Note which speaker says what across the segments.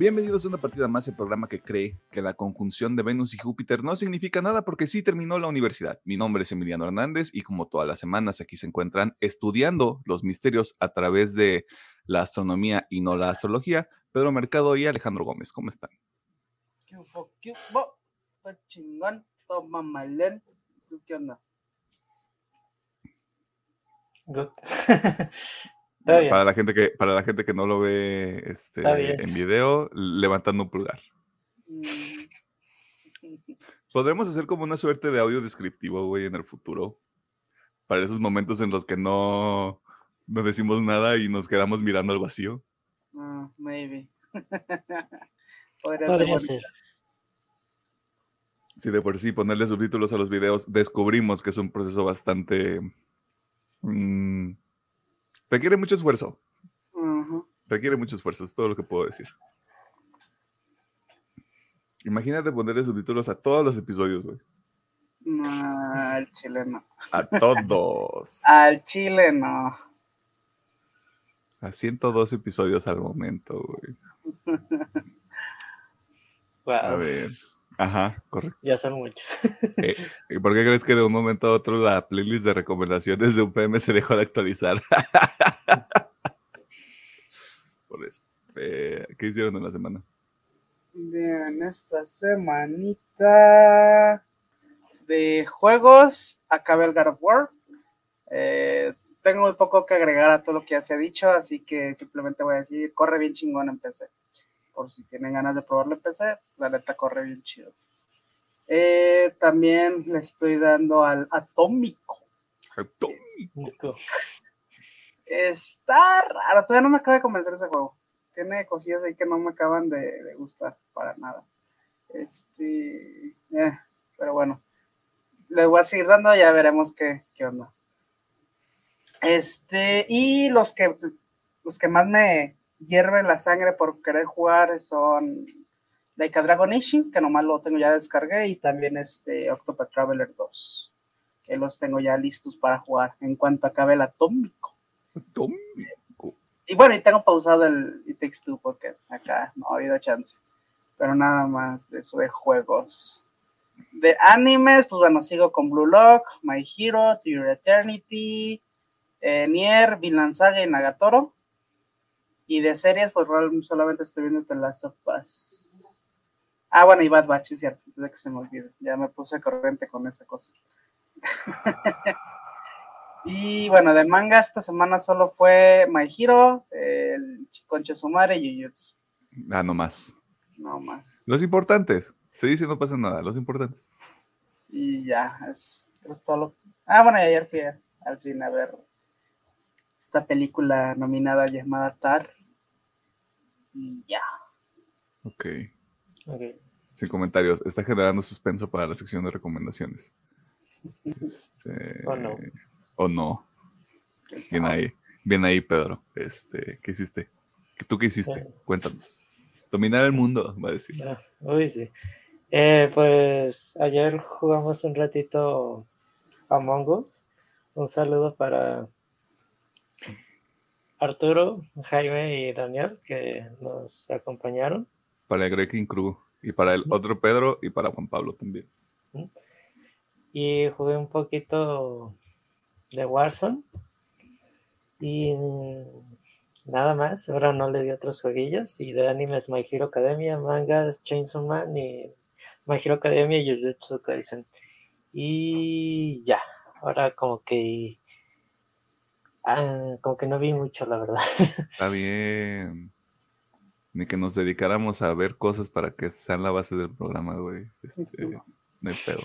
Speaker 1: Bienvenidos a una partida más, el programa que cree que la conjunción de Venus y Júpiter no significa nada porque sí terminó la universidad. Mi nombre es Emiliano Hernández y como todas las semanas aquí se encuentran estudiando los misterios a través de la astronomía y no la astrología, Pedro Mercado y Alejandro Gómez. ¿Cómo están?
Speaker 2: ¿Qué hubo? ¿Qué hubo? Chingón, toma malén. ¿Tú qué onda?
Speaker 1: Para la gente que, para la gente que no lo ve este, en video, levantando un pulgar. Podremos hacer como una suerte de audio descriptivo, güey, en el futuro. Para esos momentos en los que no, no decimos nada y nos quedamos mirando al vacío.
Speaker 2: ah, maybe. Podría,
Speaker 3: Podría
Speaker 2: ser.
Speaker 3: ser.
Speaker 1: Si de por sí ponerle subtítulos a los videos, descubrimos que es un proceso bastante... mm, requiere mucho esfuerzo. Requiere mucho esfuerzo, es todo lo que puedo decir. Imagínate ponerle subtítulos a todos los episodios, güey.
Speaker 2: No, al chile no.
Speaker 1: A todos.
Speaker 2: Al chile no.
Speaker 1: A 102 episodios al momento, güey. A ver. Ajá, correcto.
Speaker 3: Ya son muchos.
Speaker 1: Eh, ¿Y por qué crees que de un momento a otro la playlist de recomendaciones de un PM se dejó de actualizar? por eso. Eh, ¿Qué hicieron en la semana?
Speaker 2: Bien, esta semanita de juegos acabé el God of War. Eh, tengo muy poco que agregar a todo lo que ya se ha dicho, así que simplemente voy a decir, corre bien chingón en PC. Por si tienen ganas de probarlo en PC, la neta corre bien chido. Eh, también le estoy dando al Atómico.
Speaker 3: Nico.
Speaker 2: Está raro, todavía no me acaba de convencer ese juego. Tiene cosillas ahí que no me acaban de, de gustar para nada. Este, eh, pero bueno, le voy a seguir dando, ya veremos qué, qué onda. Este, y los que, los que más me hierven la sangre por querer jugar son Like a Dragon Ishin, que nomás lo tengo ya descargué, y también este Octopath Traveler 2, que los tengo ya listos para jugar en cuanto acabe el atómico.
Speaker 1: Atómico.
Speaker 2: Y bueno, y tengo pausado el It Takes Two porque acá no ha habido chance. Pero nada más de eso de juegos. De animes, pues bueno, sigo con Blue Lock, My Hero, To Your Eternity, eh, Nier, Vinland Saga y Nagatoro. Y de series, pues solamente estoy viendo The Last of Us. Ah, bueno, y Bad Batch, es cierto, de que se me olvide. Ya me puse corriente con esa cosa. y bueno, de manga esta semana solo fue My Hero, el Concha Sumare y Jujutsu.
Speaker 1: Ah, no más.
Speaker 2: No más.
Speaker 1: Los importantes. Se dice no pasa nada, los importantes.
Speaker 2: Y ya, es, es todo lo- Ah, bueno, y ayer fui al cine a ver esta película nominada llamada Tar. Y ya.
Speaker 1: Ok.
Speaker 3: Ok.
Speaker 1: Sin comentarios. Está generando suspenso para la sección de recomendaciones. Este,
Speaker 3: O no.
Speaker 1: O no. Bien ahí. Bien ahí, Pedro. Este, ¿qué hiciste? ¿Tú qué hiciste?
Speaker 3: Bueno.
Speaker 1: Cuéntanos. Dominar el mundo, va a decir.
Speaker 3: Ah, Uy, sí. Eh, pues ayer jugamos un ratito Among Us. Un saludo para Arturo, Jaime y Daniel que nos acompañaron.
Speaker 1: Para el Greking Crew. Y para el otro Pedro y para Juan Pablo también.
Speaker 3: Y jugué un poquito de Warzone. Y nada más. Ahora no le di otros jueguillos. Y de animes My Hero Academia, mangas, Chainsaw Man y My Hero Academia y Jujutsu Kaisen. Y ya. Ahora como que... ah, como que no vi mucho, la verdad.
Speaker 1: Está bien. Ni que nos dedicáramos a ver cosas para que sean la base del programa, güey. Este, no hay pedo.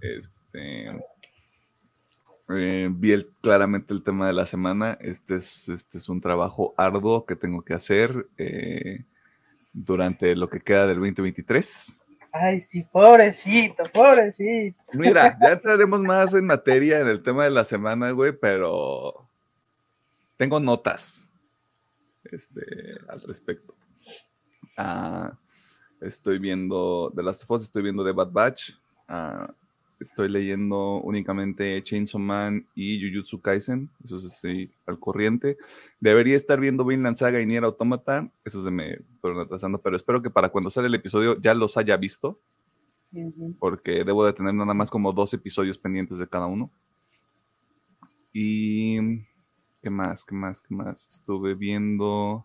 Speaker 1: Este. eh, vi el- claramente el tema de la semana. Este es, este es un trabajo arduo que tengo que hacer eh, durante lo que queda del 2023.
Speaker 2: Ay, sí, pobrecito, pobrecito.
Speaker 1: Mira, ya entraremos más en materia en el tema de la semana, güey, pero tengo notas este, al respecto. Ah, estoy viendo The Last of Us, estoy viendo The Bad Batch. ah, estoy leyendo únicamente Chainsaw Man y Jujutsu Kaisen, eso estoy al corriente. Debería estar viendo Vinland Saga y Nier Automata, eso se me fueron atrasando, pero espero que para cuando sale el episodio ya los haya visto, porque debo de tener nada más como dos episodios pendientes de cada uno. Y... ¿Qué más? ¿Qué más? ¿Qué más? Estuve viendo...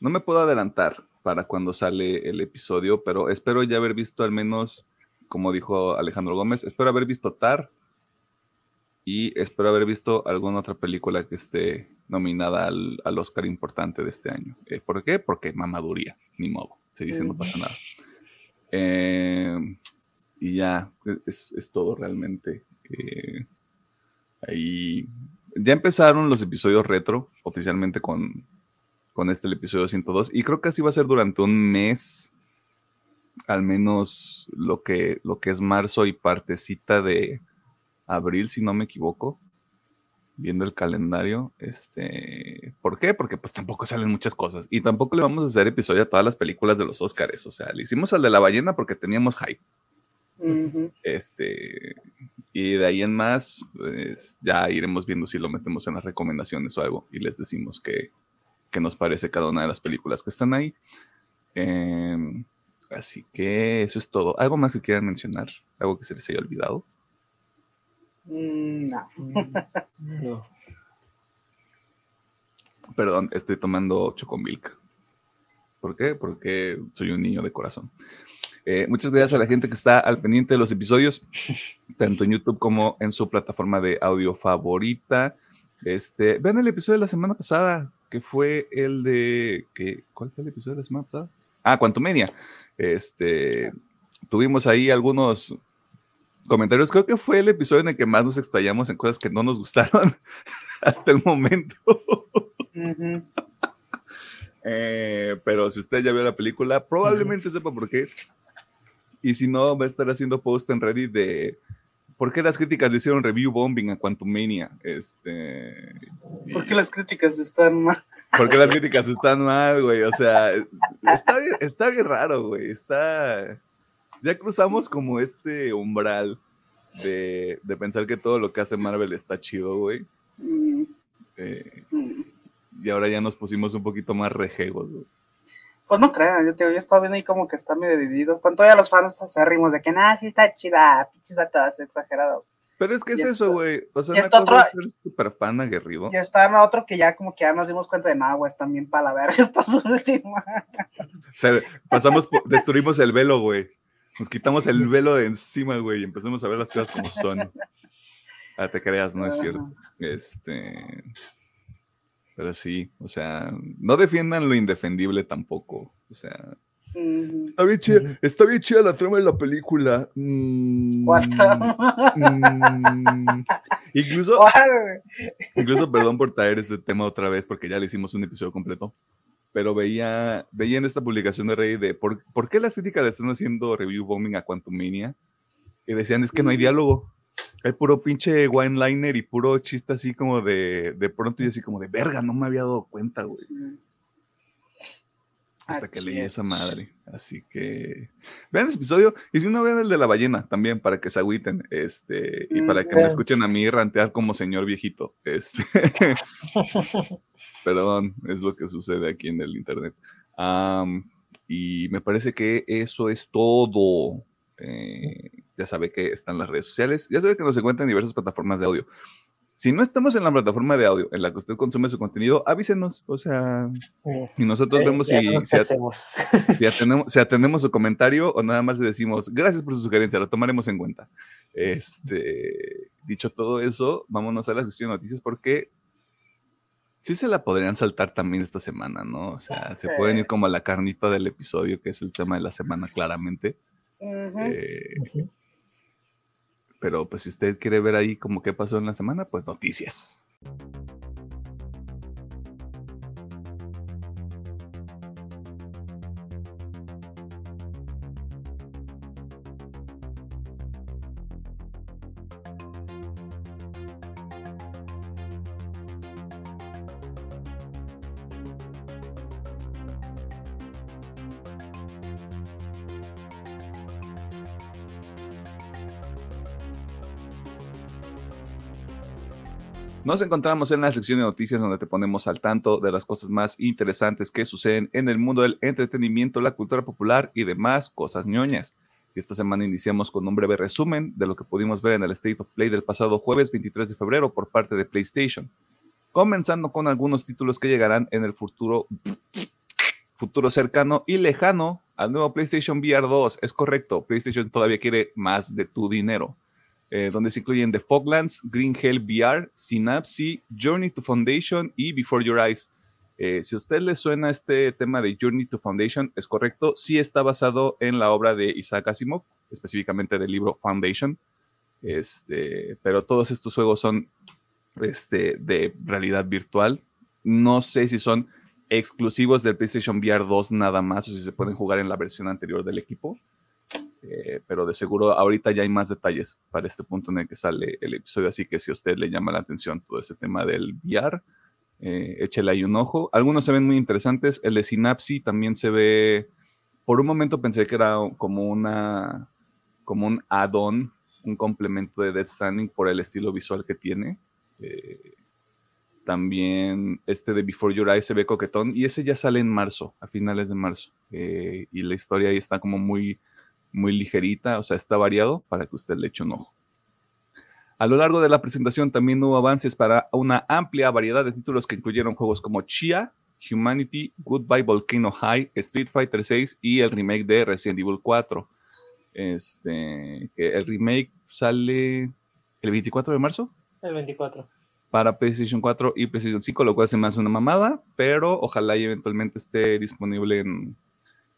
Speaker 1: No me puedo adelantar para cuando sale el episodio, pero espero ya haber visto al menos, como dijo Alejandro Gómez, espero haber visto Tar y espero haber visto alguna otra película que esté nominada al, Oscar importante de este año. Eh, ¿Por qué? Porque mamaduría, ni modo, se dice, no pasa nada. Eh, y ya, es, todo realmente. Eh, ahí ya empezaron los episodios retro oficialmente con, con este el episodio 102 y creo que así va a ser durante un mes al menos lo que, lo que es marzo y partecita de abril, si no me equivoco, viendo el calendario. Este, ¿Por qué? Porque pues tampoco salen muchas cosas y tampoco le vamos a hacer episodio a todas las películas de los Oscars. O sea, le hicimos al de la ballena porque teníamos hype. Este, y de ahí en más, pues ya iremos viendo si lo metemos en las recomendaciones o algo y les decimos que, nos parece cada una de las películas que están ahí. Em, así que eso es todo. ¿Algo más que quieran mencionar? ¿Algo que se les haya olvidado?
Speaker 2: Mm, no.
Speaker 3: no.
Speaker 1: Perdón, estoy tomando Chocomilk. ¿Por qué? Porque soy un niño de corazón. Eh, muchas gracias a la gente que está al pendiente de los episodios, tanto en YouTube como en su plataforma de audio favorita. Este, vean el episodio de la semana pasada, que fue el de. Que, ¿Cuál fue el episodio de la semana pasada? Ah, Media. Este, tuvimos ahí algunos comentarios. Creo que fue el episodio en el que más nos explayamos en cosas que no nos gustaron hasta el momento. Eh, pero si usted ya vio la película, probablemente sepa por qué. Y si no, va a estar haciendo post en Reddit de por qué las críticas le hicieron review bombing a Quantumania. Este,
Speaker 2: ¿Por qué las críticas están mal?
Speaker 1: ¿Por qué las críticas están mal, güey? O sea, está bien, está bien raro, güey. Está. Ya cruzamos como este umbral de, de, pensar que todo lo que hace Marvel está chido, güey. Mm. Eh, mm. y ahora ya nos pusimos un poquito más rejegos, güey.
Speaker 2: Pues no crean, yo, te, yo estaba viendo ahí como que está medio dividido. Con todavía los fans acérrimos de que, nada, sí está chida, pinches batadas exagerados.
Speaker 1: Pero es que es eso, güey. O sea, una cosa otro, es ser súper fan aguerrido.
Speaker 2: Y está otro que ya como que ya nos dimos cuenta de, nada, güey, están bien para la verga estas últimas.
Speaker 1: O sea, pasamos, destruimos el velo, güey. Nos quitamos el velo de encima, güey, y empezamos a ver las cosas como son. Ah, te creas, no es cierto. Este. Pero sí, o sea, no defiendan lo indefendible tampoco. O sea, está bien chida, está bien chida la trama de la película. Mm, mm, incluso, incluso, perdón por traer este tema otra vez, porque ya le hicimos un episodio completo. Pero veía, veía en esta publicación de Rey de por, por qué las críticas le están haciendo review bombing a Quantumania. Y decían, es que no hay diálogo. Hay puro pinche wine liner y puro chiste así como de, de pronto y así como de verga, no me había dado cuenta, güey. Hasta que leí esa madre. Así que vean ese episodio. Y si no, vean el de la ballena también para que se agüiten. Este, y para que me escuchen a mí rantear como señor viejito. Este. Perdón, es lo que sucede aquí en el internet. y me parece que eso es todo. Eh, ya sabe que están las redes sociales, ya sabe que nos encuentra en diversas plataformas de audio. Si no estamos en la plataforma de audio en la que usted consume su contenido, avísenos, o sea, y nosotros eh, vemos si, si, atendemos, su comentario o nada más le decimos, gracias por su sugerencia, lo tomaremos en cuenta. Este, dicho todo eso, vámonos a la sesión de noticias porque sí se la podrían saltar también esta semana, ¿no? O sea, se pueden ir como a la carnita del episodio, que es el tema de la semana claramente. Eh, pero pues si usted quiere ver ahí como qué pasó en la semana, pues noticias. Nos encontramos en la sección de noticias donde te ponemos al tanto de las cosas más interesantes que suceden en el mundo del entretenimiento, la cultura popular y demás cosas ñoñas. Esta semana iniciamos con un breve resumen de lo que pudimos ver en el State of Play del pasado jueves 23 de febrero por parte de PlayStation, comenzando con algunos títulos que llegarán en el futuro, futuro cercano y lejano al nuevo PlayStation VR 2. Es correcto, PlayStation todavía quiere más de tu dinero. Eh, donde se incluyen The Foglands, Green Hell VR, Synapse, Journey to Foundation y Before Your Eyes. Eh, si a usted le suena este tema de Journey to Foundation, es correcto, sí está basado en la obra de Isaac Asimov, específicamente del libro Foundation, este, pero todos estos juegos son este, de realidad virtual. No sé si son exclusivos del PlayStation VR 2 nada más o si se pueden jugar en la versión anterior del equipo. Eh, pero de seguro ahorita ya hay más detalles para este punto en el que sale el episodio, así que si a usted le llama la atención todo ese tema del VR, eh, échele ahí un ojo. Algunos se ven muy interesantes, el de Synapse también se ve, por un momento pensé que era como una, como un add-on, un complemento de Dead Standing por el estilo visual que tiene. Eh, también este de Before Your Eyes se ve coquetón y ese ya sale en marzo, a finales de marzo. y la historia ahí está como muy muy ligerita, o sea, está variado para que usted le eche un ojo. A lo largo de la presentación también hubo avances para una amplia variedad de títulos que incluyeron juegos como Chia, Humanity, Goodbye Volcano High, Street Fighter VI y el remake de Resident Evil 4. Este, que el remake sale el 24 de marzo.
Speaker 3: El 24.
Speaker 1: Para PlayStation 4 y PlayStation 5, lo cual se me hace una mamada, pero ojalá y eventualmente esté disponible en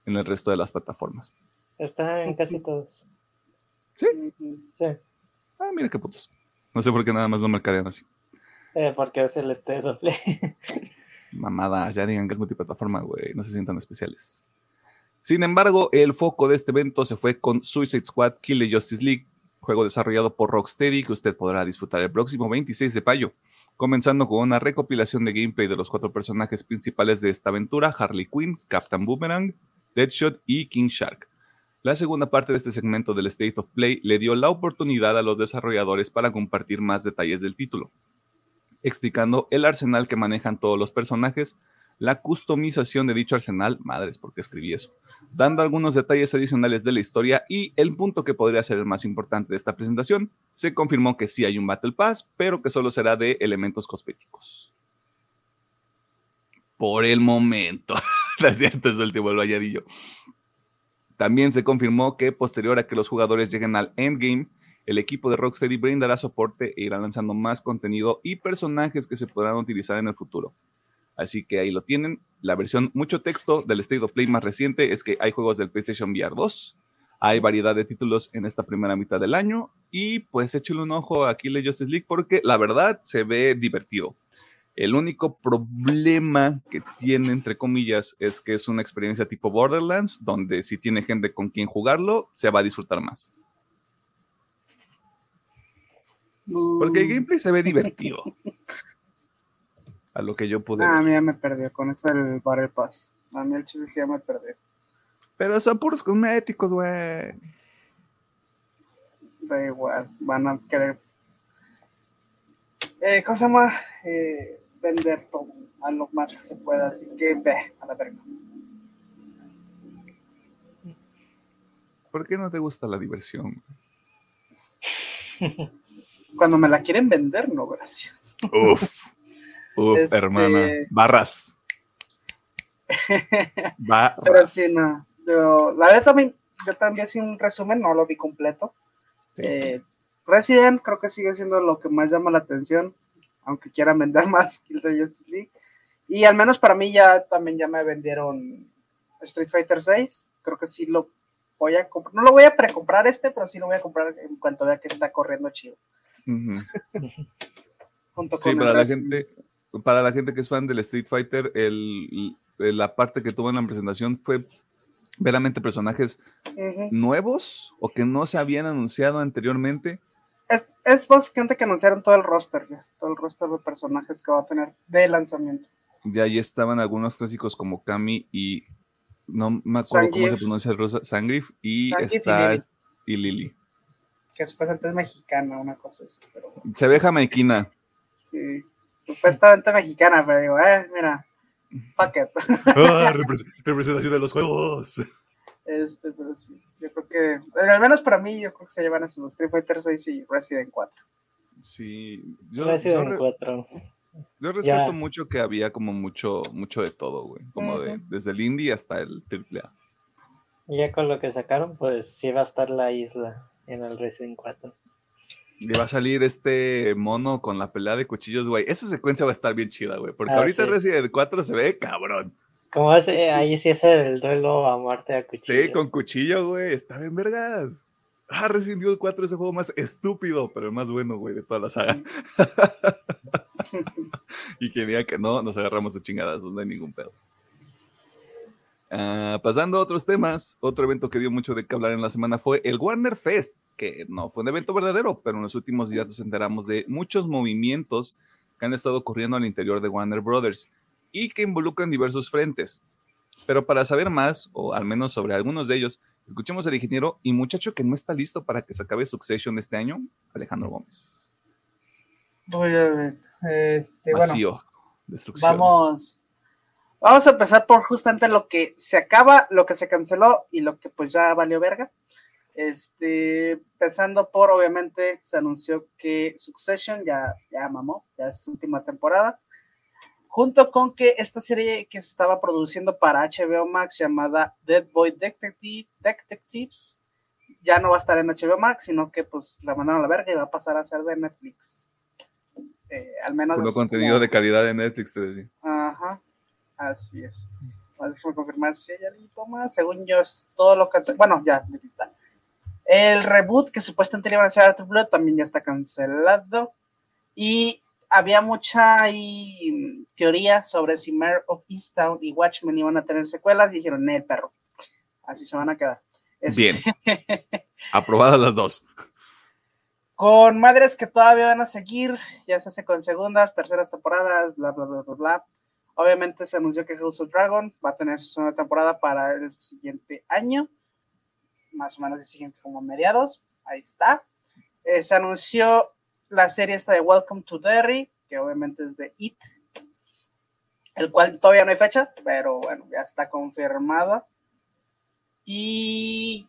Speaker 1: el resto de las plataformas.
Speaker 3: Está en casi todos.
Speaker 1: ¿Sí?
Speaker 3: Sí.
Speaker 1: Ah, mira qué putos. No sé por qué nada más no mercadean así.
Speaker 3: Eh, porque es el este doble.
Speaker 1: Mamadas, ya digan que es multiplataforma, güey. No se sientan especiales. Sin embargo, el foco de este evento se fue con Suicide Squad Kill the Justice League, juego desarrollado por Rocksteady que usted podrá disfrutar el próximo 26 de mayo, comenzando con una recopilación de gameplay de los cuatro personajes principales de esta aventura, Harley Quinn, Captain Boomerang, Deadshot y King Shark. La segunda parte de este segmento del State of Play le dio la oportunidad a los desarrolladores para compartir más detalles del título, explicando el arsenal que manejan todos los personajes, la customización de dicho arsenal, madres, porque escribí eso, dando algunos detalles adicionales de la historia y el punto que podría ser el más importante de esta presentación, se confirmó que sí hay un Battle Pass, pero que solo será de elementos cosméticos. Por el momento. es cierto, es el último valladillo. También se confirmó que posterior a que los jugadores lleguen al endgame, el equipo de Rocksteady brindará soporte e irá lanzando más contenido y personajes que se podrán utilizar en el futuro. Así que ahí lo tienen. La versión mucho texto del State of Play más reciente es que hay juegos del PlayStation VR 2. Hay variedad de títulos en esta primera mitad del año. Y pues échale un ojo a Killer Justice League porque la verdad se ve divertido. El único problema que tiene, entre comillas, es que es una experiencia tipo Borderlands, donde si tiene gente con quien jugarlo, se va a disfrutar más. Porque el gameplay se ve divertido. A lo que yo pude.
Speaker 2: Ah, a mí ya me perdió con eso el Battle Pass. A mí el chile sí ya me perdió.
Speaker 1: Pero son puros cosméticos, güey.
Speaker 2: Da igual, van a querer. Eh, cosa más. Eh, vender todo a lo más que se pueda, así que ve a la verga.
Speaker 1: ¿Por qué no te gusta la diversión?
Speaker 2: Cuando me la quieren vender, no, gracias.
Speaker 1: Uf, uf, este... hermana. Barras.
Speaker 2: Barras. Pero sí, no. Yo, la verdad también, yo también hice un resumen, no lo vi completo. Sí. Eh, Resident creo que sigue siendo lo que más llama la atención aunque quieran vender más que de Justice League. Y al menos para mí ya también ya me vendieron Street Fighter 6. Creo que sí lo voy a comprar. No lo voy a precomprar este, pero sí lo voy a comprar en cuanto vea que está corriendo chido. Uh
Speaker 1: -huh. Junto con sí, para la gente, para la gente que es fan del Street Fighter, el, la parte que tuvo en la presentación fue veramente personajes uh -huh. nuevos o que no se habían anunciado anteriormente
Speaker 2: es, básicamente que anunciaron todo el roster, ya, todo el roster de personajes que va a tener de lanzamiento.
Speaker 1: Ya ahí estaban algunos clásicos como Kami y no me acuerdo Sangif. cómo se pronuncia el rosa, Sangrif y Sangif está y Lily.
Speaker 2: Que supuestamente es mexicana, una cosa así. Pero...
Speaker 1: Se ve jamaiquina.
Speaker 2: Sí, supuestamente mexicana, pero digo, eh, mira, fuck it.
Speaker 1: Ah, repres- representación de los juegos.
Speaker 2: Este, pero sí, yo creo que, al menos para mí, yo creo que se llevan esos dos, Street Fighter 6 y Resident 4.
Speaker 1: Sí, yo, yo,
Speaker 3: Resident
Speaker 1: re-
Speaker 3: 4.
Speaker 1: yo respeto
Speaker 3: Ya.
Speaker 1: mucho que había como mucho, mucho de todo, güey. Como de, desde el indie hasta el triple A.
Speaker 3: Y ya con lo que sacaron, pues sí va a estar la isla en el Resident 4.
Speaker 1: Y va a salir este mono con la pelea de cuchillos, güey. Esa secuencia va a estar bien chida, güey. Porque
Speaker 3: Ah,
Speaker 1: ahorita
Speaker 3: sí.
Speaker 1: Resident 4 se ve cabrón.
Speaker 3: Como hace, ahí sí es el duelo a muerte a cuchillos.
Speaker 1: Sí, con cuchillo, güey. Está bien vergas. Ah, Resident Evil 4 es el juego más estúpido, pero el más bueno, güey, de toda la saga. y que diga que no, nos agarramos de chingadazos, no hay ningún pedo. Ah, pasando a otros temas, otro evento que dio mucho de qué hablar en la semana fue el Warner Fest, que no fue un evento verdadero, pero en los últimos días nos enteramos de muchos movimientos que han estado ocurriendo al interior de Warner Brothers y que involucran diversos frentes. Pero para saber más, o al menos sobre algunos de ellos, escuchemos al ingeniero y muchacho que no está listo para que se acabe Succession este año, Alejandro Gómez.
Speaker 2: A ver, este, bueno,
Speaker 1: Vacío, destrucción.
Speaker 2: vamos, vamos a empezar por justamente lo que se acaba, lo que se canceló y lo que pues ya valió verga. Este, empezando por, obviamente, se anunció que Succession ya, ya mamó, ya es su última temporada. Junto con que esta serie que se estaba produciendo para HBO Max llamada Dead Boy Detective, Detectives ya no va a estar en HBO Max, sino que pues la mandaron a la verga y va a pasar a ser de Netflix. Eh, al menos
Speaker 1: Puro contenido
Speaker 2: como-
Speaker 1: de calidad de Netflix, te decía.
Speaker 2: Ajá, así es. Vale, déjame confirmar si hay algo más. Según yo, es todo lo cancelado. Bueno, ya, aquí está. El reboot que supuestamente le iban a hacer a True Blood también ya está cancelado. Y había mucha ahí, mm, teoría sobre si Mare of Easttown y Watchmen iban a tener secuelas y dijeron, el perro. Así se van a quedar. Este,
Speaker 1: Bien. Aprobadas las dos.
Speaker 2: con madres que todavía van a seguir, ya se hace con segundas, terceras temporadas, bla, bla, bla, bla, bla. Obviamente se anunció que House of Dragon va a tener su segunda temporada para el siguiente año, más o menos el siguiente como mediados, ahí está. Eh, se anunció la serie esta de Welcome to Derry, que obviamente es de It, el cual todavía no hay fecha, pero bueno, ya está confirmada. Y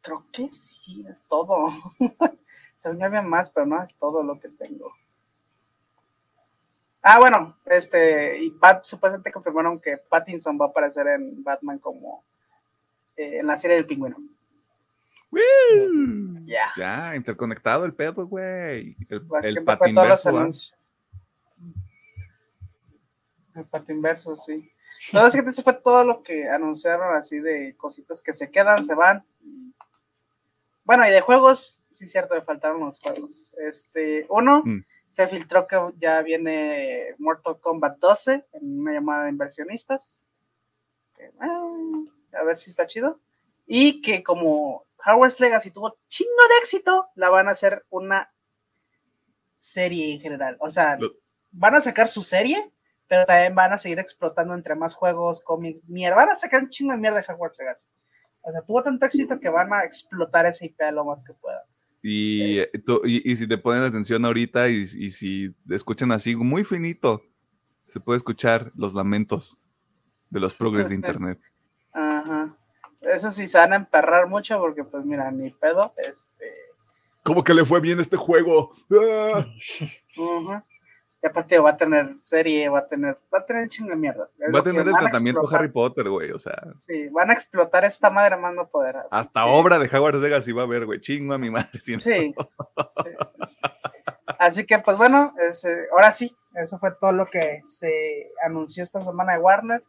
Speaker 2: creo que sí, es todo. Según yo había más, pero no es todo lo que tengo. Ah, bueno, este, y Pat, supuestamente confirmaron que Pattinson va a aparecer en Batman como eh, en la serie del pingüino. Ya.
Speaker 1: Ya, interconectado el pedo, güey. El, el
Speaker 2: Básicamente fue todos los anuncios. El patinverso, sí. No, es que eso fue todo lo que anunciaron así de cositas que se quedan, se van. Bueno, y de juegos, sí, cierto, me faltaron los juegos. Este, uno,
Speaker 1: Mm.
Speaker 2: se filtró que ya viene Mortal Kombat 12 en una llamada de inversionistas. Que, ah, a ver si está chido. Y que como Howard's Legacy tuvo chingo de éxito, la van a hacer una serie en general. O sea, van a sacar su serie, pero también van a seguir explotando entre más juegos, cómics, mierda. Van a sacar un chingo de mierda de Hogwarts Legacy. O sea, tuvo tanto éxito que van a explotar ese IP lo más que puedan.
Speaker 1: Y,
Speaker 2: Este.
Speaker 1: eh, tú- y, y si te ponen atención ahorita y, y si escuchan así muy finito, se puede escuchar los lamentos de los progres de internet.
Speaker 2: Ajá. Eso sí, se van a emperrar mucho porque, pues, mira, ni pedo, este...
Speaker 1: ¿Cómo que le fue bien este juego? ¡Ah!
Speaker 2: ujú. Y aparte va a tener serie, va a tener, va a tener chingo de mierda.
Speaker 1: Va a tener el tratamiento. Harry Potter, güey. O sea,
Speaker 2: Sí, van a explotar esta madre más no poder.
Speaker 1: hasta
Speaker 2: que-
Speaker 1: obra de Howard Legacy va a haber, güey. Chingo a mi madre. si no.
Speaker 2: Sí, sí, sí, sí. Así que, pues bueno, ese- ahora sí, eso fue todo lo que se anunció esta semana de Warner.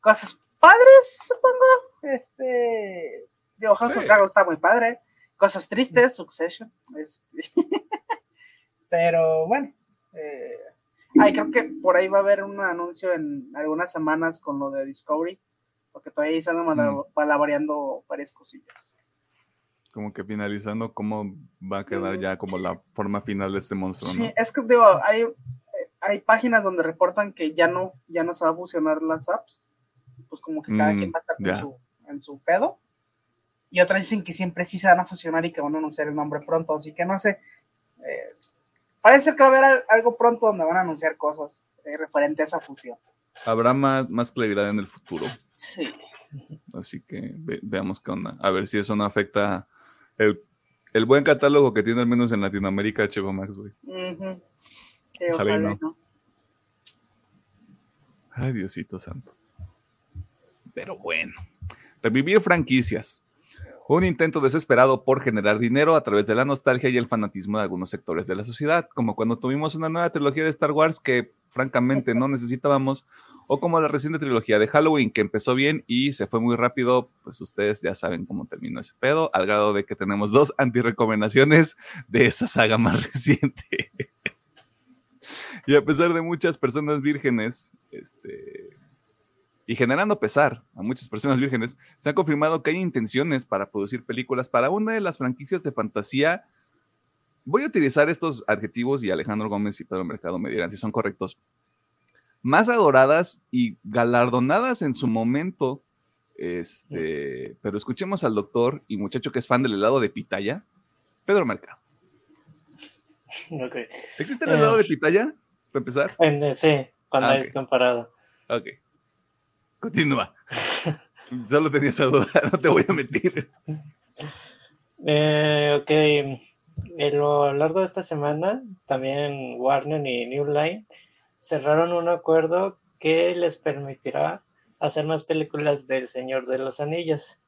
Speaker 2: Cosas padres, supongo. Este, digo, House of. Dragon está muy padre. Cosas tristes, Succession. este. Pero bueno, eh, ay, creo que por ahí va a haber un anuncio en algunas semanas con lo de Discovery, porque todavía se andan mala- malabareando varias cosillas.
Speaker 1: Como que finalizando cómo va a quedar
Speaker 2: Mm.
Speaker 1: ya como la forma final de este monstruo, ¿no?
Speaker 2: Sí, es que digo, hay, hay páginas donde reportan que ya no, ya no se va a fusionar las apps. Pues como que cada
Speaker 1: Mm,
Speaker 2: quien va a estar en, su, en su pedo. Y otras dicen que siempre sí se van a fusionar y que van a anunciar el nombre pronto. Así que no sé. eh, parece que va a haber algo pronto donde van a anunciar cosas eh, referente a esa fusión.
Speaker 1: Habrá más, más claridad en el futuro.
Speaker 2: Sí.
Speaker 1: Así que veamos qué onda. A ver si eso no afecta el, el, buen catálogo que tiene al menos en Latinoamérica HBO Max, güey. Ay, Diosito santo. Pero bueno. Revivir franquicias. Un intento desesperado por generar dinero a través de la nostalgia y el fanatismo de algunos sectores de la sociedad, como cuando tuvimos una nueva trilogía de Star Wars que francamente no necesitábamos, o como la reciente trilogía de Halloween que empezó bien y se fue muy rápido, pues ustedes ya saben cómo terminó ese pedo, al grado de que tenemos dos antirecomendaciones de esa saga más reciente. y a pesar de muchas personas vírgenes, este, y generando pesar a muchas personas vírgenes, se ha confirmado que hay intenciones para producir películas para una de las franquicias de fantasía. Voy a utilizar estos adjetivos y Alejandro Gómez y Pedro Mercado me dirán si son correctos. Más adoradas y galardonadas en su momento. Este, pero escuchemos al doctor y muchacho que es fan del helado de pitaya, Pedro Mercado. ¿Existe el helado de eh, pitaya? Para empezar.
Speaker 3: sí, cuando ah, parado.
Speaker 1: Ok. Continúa. Solo tenía esa duda, no te voy a mentir.
Speaker 3: Eh, ok. A lo largo de esta semana, también Warner y New Line cerraron un acuerdo que les permitirá hacer más películas del Señor de los Anillos,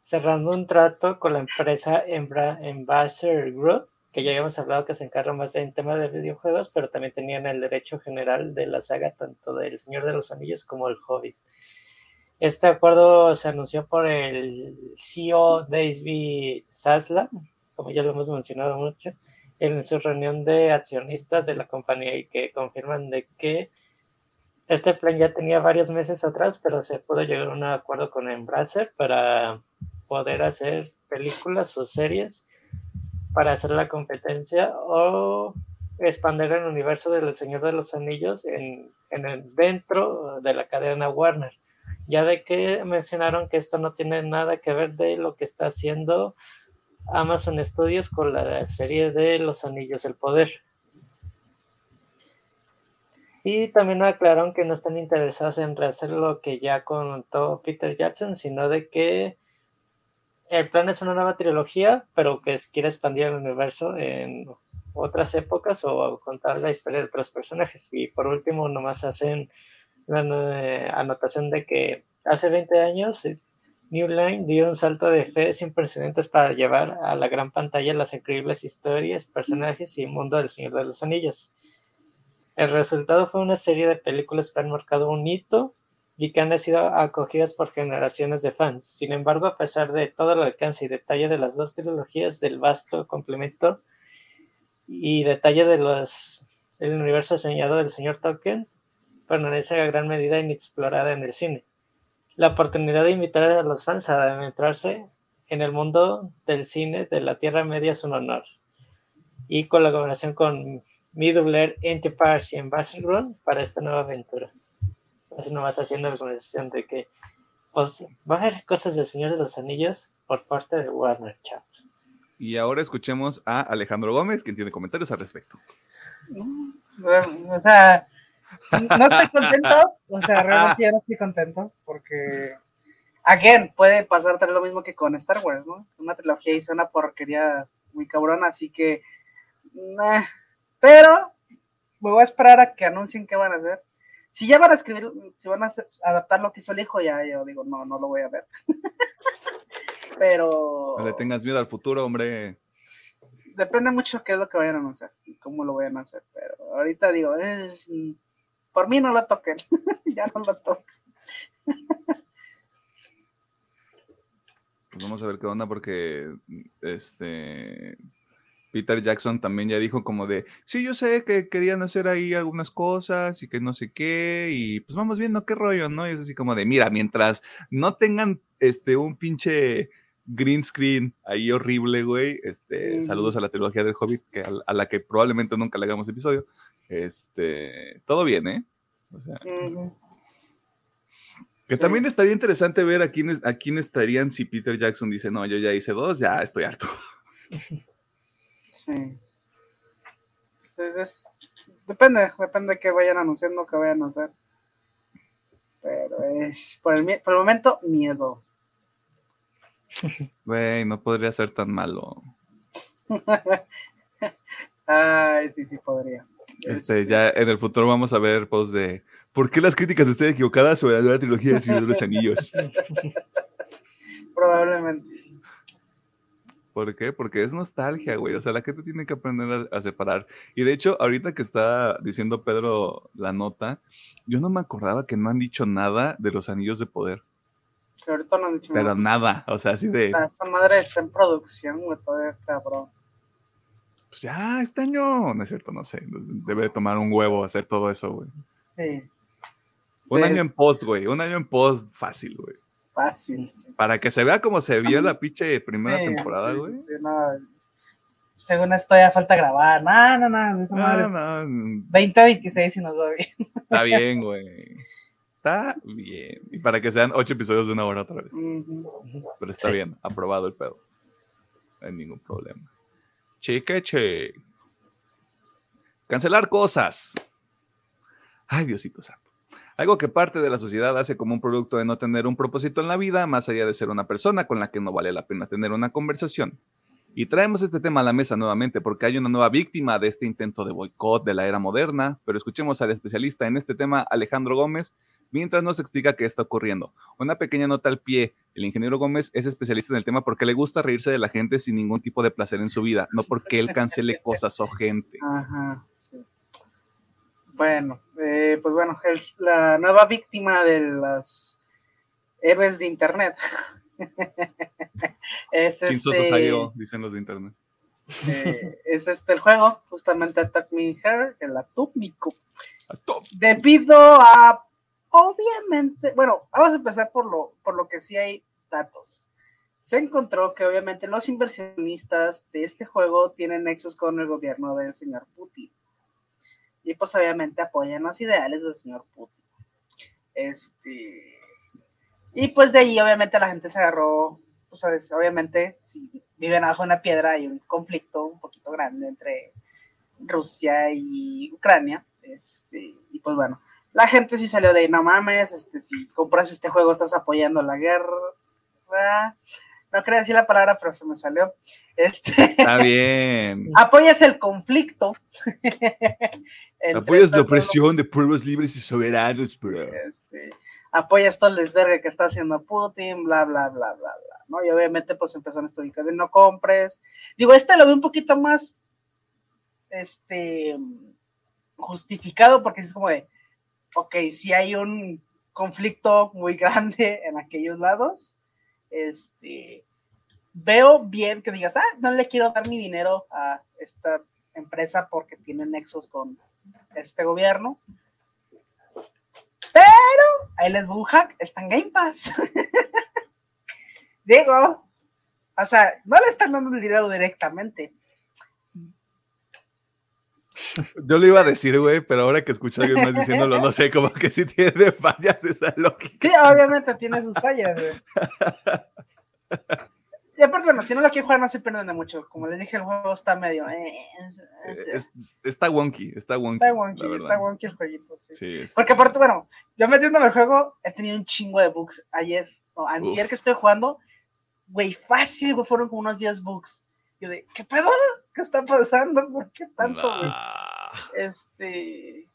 Speaker 3: cerrando un trato con la empresa Ambassador Group, que ya habíamos hablado que se encarga más en temas de videojuegos, pero también tenían el derecho general de la saga, tanto del Señor de los Anillos como el Hobbit. Este acuerdo se anunció por el CEO Daisy Sasla, como ya lo hemos mencionado mucho, en su reunión de accionistas de la compañía y que confirman de que este plan ya tenía varios meses atrás, pero se pudo llegar a un acuerdo con Embracer para poder hacer películas o series para hacer la competencia o expandir el universo del Señor de los Anillos en, en el, dentro de la cadena Warner ya de que mencionaron que esto no tiene nada que ver de lo que está haciendo Amazon Studios con la serie de Los Anillos del Poder. Y también aclararon que no están interesados en rehacer lo que ya contó Peter Jackson, sino de que el plan es una nueva trilogía, pero que quiere expandir el universo en otras épocas o contar la historia de otros personajes. Y por último, nomás hacen la anotación de que hace 20 años eh, New Line dio un salto de fe sin precedentes para llevar a la gran pantalla las increíbles historias, personajes y mundo del Señor de los Anillos. El resultado fue una serie de películas que han marcado un hito y que han sido acogidas por generaciones de fans. Sin embargo, a pesar de todo el alcance y detalle de las dos trilogías, del vasto complemento y detalle de los el universo soñado del señor Tolkien, permanece a gran medida inexplorada en el cine. La oportunidad de invitar a los fans a adentrarse en el mundo del cine de la Tierra Media es un honor. Y colaboración con Middle Air Enterprise y Ambassador para esta nueva aventura. Así nomás haciendo la conversación de que pues, va a haber cosas del Señor de los Anillos por parte de Warner, chavos.
Speaker 1: Y ahora escuchemos a Alejandro Gómez, quien tiene comentarios al respecto.
Speaker 2: o sea, no estoy contento, o sea, realmente ya no estoy contento porque, again, puede pasarte lo mismo que con Star Wars, ¿no? Una trilogía hizo una porquería muy cabrona, así que, pero me voy a esperar a que anuncien qué van a hacer. Si ya van a escribir, si van a adaptar lo que hizo el hijo, ya yo digo, no, no lo voy a ver. pero...
Speaker 1: No le tengas miedo al futuro, hombre
Speaker 2: depende mucho qué es lo que vayan a anunciar y cómo lo vayan a hacer. Pero ahorita digo, es, por mí no lo toquen, ya no lo toquen.
Speaker 1: Pues vamos a ver qué onda porque este Peter Jackson también ya dijo como de, sí, yo sé que querían hacer ahí algunas cosas y que no sé qué, y pues vamos viendo qué rollo, ¿no? Y es así como de, mira, mientras no tengan este un pinche green screen ahí horrible, güey, este, saludos a la trilogía del Hobbit, que a, la que probablemente nunca le hagamos episodio, este, todo bien, ¿eh? O sea, que también estaría interesante ver a quiénes, a quién estarían si Peter Jackson dice, no, yo ya hice dos, ya estoy harto.
Speaker 2: Sí. es- depende, depende de qué vayan anunciando, qué vayan a hacer. Pero es, por el, por el momento, miedo.
Speaker 1: Güey, no podría ser tan malo.
Speaker 2: Ay, sí, sí, podría.
Speaker 1: Este, ya en el futuro vamos a ver posts de ¿Por qué las críticas están equivocadas sobre la nueva trilogía de Señor de los Anillos?
Speaker 2: Probablemente sí.
Speaker 1: ¿Por qué? Porque es nostalgia, güey. O sea, la gente tiene que aprender a, a separar. Y de hecho, ahorita que está diciendo Pedro la nota, yo no me acordaba que no han dicho nada de los anillos de poder.
Speaker 2: Que ahorita no han dicho
Speaker 1: Pero
Speaker 2: nada.
Speaker 1: nada. O sea, así de.
Speaker 2: Ah, Esta madre está en producción, güey, todavía cabrón.
Speaker 1: Pues ya, este año. No es cierto, no sé. Debe de tomar un huevo hacer todo eso, güey.
Speaker 2: Sí.
Speaker 1: Un
Speaker 2: Sí,
Speaker 1: año
Speaker 2: es
Speaker 1: en post, güey. Un año en post fácil, güey.
Speaker 2: Fácil, sí.
Speaker 1: Para que se vea como se vio la pinche primera
Speaker 2: Sí,
Speaker 1: temporada, güey.
Speaker 2: sí, no. Según esto ya falta grabar. No, no, no. madre.
Speaker 1: No, no,
Speaker 2: 2026 y nos va bien.
Speaker 1: está bien, güey. Está bien. Y para que sean ocho episodios de una hora otra vez. Pero está bien, aprobado el pedo. No hay ningún problema. Cheque, che. Cancelar cosas. Ay, Diosito santo. Algo que parte de la sociedad hace como un producto de no tener un propósito en la vida, más allá de ser una persona con la que no vale la pena tener una conversación. Y traemos este tema a la mesa nuevamente porque hay una nueva víctima de este intento de boicot de la era moderna, pero escuchemos al especialista en este tema, Alejandro Gómez, mientras nos explica qué está ocurriendo. Una pequeña nota al pie. El ingeniero Gómez es especialista en el tema porque le gusta reírse de la gente sin ningún tipo de placer en su vida, no porque él cancele cosas o gente.
Speaker 2: Ajá, sí. Bueno, eh, pues bueno, el- la nueva víctima de las héroes de internet es este,
Speaker 1: salió, dicen los de internet.
Speaker 2: eh, es este el juego, justamente Attack Me Hair, el Attack Me Cup.
Speaker 1: A top.
Speaker 2: debido a, obviamente, bueno, vamos a empezar por lo, por lo que sí hay datos. Se encontró que obviamente los inversionistas de este juego tienen nexos con el gobierno del señor Putin. Y pues obviamente apoyan los ideales del señor Putin. Este. Y pues de ahí obviamente la gente se agarró, o sea, es- obviamente si viven abajo de una piedra hay un conflicto un poquito grande entre Rusia y Ucrania. Este, y pues bueno, la gente sí salió de ahí, no mames, este, si compras este juego estás apoyando la guerra. No quería decir la palabra, pero se me salió. Este,
Speaker 1: Está bien.
Speaker 2: apoyas el conflicto.
Speaker 1: Apoyas la
Speaker 2: dos-
Speaker 1: opresión de pueblos libres y soberanos, bro.
Speaker 2: este, apoyas todo el desvergue que está haciendo Putin, bla, bla, bla, bla, bla, ¿no? Y obviamente pues empezaron esto de no compres. Digo, este lo veo un poquito más, este, justificado porque es como de, ok, si hay un conflicto muy grande en aquellos lados, este, veo bien que digas, ah, no le quiero dar mi dinero a esta empresa porque tiene nexos con este gobierno. Pero ahí les un hack, está en Game Pass. Digo, o sea, no le están dando el dinero directamente.
Speaker 1: Yo lo iba a decir, güey, pero ahora que escucho a alguien más diciéndolo, no sé, como que sí tiene fallas esa lógica.
Speaker 2: Sí, obviamente tiene sus fallas, güey. Y aparte, bueno, si no lo quieren jugar, no se pierden de mucho. Como les dije, el juego está medio. eh, es- es-
Speaker 1: Es- está wonky, está wonky.
Speaker 2: está wonky, está wonky el jueguito, sí. Porque aparte, bueno, yo metiéndome al juego, he tenido un chingo de bugs. Ayer, o antier
Speaker 1: Uf.
Speaker 2: que estoy jugando, güey, fácil, güey, fueron como unos 10 bugs. Yo de, ¿qué pedo? ¿Qué está pasando? ¿Por qué tanto, güey? Este.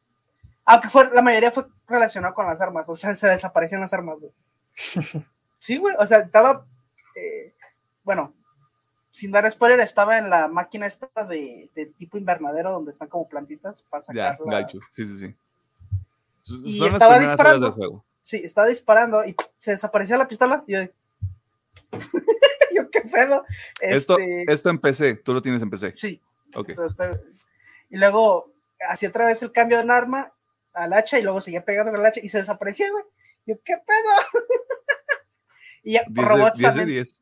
Speaker 2: Aunque fue, la mayoría fue relacionado con las armas, o sea, se desaparecían las armas, güey. Sí, güey, o sea, estaba. eh, bueno, sin dar spoiler, estaba en la máquina esta de, de tipo invernadero donde están como plantitas para
Speaker 1: ya,
Speaker 2: sacar
Speaker 1: gacho. Sí, sí, sí. Su-
Speaker 2: Y
Speaker 1: Son las
Speaker 2: estaba disparando.
Speaker 1: del juego.
Speaker 2: Sí, estaba disparando y se desaparecía la pistola. Y yo, de- yo ¿qué pedo?
Speaker 1: Esto,
Speaker 2: Este,
Speaker 1: esto en PC, tú lo tienes en PC.
Speaker 2: Sí.
Speaker 1: Ok.
Speaker 2: pero está- Y luego hacía otra vez el cambio de arma al hacha y luego seguía pegando con el hacha y se desaparecía, güey. Yo, ¿qué pedo? y ya,
Speaker 1: 10 de,
Speaker 2: robots
Speaker 1: 10 de
Speaker 2: también,
Speaker 1: 10.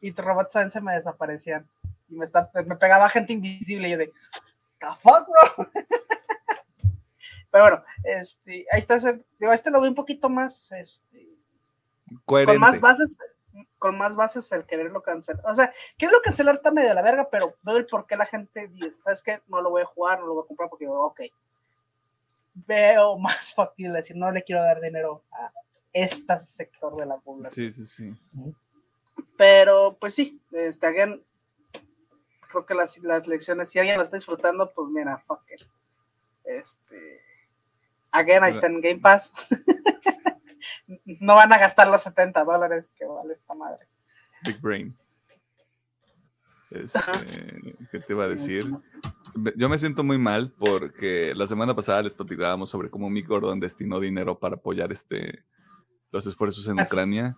Speaker 2: y robots también se me desaparecían. Y me, está, me pegaba gente invisible y yo de, ¿the fuck, bro? Pero bueno, este, ahí está, ese- digo, este lo veo un poquito más, este,
Speaker 1: Coherente.
Speaker 2: con más bases, con más bases el quererlo cancelar. O sea, quererlo cancelar está medio de la verga, pero veo el por qué la gente dice, ¿sabes qué? No lo voy a jugar, no lo voy a comprar porque digo, ok. Veo más factible decir, no le quiero dar dinero a este sector de la población.
Speaker 1: Sí, sí, sí.
Speaker 2: Pero, pues sí, este, again, creo que las, las lecciones, si alguien lo está disfrutando, pues mira, fuck it. Este, again, ahí está en Game Pass. no van a gastar los 70 dólares que vale esta madre.
Speaker 1: Big Brain. Este, ¿Qué te iba a decir? Yo me siento muy mal porque la semana pasada les platicábamos sobre cómo Mick Gordon destinó dinero para apoyar este, los esfuerzos en Ucrania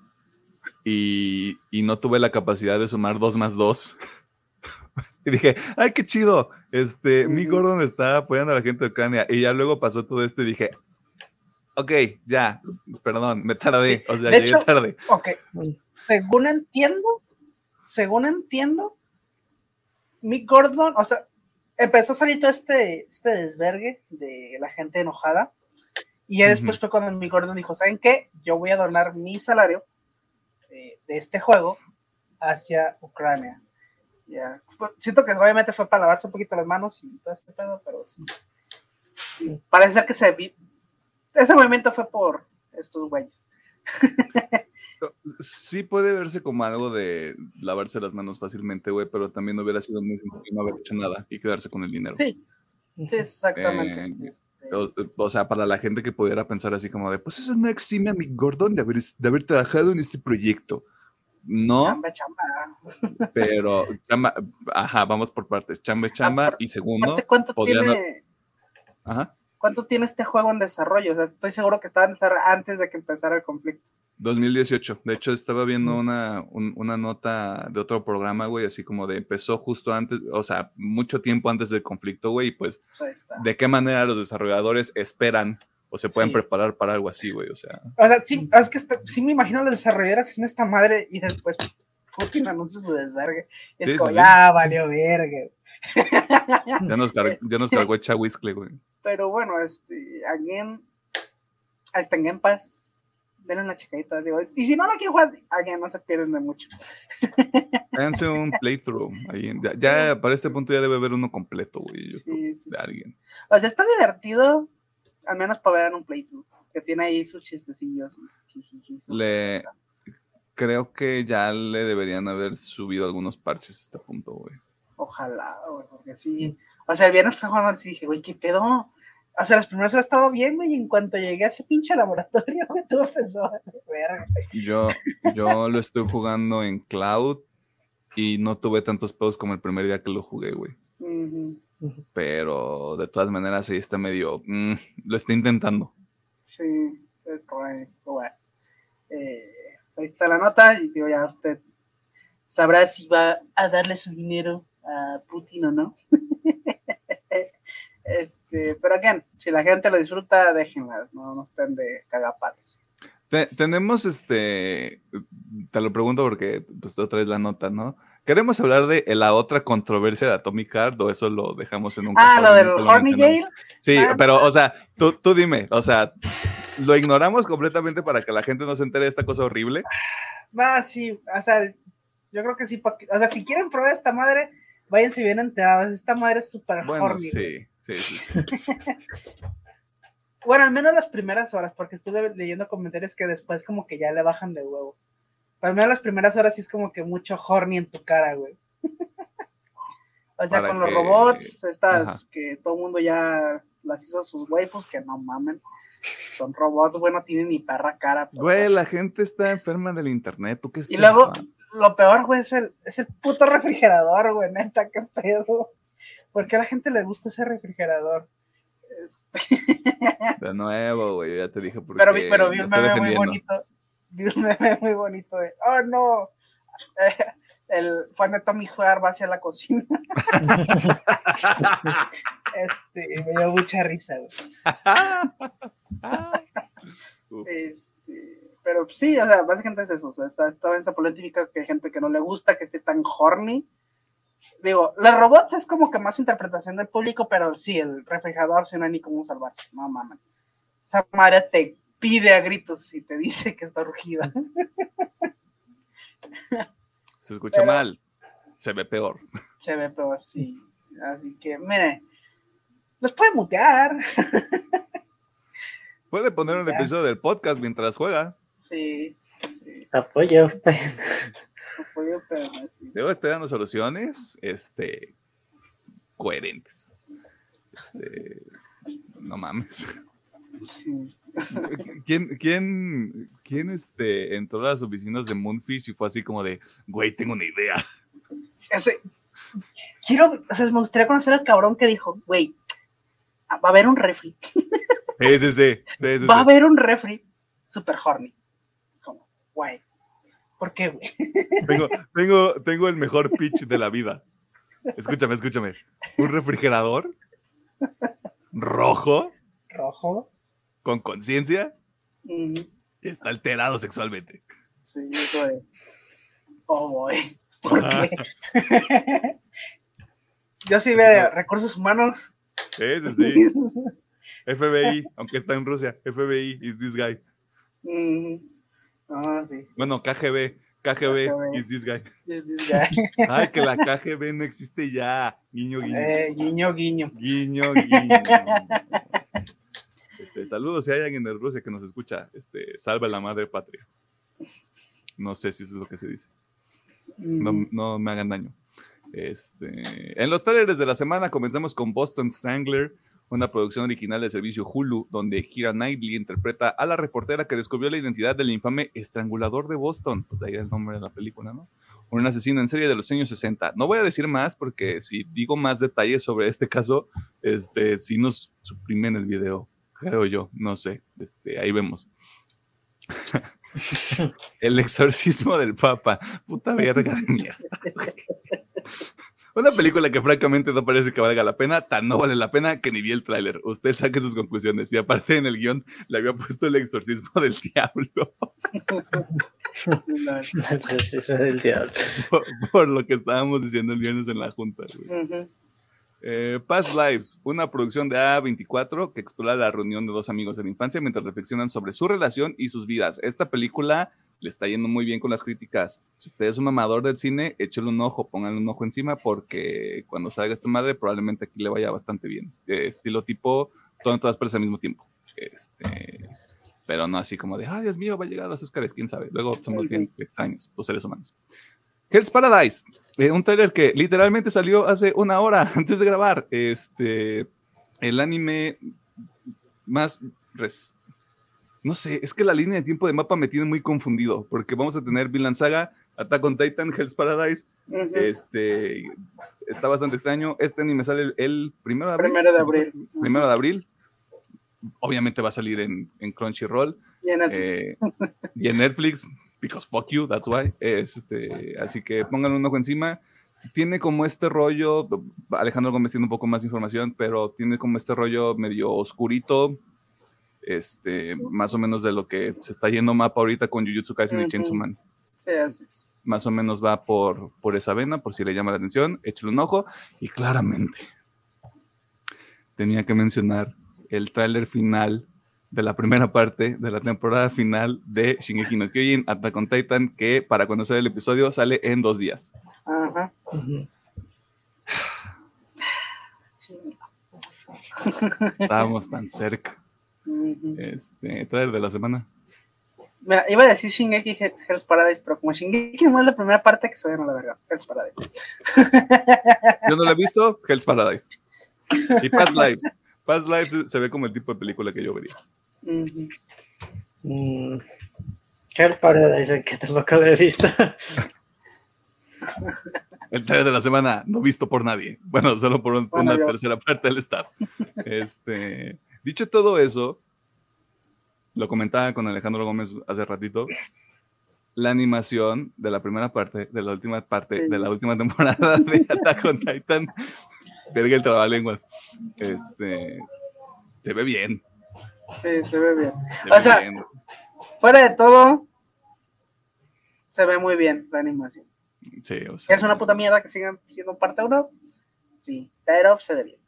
Speaker 1: y, y, no tuve la capacidad de sumar dos más dos. y dije, ay, qué chido. Este, Mick Gordon está apoyando a la gente de Ucrania. Y ya luego pasó todo esto y dije, ok, ya, perdón, me tardé, o sea, llegué tarde.
Speaker 2: Ok, según entiendo, según entiendo, Mick Gordon, o sea, empezó a salir todo este, este desvergue de la gente enojada, y ya después fue cuando Mick Gordon dijo, ¿saben qué? Yo voy a donar mi salario de, este juego hacia Ucrania. Ya, pues, siento que obviamente fue para lavarse un poquito las manos y todo este pedo, pero sí. sí. Parece ser que se ese movimiento fue por estos güeyes.
Speaker 1: Sí puede verse como algo de lavarse las manos fácilmente, güey, pero también hubiera sido muy sencillo no haber hecho nada y quedarse con el dinero.
Speaker 2: Sí, sí exactamente.
Speaker 1: Eh, este o, sea, para la gente que pudiera pensar así como de, pues eso no exime a mi Gordon de haber, de haber trabajado en este proyecto. No.
Speaker 2: Chamba, chamba.
Speaker 1: Pero, chamba, ajá, vamos por partes. Chamba, chamba. y segundo,
Speaker 2: ¿cuánto tiene? Ajá. ¿Cuánto tiene este juego en desarrollo? O sea, estoy seguro que estaba en desarrollo antes de que empezara el conflicto.
Speaker 1: 2018. De hecho, estaba viendo una, una nota de otro programa, güey, así como de empezó justo antes, o sea, mucho tiempo antes del conflicto, güey, y pues,
Speaker 2: pues
Speaker 1: de qué manera los desarrolladores esperan o se pueden preparar para algo así, güey, o sea.
Speaker 2: O sea, sí, es que sí me imagino a los desarrolladores en esta madre y después fucking anuncios su desvergue. Es como, ya valió verga.
Speaker 1: Ya nos, cargó, ya nos cargó güey.
Speaker 2: Pero bueno, este, again, hasta en Game Pass, denle una chicadita, digo, y si no lo quiero jugar, again, no se pierden de mucho.
Speaker 1: Háganse un playthrough, ahí, ya, para este punto ya debe haber uno completo, güey, sí, sí, de alguien.
Speaker 2: O sea, está divertido, al menos para ver un playthrough, que tiene ahí sus chistecillos.
Speaker 1: Le, creo que ya le deberían haber subido algunos parches a este punto, güey.
Speaker 2: Ojalá, güey, porque sí. O sea, el viernes estaba jugando y dije, güey, ¿qué pedo? O sea, las primeras horas estaba bien, güey, y en cuanto llegué a ese pinche laboratorio, güey, todo empezó a ver.
Speaker 1: Yo, yo lo estoy jugando en cloud y no tuve tantos pedos como el primer día que lo jugué, güey. Pero de todas maneras, sí está medio. Mm, lo está intentando.
Speaker 2: Sí, bueno. Eh, ahí está la nota y digo, ya usted sabrá si va a darle su dinero a Putin o no. este, pero again, si la gente lo disfruta, déjenla, no, no estén de cagapalos.
Speaker 1: tenemos este, te lo pregunto porque pues tú traes la nota, ¿no? ¿Queremos hablar de la otra controversia de Atomic Heart o eso lo dejamos en un
Speaker 2: Ah, lo del Horny Jail.
Speaker 1: Sí, ah, pero, o sea, tú, tú dime, o sea, ¿lo ignoramos completamente para que la gente no se entere de esta cosa horrible?
Speaker 2: Va, sí, o sea, yo creo que sí, o sea, si quieren probar esta madre, váyanse bien enterados. Esta madre es súper
Speaker 1: bueno, Sí, sí, sí.
Speaker 2: bueno, al menos las primeras horas, porque estuve leyendo comentarios que después como que ya le bajan de huevo. Pero al menos las primeras horas sí es como que mucho horny en tu cara, güey. o sea, con los robots, estas que todo el mundo ya las hizo sus waifus, que no mamen. Son robots, güey, no tienen ni perra cara.
Speaker 1: Güey, la gente está enferma del internet, ¿tú qué
Speaker 2: Y luego, lo peor, güey, es el, es el puto refrigerador, güey, neta, qué pedo. ¿Por qué a la gente le gusta ese refrigerador? Este...
Speaker 1: De nuevo, güey, ya te dije por
Speaker 2: pero, qué. Pero vi un meme muy bonito. Vi un meme muy bonito de, oh no, el fan de Tommy Jugar va hacia la cocina. este, me dio mucha risa, güey. este, pero sí, o sea, básicamente es eso. O sea, está toda esa polémica que hay gente que no le gusta que esté tan horny. Digo, los robots es como que más interpretación del público, pero sí, el refrigerador si no hay ni cómo salvarse. No mames. Esa madre te pide a gritos y te dice que está rugida.
Speaker 1: Se escucha
Speaker 2: Pero-
Speaker 1: mal, se ve peor.
Speaker 2: Se ve peor, sí. Así que, mire, los puede mutear.
Speaker 1: Puede poner un episodio del podcast mientras juega.
Speaker 2: Sí, sí.
Speaker 3: Apoyo.
Speaker 2: Apoyo, pero no, sí.
Speaker 1: Yo estoy dando soluciones este, coherentes. Este, no mames.
Speaker 2: sí.
Speaker 1: ¿Quién, quién, quién este, entró a las oficinas de Moonfish y fue así como de, güey, tengo una idea?
Speaker 2: Quiero, o sea, me gustaría conocer al cabrón que dijo, güey, va a haber un refri.
Speaker 1: Sí, sí, sí. sí, sí,
Speaker 2: Va a haber un refri super horny. Güey. ¿Por qué, güey?
Speaker 1: Tengo, tengo, tengo el mejor pitch de la vida. Escúchame, escúchame. Un refrigerador rojo,
Speaker 2: Rojo.
Speaker 1: con conciencia,
Speaker 2: Mm,
Speaker 1: y está alterado sexualmente.
Speaker 2: sí, güey. Oh, boy. ¿Por qué? Yo sí veo recursos humanos.
Speaker 1: Sí, sí, sí. FBI, aunque está en Rusia. FBI is this guy.
Speaker 2: Mm, Ah, sí.
Speaker 1: Bueno, KGB. KGB
Speaker 2: KGB.
Speaker 1: is this guy.
Speaker 2: Is this guy.
Speaker 1: Ay, que la KGB no existe ya. Guiño, guiño.
Speaker 2: Eh, guiño, guiño.
Speaker 1: Guiño, guiño. Este, saludos si hay alguien de Rusia que nos escucha. Este, salva la madre patria. No sé si eso es lo que se dice. No,
Speaker 2: Mm,
Speaker 1: no me hagan daño. Este, en los trailers de la semana comenzamos con Boston Strangler, una producción original del servicio Hulu, donde Kira Knightley interpreta a la reportera que descubrió la identidad del infame estrangulador de Boston. Pues ahí el nombre de la película, ¿no? Un asesino en serie de los años 60. No voy a decir más porque si digo más detalles sobre este caso, este, si nos suprimen el video, creo yo, no sé. Este, ahí vemos. El exorcismo del Papa. Puta verga de mierda. Una película que francamente no parece que valga la pena, tan no vale la pena que ni vi el tráiler. Usted saque sus conclusiones. Y aparte en el guion le había puesto el exorcismo del diablo.
Speaker 3: El ejercicio del diablo.
Speaker 1: por, por lo que estábamos diciendo el viernes en la junta. güey. Eh, Past Lives, una producción de A24 que explora la reunión de dos amigos de la infancia mientras reflexionan sobre su relación y sus vidas. Esta película le está yendo muy bien con las críticas. Si usted es un mamador del cine, échale un ojo, pónganle un ojo encima porque cuando salga esta madre probablemente aquí le vaya bastante bien. Eh, estilo tipo, todo en todas partes al mismo tiempo. Este, pero no así como de, ay Dios mío, va a llegar a los Oscars, quién sabe. Luego somos bien extraños, los seres humanos. Hell's Paradise, eh, un trailer que literalmente salió hace una hora antes de grabar. Este, el anime más, res- no sé, es que la línea de tiempo de mapa me tiene muy confundido, porque vamos a tener Vinland Saga, Attack on Titan, Hell's Paradise, este, está bastante extraño. Este anime sale el, el primero de abril.
Speaker 2: Primero de abril.
Speaker 1: Primero de abril. Obviamente va a salir en, en Crunchyroll.
Speaker 2: Y en Netflix.
Speaker 1: Eh, y en Netflix, because fuck you, that's why. Es, este, así que pongan un ojo encima. Tiene como este rollo, Alejandro Gómez tiene un poco más de información, pero tiene como este rollo medio oscurito, este, más o menos de lo que se está yendo mapa ahorita con Jujutsu Kaisen y
Speaker 2: Ujú.
Speaker 1: Chainsaw Man.
Speaker 2: Sí, así es.
Speaker 1: Más o menos va por, por esa vena, por si le llama la atención, échale un ojo. Y claramente, tenía que mencionar el tráiler final de la primera parte de la temporada final de Shingeki no Kyojin Attack on Titan, que para cuando sale el episodio sale en dos días.
Speaker 2: Ajá.
Speaker 3: Ujú.
Speaker 2: Sí.
Speaker 1: Estábamos tan cerca. Este, tráiler de la semana.
Speaker 2: Mira, iba a decir Shingeki He- Hell's Paradise, pero como Shingeki no es la primera parte que se vayan a la verga. Hell's Paradise.
Speaker 1: Yo no la he visto, Hell's Paradise. Y Past Lives. Past Lives se- ve como el tipo de película que yo vería.
Speaker 3: Mm, Hell Paradise, que tampoco lo he visto.
Speaker 1: El trailer de la semana no visto por nadie. Bueno, solo por un-
Speaker 2: Bueno,
Speaker 1: una
Speaker 2: yo.
Speaker 1: tercera parte del staff. Este, dicho todo eso, lo comentaba con Alejandro Gómez hace ratito. La animación de la primera parte, de la última parte, de la última temporada de Attack on Titan, verga el trabalenguas. Este, se ve bien.
Speaker 2: Sí, se ve bien.
Speaker 1: se
Speaker 2: O
Speaker 1: ve
Speaker 2: sea,
Speaker 1: bien.
Speaker 2: Fuera de todo, se ve muy bien la animación.
Speaker 1: Sí, o sea,
Speaker 2: ¿Es una puta mierda que sigan siendo parte 1? Sí, pero se ve bien.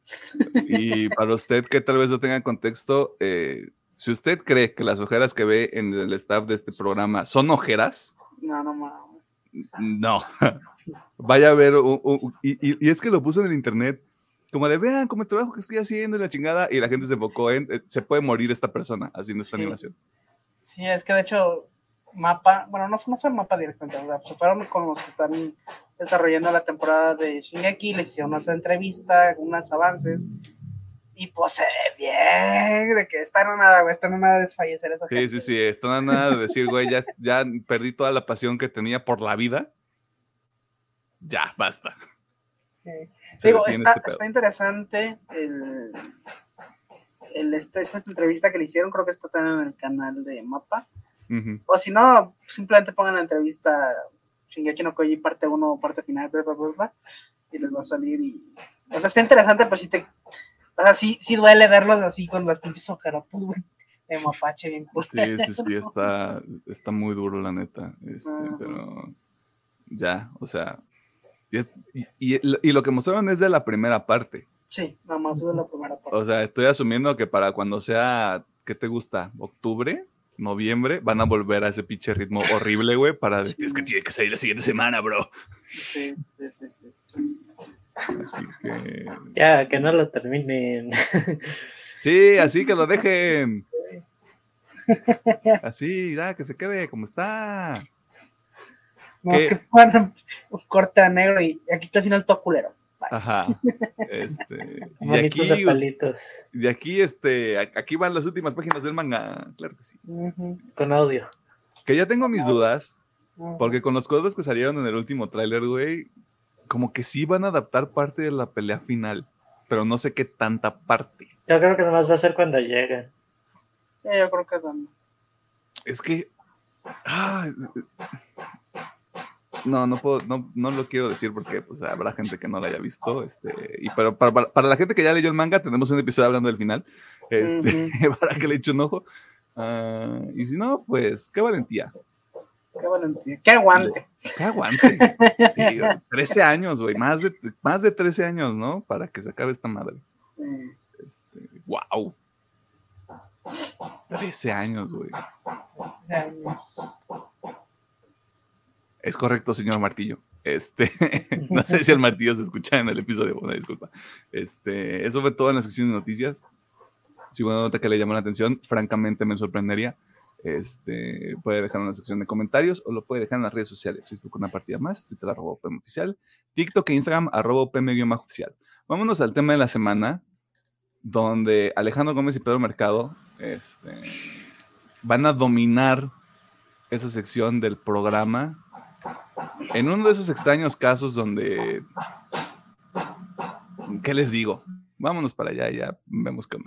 Speaker 1: Y para usted que tal vez no tenga contexto, eh, si usted cree que las ojeras que ve en el staff de este programa son ojeras,
Speaker 2: No, no mames.
Speaker 1: no. Vaya a ver, y, es que lo puso en el internet, como de vean como el trabajo que estoy haciendo y la chingada, y la gente se enfocó en, eh, se puede morir esta persona haciendo esta animación.
Speaker 2: Sí, es que de hecho, mapa, bueno, no, no fue mapa directamente, se fueron con los que están desarrollando la temporada de Shingeki, le hicieron una entrevista, unos avances, y pues se ve bien, de que está en nada, güey, está en nada de desfallecer esa
Speaker 1: gente. Sí, sí, sí, está en nada de decir, güey, ya, ya perdí toda la pasión que tenía por la vida. Ya, basta.
Speaker 2: Digo, está, está, interesante el, el este, esta entrevista que le hicieron, creo que está también en el canal de Mapa. O si no, simplemente pongan la entrevista Shingeki no Koji parte 1 parte final, bla, bla, bla, y les va a salir y... O sea, está interesante, pero si te o sea, sí, sí duele verlos así con los pinches ojerotas, güey. De mapache bien
Speaker 1: cool. Sí, sí, sí, está, está muy duro, la neta. Este, pero ya, o sea. Y, y, lo que mostraron es de la primera parte.
Speaker 2: Sí, nada más es de la primera parte.
Speaker 1: O sea, estoy asumiendo que para cuando sea, ¿qué te gusta? ¿Octubre? Noviembre, van a volver a ese pinche ritmo horrible, güey, para decir, es que tiene que salir la siguiente semana, bro.
Speaker 2: Sí, sí, sí, sí.
Speaker 1: Así que.
Speaker 3: Ya, que no lo terminen.
Speaker 1: Sí, así que lo dejen. Así, ya, que se quede como está.
Speaker 2: No, es que ponen un corte a negro y aquí está el final todo culero.
Speaker 1: Ajá. Este, y aquí, de palitos. Y aquí, este, aquí van las últimas páginas del manga. Claro que sí.
Speaker 3: Con audio.
Speaker 1: Que ya tengo mis dudas. Porque con los cuadros que salieron en el último tráiler, güey, como que sí van a adaptar parte de la pelea final, pero no sé qué tanta parte.
Speaker 3: Yo creo que nomás va a ser cuando lleguen.
Speaker 2: yo creo que también.
Speaker 1: Es que. No, no puedo, no, no, lo quiero decir porque pues, habrá gente que no lo haya visto. Este, y pero para, para, la gente que ya leyó el manga, tenemos un episodio hablando del final. Este, para que le eche un ojo. Ah, y si no, pues qué valentía.
Speaker 2: Qué valentía. Qué aguante.
Speaker 1: Qué aguante. 13 años, güey. Más de, más de 13 años, ¿no? Para que se acabe esta madre. Este, wow. 13 años, güey. 13 años. Es correcto, señor Martillo. Este, no sé si el martillo se escucha en el episodio, una disculpa. Este, eso fue todo en la sección de noticias. Si una nota que le llamó la atención, francamente me sorprendería. Este, puede dejar en la sección de comentarios o lo puede dejar en las redes sociales. Facebook una partida más, Twitter arroba PM oficial, TikTok e Instagram arroba PM oficial. Vámonos al tema de la semana, donde Alejandro Gómez y Pedro Mercado este, van a dominar esa sección del programa en uno de esos extraños casos donde... ¿Qué les digo? Vámonos para allá ya vemos qué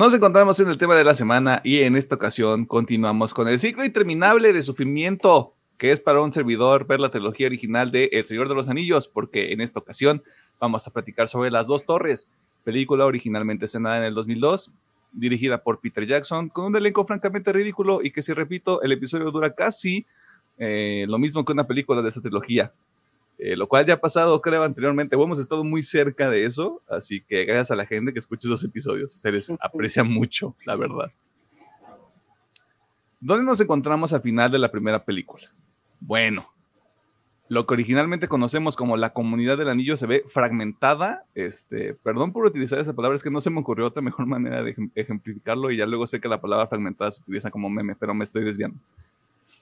Speaker 1: Nos encontramos en el tema de la semana y en esta ocasión continuamos con el ciclo interminable de sufrimiento que es para un servidor ver la trilogía original de El Señor de los Anillos, porque en esta ocasión vamos a platicar sobre Las Dos Torres, película originalmente estrenada en el 2002, dirigida por Peter Jackson, con un elenco francamente ridículo y que si repito, el episodio dura casi eh, lo mismo que una película de esta trilogía. Eh, lo cual ya ha pasado, creo, anteriormente. hemos estado muy cerca de eso, así que gracias a la gente que escucha esos episodios. Se les aprecia mucho, la verdad. ¿Dónde nos encontramos al final de la primera película? Bueno, lo que originalmente conocemos como la comunidad del anillo se ve fragmentada. Este, perdón por utilizar esa palabra, es que no se me ocurrió otra mejor manera de ejemplificarlo y ya luego sé que la palabra fragmentada se utiliza como meme, pero me estoy desviando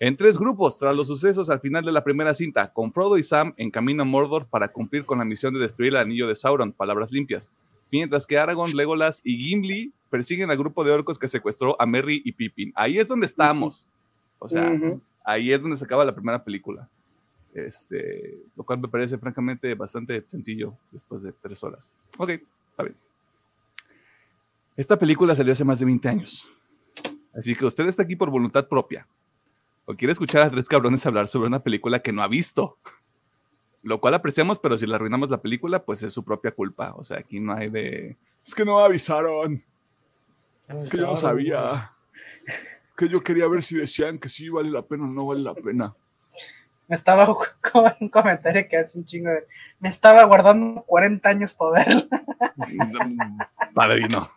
Speaker 1: en tres grupos tras los sucesos al final de la primera cinta, con Frodo y Sam en camino a Mordor para cumplir con la misión de destruir el anillo de Sauron, palabras limpias, mientras que Aragorn, Legolas y Gimli persiguen al grupo de orcos que secuestró a Merry y Pippin. Ahí es donde estamos. O sea, ahí es donde se acaba la primera película. Este, lo cual me parece francamente bastante sencillo después de tres horas. Ok, está bien. Esta película salió hace más de 20 años. Así que usted está aquí por voluntad propia o quiere escuchar a tres cabrones hablar sobre una película que no ha visto. Lo cual apreciamos, pero si le arruinamos la película, pues es su propia culpa. O sea, aquí no hay de. Es que no avisaron. Es que yo no sabía. Que yo quería ver si decían que sí vale la pena o no vale la pena.
Speaker 2: Me estaba con un comentario que hace un chingo de. Me estaba guardando 40 años para verla.
Speaker 1: Padrino.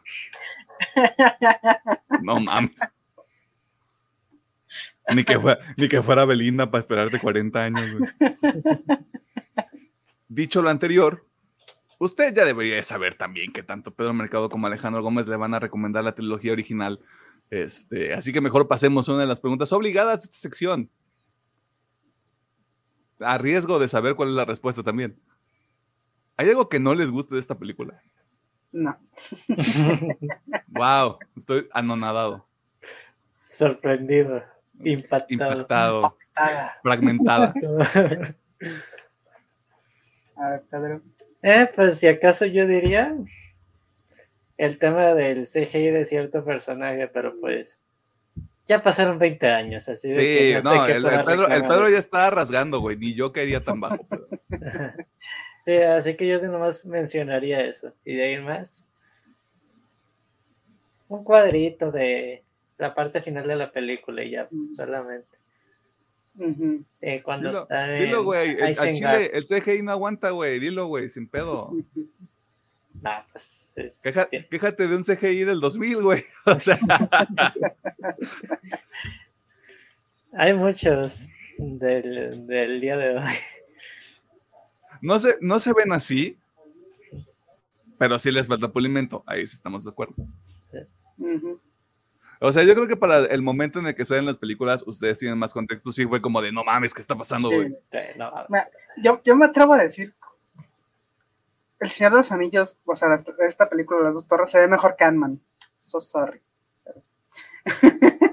Speaker 1: No mames. Ni que, fuera, ni que fuera Belinda para esperarte 40 años. Dicho lo anterior, usted ya debería de saber también que tanto Pedro Mercado como Alejandro Gómez le van a recomendar la trilogía original. Este, así que mejor pasemos a una de las preguntas obligadas de esta sección. A riesgo de saber cuál es la respuesta también. ¿Hay algo que no les guste de esta película?
Speaker 2: No.
Speaker 1: wow, estoy anonadado.
Speaker 3: Sorprendido, impactado.
Speaker 1: Impactado, fragmentada.
Speaker 2: A ver, Pedro.
Speaker 3: Eh, pues si acaso yo diría el tema del CGI de cierto personaje, pero pues ya pasaron 20 años, así de
Speaker 1: Sí,
Speaker 3: que no, sé
Speaker 1: no,
Speaker 3: qué
Speaker 1: el, el Pedro, el ya estaba rasgando, güey. Ni yo caería tan bajo. pero-
Speaker 3: Sí, así que yo nomás mencionaría eso. Y de ahí más, un cuadrito de la parte final de la película y ya,
Speaker 2: Mm.
Speaker 3: solamente.
Speaker 2: Ujú.
Speaker 3: Eh, cuando
Speaker 1: Dilo,
Speaker 3: está
Speaker 1: dilo, güey. El, chile, CGI no aguanta, güey. Dilo, güey, sin pedo.
Speaker 3: Nah, pues, es-
Speaker 1: quéjate de un CGI del 2000, güey. O sea,
Speaker 3: hay muchos del, del día de hoy.
Speaker 1: no se, no se ven así, pero sí les falta pulimento. Ahí sí estamos de acuerdo.
Speaker 2: Ujú.
Speaker 1: O sea, yo creo que para el momento en el que salen las películas, ustedes tienen más contexto. Sí, fue como de no mames, ¿qué está pasando, güey?
Speaker 3: Sí, no,
Speaker 2: Yo, yo me atrevo a decir, El Señor de los Anillos, o sea, esta película, Las Dos Torres, se ve mejor que Ant-Man. So sorry.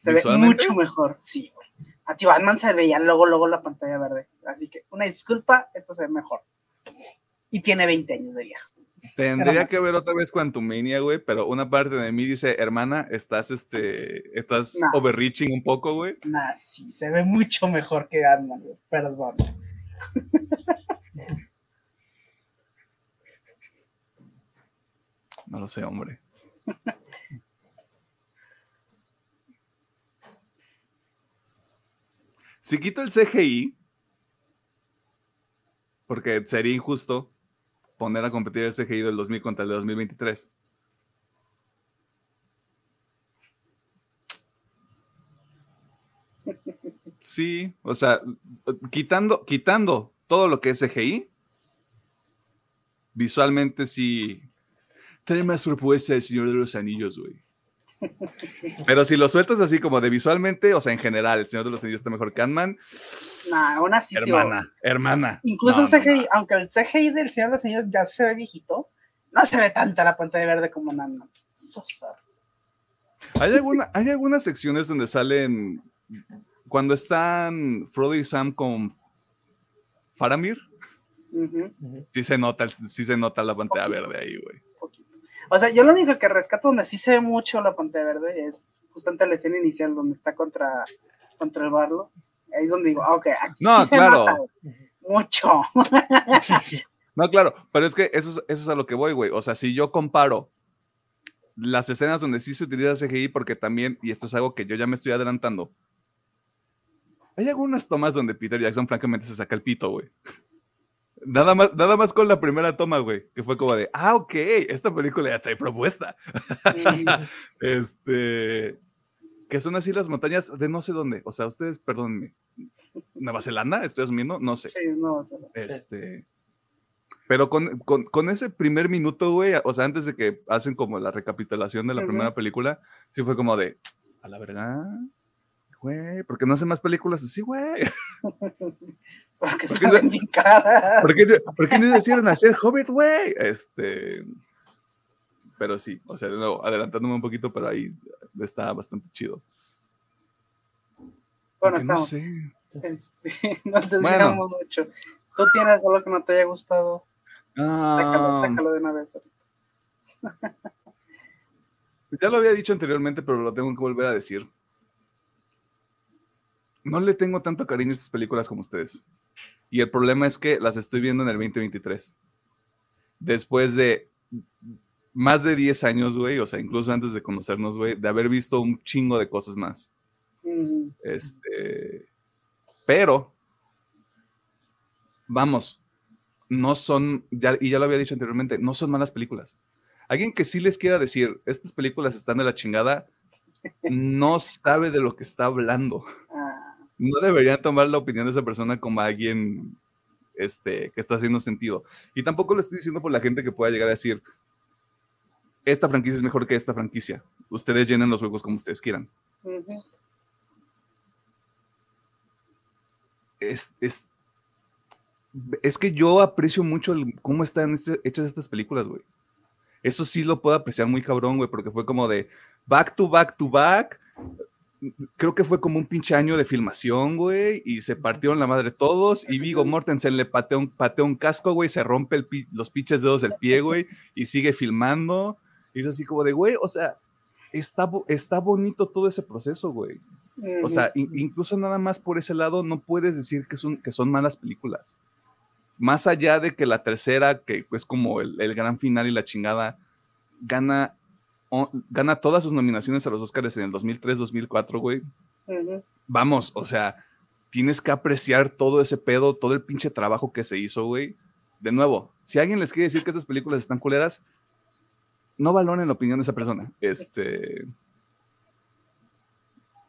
Speaker 2: Se ve mucho mejor, sí, güey. A ti Ant-Man se veía luego, luego la pantalla verde. Así que, una disculpa, esto se ve mejor. Y tiene 20 años de viejo.
Speaker 1: Tendría que ver otra vez Quantumania, güey, pero una parte de mí dice, hermana, estás, este, estás
Speaker 2: No.
Speaker 1: overreaching un poco, güey.
Speaker 2: Nah, sí, se ve mucho mejor que Ant-Man, güey. Perdón.
Speaker 1: No lo sé, hombre. Si quito el CGI, porque sería injusto poner a competir el CGI del 2000 contra el de 2023. Sí, o sea, quitando, quitando todo lo que es CGI, visualmente sí. Trae más propuesta el Señor de los Anillos, güey. Pero si lo sueltas así como de visualmente, o sea, en general, el Señor de los Anillos está mejor que Ant-Man.
Speaker 2: Nah, aún así, tío,
Speaker 1: Hermana, hermana.
Speaker 2: Incluso
Speaker 1: No,
Speaker 2: el CGI,
Speaker 1: no.
Speaker 2: aunque el CGI del Señor de los Anillos ya se ve viejito, no se ve tanta la pantalla verde como en Ant-Man. So sorry.
Speaker 1: ¿Hay, alguna, hay algunas secciones donde salen cuando están Frodo y Sam con Faramir. Sí se nota, sí se nota la pantalla verde ahí, güey.
Speaker 2: O sea, yo lo único que rescato donde sí se ve mucho la pantalla verde es justamente la escena inicial donde está contra, contra el barlo. Ahí es donde digo, ah, ok, aquí
Speaker 1: No,
Speaker 2: sí se
Speaker 1: claro.
Speaker 2: nota, güey. mucho.
Speaker 1: No, claro, pero es que eso es, eso es a lo que voy, güey. O sea, si yo comparo las escenas donde sí se utiliza CGI, porque también, y esto es algo que yo ya me estoy adelantando, hay algunas tomas donde Peter Jackson francamente se saca el pito, güey. Nada más, nada más con la primera toma, güey, que fue como de, ah, ok, esta película ya trae propuesta. Este, que son así las montañas de no sé dónde. O sea, ustedes, perdónenme, ¿Nueva Zelanda? ¿Estoy asumiendo? No sé.
Speaker 2: sí, sea,
Speaker 1: Este. Pero con, con- con ese primer minuto, güey, o sea, antes de que hacen como la recapitulación de la primera película, sí fue como de, a la verdad, güey, ¿por qué no hacen más películas así, güey?
Speaker 2: porque
Speaker 1: ¿Por no-
Speaker 2: bien caras.
Speaker 1: ¿Por qué, por qué no decidieron hacer Hobbit, güey? Este. Pero sí, o sea, de nuevo, adelantándome un poquito, pero ahí está bastante chido.
Speaker 2: Bueno,
Speaker 1: Porque no
Speaker 2: estamos.
Speaker 1: sé.
Speaker 2: Este, nos desviamos
Speaker 1: Bueno.
Speaker 2: mucho. ¿Tú tienes algo que no te haya gustado? Sácalo,
Speaker 1: Ah,
Speaker 2: sácalo de una vez.
Speaker 1: Ya lo había dicho anteriormente, pero lo tengo que volver a decir. No le tengo tanto cariño a estas películas como ustedes. Y el problema es que las estoy viendo en el 2023. Después de más de 10 años, güey, o sea, incluso antes de conocernos, güey, de haber visto un chingo de cosas más. Este, pero, vamos, no son, ya, y ya lo había dicho anteriormente, no son malas películas. Alguien que sí les quiera decir, estas películas están de la chingada, no sabe de lo que está hablando. Ah. No deberían tomar la opinión de esa persona como alguien este, que está haciendo sentido. Y tampoco lo estoy diciendo por la gente que pueda llegar a decir, esta franquicia es mejor que esta franquicia. Ustedes llenen los juegos como ustedes quieran. es, es, que yo aprecio mucho cómo están este, hechas estas películas, güey. Eso sí lo puedo apreciar muy cabrón, güey, porque fue como de back to back to back. Creo que fue como un pinche año de filmación, güey, y se partieron la madre todos. Y Vigo Mortensen le pateó un, un casco, güey, se rompe los pinches dedos del pie, güey, y sigue filmando. Y es así como de, güey, o sea, está, está bonito todo ese proceso, güey. O sea, incluso nada más por ese lado no puedes decir que son, que son malas películas. Más allá de que la tercera, que es como el, gran final y la chingada, gana, gana todas sus nominaciones a los Oscars en el 2003, 2004, güey. Vamos, o sea, tienes que apreciar todo ese pedo, todo el pinche trabajo que se hizo, güey. De nuevo, si alguien les quiere decir que estas películas están culeras, no valoren la opinión de esa persona. Este.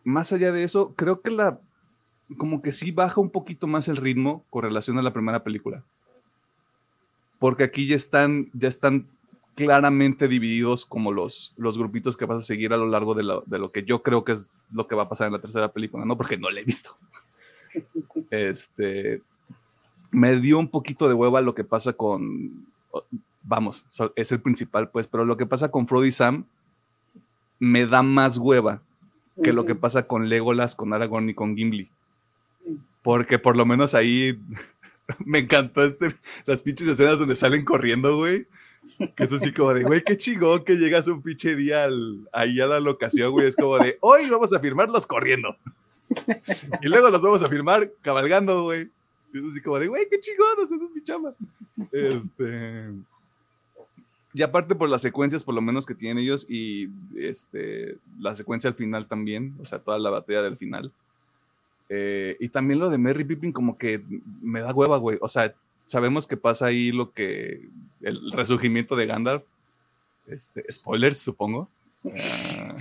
Speaker 1: Más allá de eso, creo que la. Como que sí baja un poquito más el ritmo con relación a la primera película. Porque aquí ya están, ya están claramente divididos como los, los grupitos que vas a seguir a lo largo de lo, de lo que yo creo que es lo que va a pasar en la tercera película, ¿no? Porque no la he visto. Este. Me dio un poquito de hueva lo que pasa con vamos, es el principal, pues, pero lo que pasa con Frodo y Sam me da más hueva que lo que pasa con Legolas, con Aragorn y con Gimli. Porque por lo menos ahí me encantó este, las pinches escenas donde salen corriendo, güey. Que es así como de, güey, qué chingón que llegas un pinche día ahí a la locación, güey. Es como de, hoy vamos a firmarlos corriendo. Y luego los vamos a firmar cabalgando, güey. es así como de, güey, qué chingón, esa es mi chama. Este. Y aparte por las secuencias, por lo menos que tienen ellos, y este, la secuencia al final también, o sea, toda la batalla del final. Eh, y también lo de Merry Pippin como que me da hueva, güey. O sea, sabemos que pasa ahí lo que, el resurgimiento de Gandalf. Este, spoilers, supongo. Ah,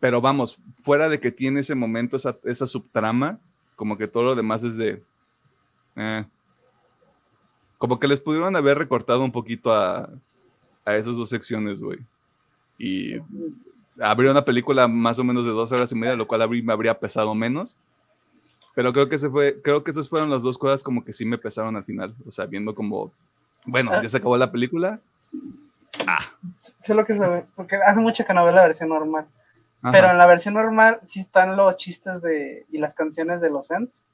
Speaker 1: pero vamos, fuera de que tiene ese momento, esa, esa subtrama, como que todo lo demás es de... Eh, como que les pudieron haber recortado un poquito a, esas dos secciones, güey. Y habría una película más o menos de dos horas y media, lo cual me habría pesado menos. Pero creo que, se fue, creo que esas fueron las dos cosas como que sí me pesaron al final. O sea, viendo como, bueno, ya se acabó la película.
Speaker 2: Ah. Sé lo que se ve, porque hace mucho que no veo la versión normal. Pero en la versión normal sí están los chistes de y las canciones de los Ents.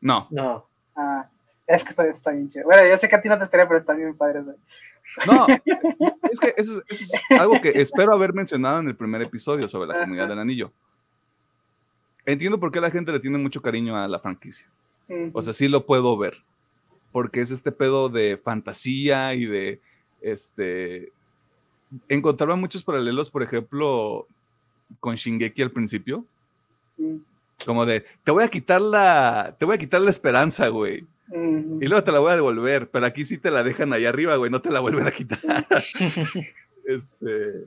Speaker 1: No.
Speaker 3: No.
Speaker 2: Ah, es que está bien chido. Bueno, yo sé que a ti no te estaría, pero está bien padre.
Speaker 1: No, es que eso, es algo que espero haber mencionado en el primer episodio sobre la comunidad del anillo. Entiendo por qué la gente le tiene mucho cariño a la franquicia. O sea, sí lo puedo ver. Porque es este pedo de fantasía y de este. Encontraba muchos paralelos, por ejemplo, con Shingeki al principio. Como de, te voy a quitar la, te voy a quitar la esperanza, güey. Y luego te la voy a devolver, pero aquí sí te la dejan ahí arriba, güey, no te la vuelven a quitar. este,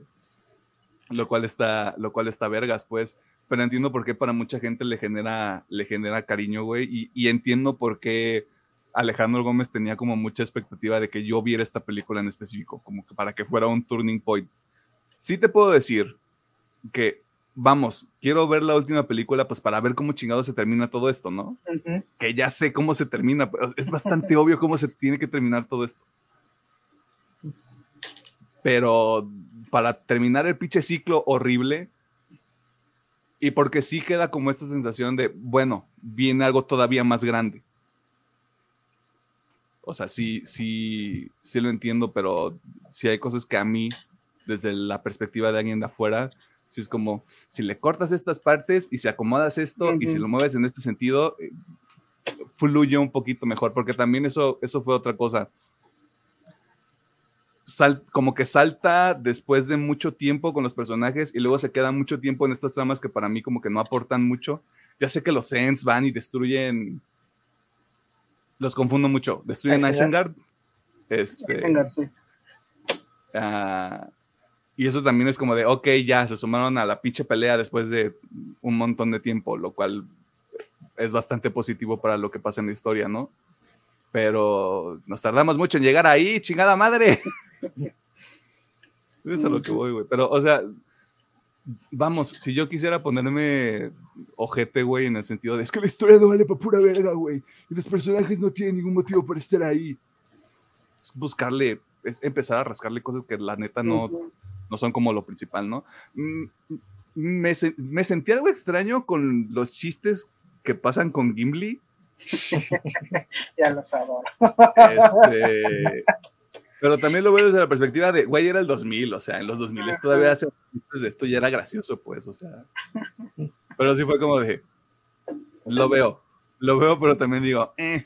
Speaker 1: lo cual está, lo cual está vergas, pues. Pero entiendo por qué para mucha gente le genera, le genera cariño, güey, y, y entiendo por qué Alejandro Gómez tenía como mucha expectativa de que yo viera esta película en específico, como que para que fuera un turning point. Sí te puedo decir que vamos, quiero ver la última película, pues para ver cómo chingado se termina todo esto, ¿no? Que ya sé cómo se termina, es bastante obvio cómo se tiene que terminar todo esto. Pero para terminar el pinche ciclo horrible, y porque sí queda como esta sensación de, bueno, viene algo todavía más grande. O sea, sí, sí, sí lo entiendo, pero sí hay cosas que a mí, desde la perspectiva de alguien de afuera, Si es como, si le cortas estas partes y si acomodas esto y si lo mueves en este sentido, eh, fluye un poquito mejor, porque también eso, eso fue otra cosa. Sal, como que salta después de mucho tiempo con los personajes y luego se queda mucho tiempo en estas tramas que para mí como que no aportan mucho. Ya sé que los Sens van y destruyen. Los confundo mucho. Destruyen Isengard. Este, Isengard, sí. Ah, y eso también es como de, ok, ya se sumaron a la pinche pelea después de un montón de tiempo, lo cual es bastante positivo para lo que pasa en la historia, ¿no? Pero nos tardamos mucho en llegar ahí, chingada madre. Es a lo que voy, güey. Pero, o sea, vamos, si yo quisiera ponerme ojete, güey, en el sentido de es que la historia no vale para pura verga, güey. Y los personajes no tienen ningún motivo para estar ahí. Es buscarle, es empezar a rascarle cosas que la neta no, no son como lo principal, ¿no? Mm, me, me sentí algo extraño con los chistes que pasan con Gimli.
Speaker 2: ya los adoro.
Speaker 1: Este, pero también lo veo desde la perspectiva de, güey, era el 2000, o sea, en los 2000 todavía hace chistes de esto y era gracioso, pues, o sea. Pero sí fue como de, lo veo, lo veo, pero también digo, eh.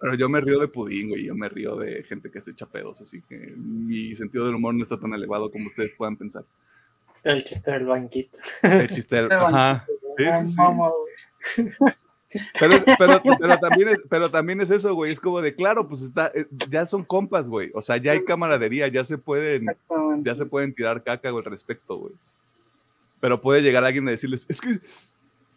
Speaker 1: Pero yo me río de pudín, güey, yo me río de gente que se echa pedos, así que mi sentido del humor no está tan elevado como ustedes puedan pensar.
Speaker 3: El chiste del banquito.
Speaker 1: El chiste del... Ajá. Pero, pero, pero, también es, pero también es eso, güey. Es como de, claro, pues está, eh, ya son compas, güey. O sea, ya hay camaradería, ya se pueden, ya se pueden tirar caca al respecto, güey. Pero puede llegar alguien a decirles, es que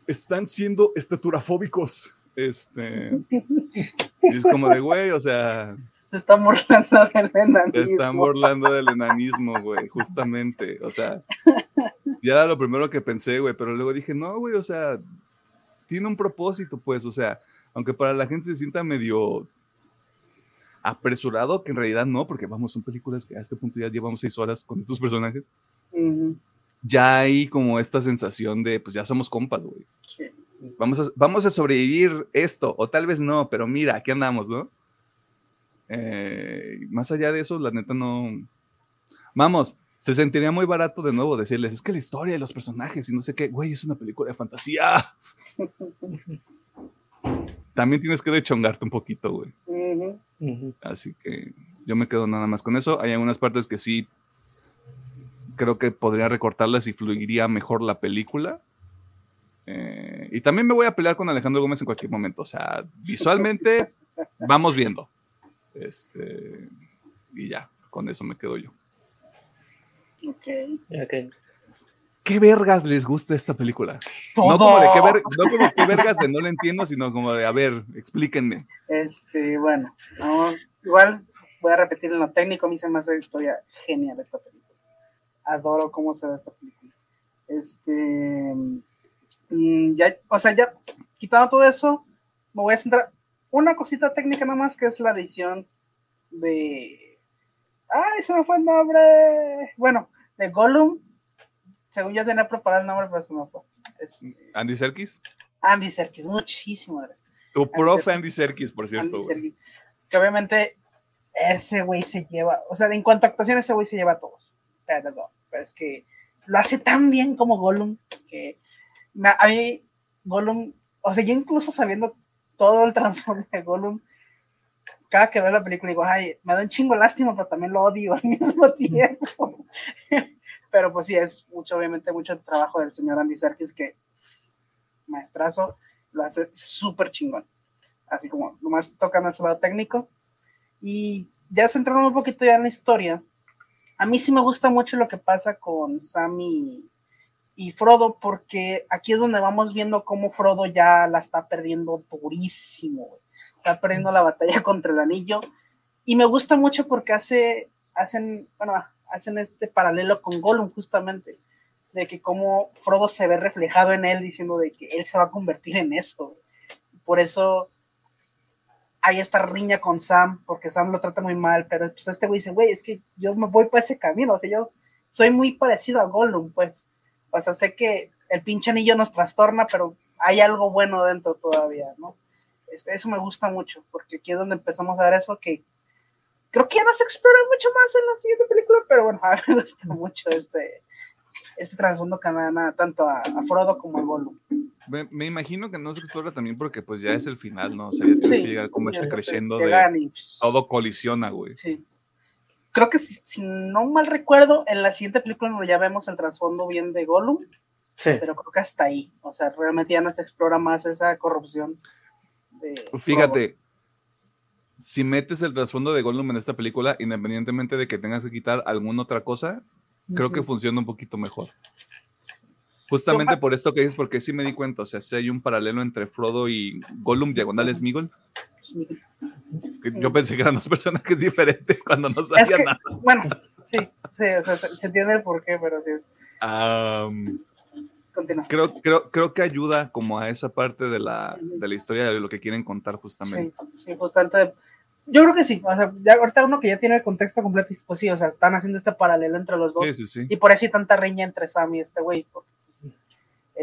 Speaker 1: están siendo estaturafóbicos. Este. Y es como de, güey, o sea.
Speaker 2: Se están burlando del enanismo.
Speaker 1: Se están burlando del enanismo, güey, justamente. O sea, ya era lo primero que pensé, güey, pero luego dije, no, güey, o sea, tiene un propósito, pues, o sea, aunque para la gente se sienta medio apresurado, que en realidad no, porque vamos, son películas que a este punto ya llevamos seis horas con estos personajes. Ya hay como esta sensación de, pues ya somos compas, güey. Vamos, a, vamos a sobrevivir esto, o tal vez no, pero mira, aquí andamos, ¿no? Eh, más allá de eso, la neta no. Vamos, se sentiría muy barato de nuevo decirles, es que la historia de los personajes y no sé qué, güey, es una película de fantasía. También tienes que dechongarte un poquito, güey. Así que yo me quedo nada más con eso. Hay algunas partes que sí creo que podría recortarlas y fluiría mejor la película. Eh, y también me voy a pelear con Alejandro Gómez en cualquier momento. O sea, visualmente vamos viendo. Este, y ya, con eso me quedo yo.
Speaker 2: Ok.
Speaker 1: ¿Qué vergas les gusta esta película? No como de qué, vergas de no lo entiendo, sino como de, a ver, explíquenme.
Speaker 2: Este, bueno, igual voy a repetir en lo técnico, a mí se me hace historia genial esta película. Adoro cómo se ve esta película. Este, mm, ya, o sea, ya quitando todo eso, me voy a centrar una cosita técnica nada más que es la edición de ¡Ay, se me fue el nombre! Bueno, de Gollum. Según yo tenía preparado el nombre, pero se me fue.
Speaker 1: ¿Andy Serkis?
Speaker 2: Andy Serkis, muchísimo gracias.
Speaker 1: Tu profe Andy Serkis, por cierto. Andy Serkis.
Speaker 2: Que obviamente ese güey se lleva, o sea, en cuanto a actuación, ese güey se lleva a todos. Perdón, pero es que lo hace tan bien como Gollum que a mí, Gollum, o sea, yo incluso sabiendo todo el trasfondo de Gollum, cada que veo la película digo, ay, me da un chingo lástima, pero también lo odio al mismo tiempo. pero pues sí, es mucho, obviamente, mucho trabajo del señor Andy Serkis que, maestrazo, lo hace súper chingón. Así como, nomás toca más el lado técnico. Y ya centrando un poquito ya en la historia, a mí sí me gusta mucho lo que pasa con Sammy y Frodo, porque aquí es donde vamos viendo cómo Frodo ya la está perdiendo durísimo, está perdiendo la batalla contra el anillo. Y me gusta mucho porque hace, hacen, bueno, hacen este paralelo con Gollum justamente, de que como Frodo se ve reflejado en él diciendo de que él se va a convertir en eso. Por eso hay esta riña con Sam, porque Sam lo trata muy mal, pero pues este güey dice, güey, es que yo me voy por ese camino, o sea, yo soy muy parecido a Gollum, pues. O sea, sé que el pinche anillo nos trastorna, pero hay algo bueno dentro todavía, ¿no? Eso me gusta mucho, porque aquí es donde empezamos a ver eso, que creo que ya no se explora mucho más en la siguiente película, pero bueno, a mí me gusta mucho este, este trasfondo que dan tanto a, Frodo como a Gollum.
Speaker 1: Me, imagino que no se explora también porque pues ya es el final, ¿no? O sea, ya tienes que llegar como este creciendo de pues, todo colisiona, güey.
Speaker 2: Sí. Creo que si, no mal recuerdo, en la siguiente película ya vemos el trasfondo bien de Gollum. Sí. Pero creo que hasta ahí. O sea, realmente ya no se explora más esa corrupción.
Speaker 1: Fíjate, si metes el trasfondo de Gollum en esta película, independientemente de que tengas que quitar alguna otra cosa, creo que funciona un poquito mejor. Justamente por esto que dices, porque sí me di cuenta, o sea, si hay un paralelo entre Frodo y Gollum, diagonal es Yo pensé que eran dos personajes diferentes cuando no sabía nada.
Speaker 2: Bueno, sí, sí se, entiende el porqué, pero sí es.
Speaker 1: Continúa. Creo, creo, creo que ayuda como a esa parte de la, de la historia de lo que quieren contar justamente.
Speaker 2: Sí, sí justamente yo creo que sí, o sea, ya ahorita uno que ya tiene el contexto completo, pues sí, o sea, están haciendo este paralelo entre los dos. Sí, sí, y por eso hay tanta riña entre Sam y este güey,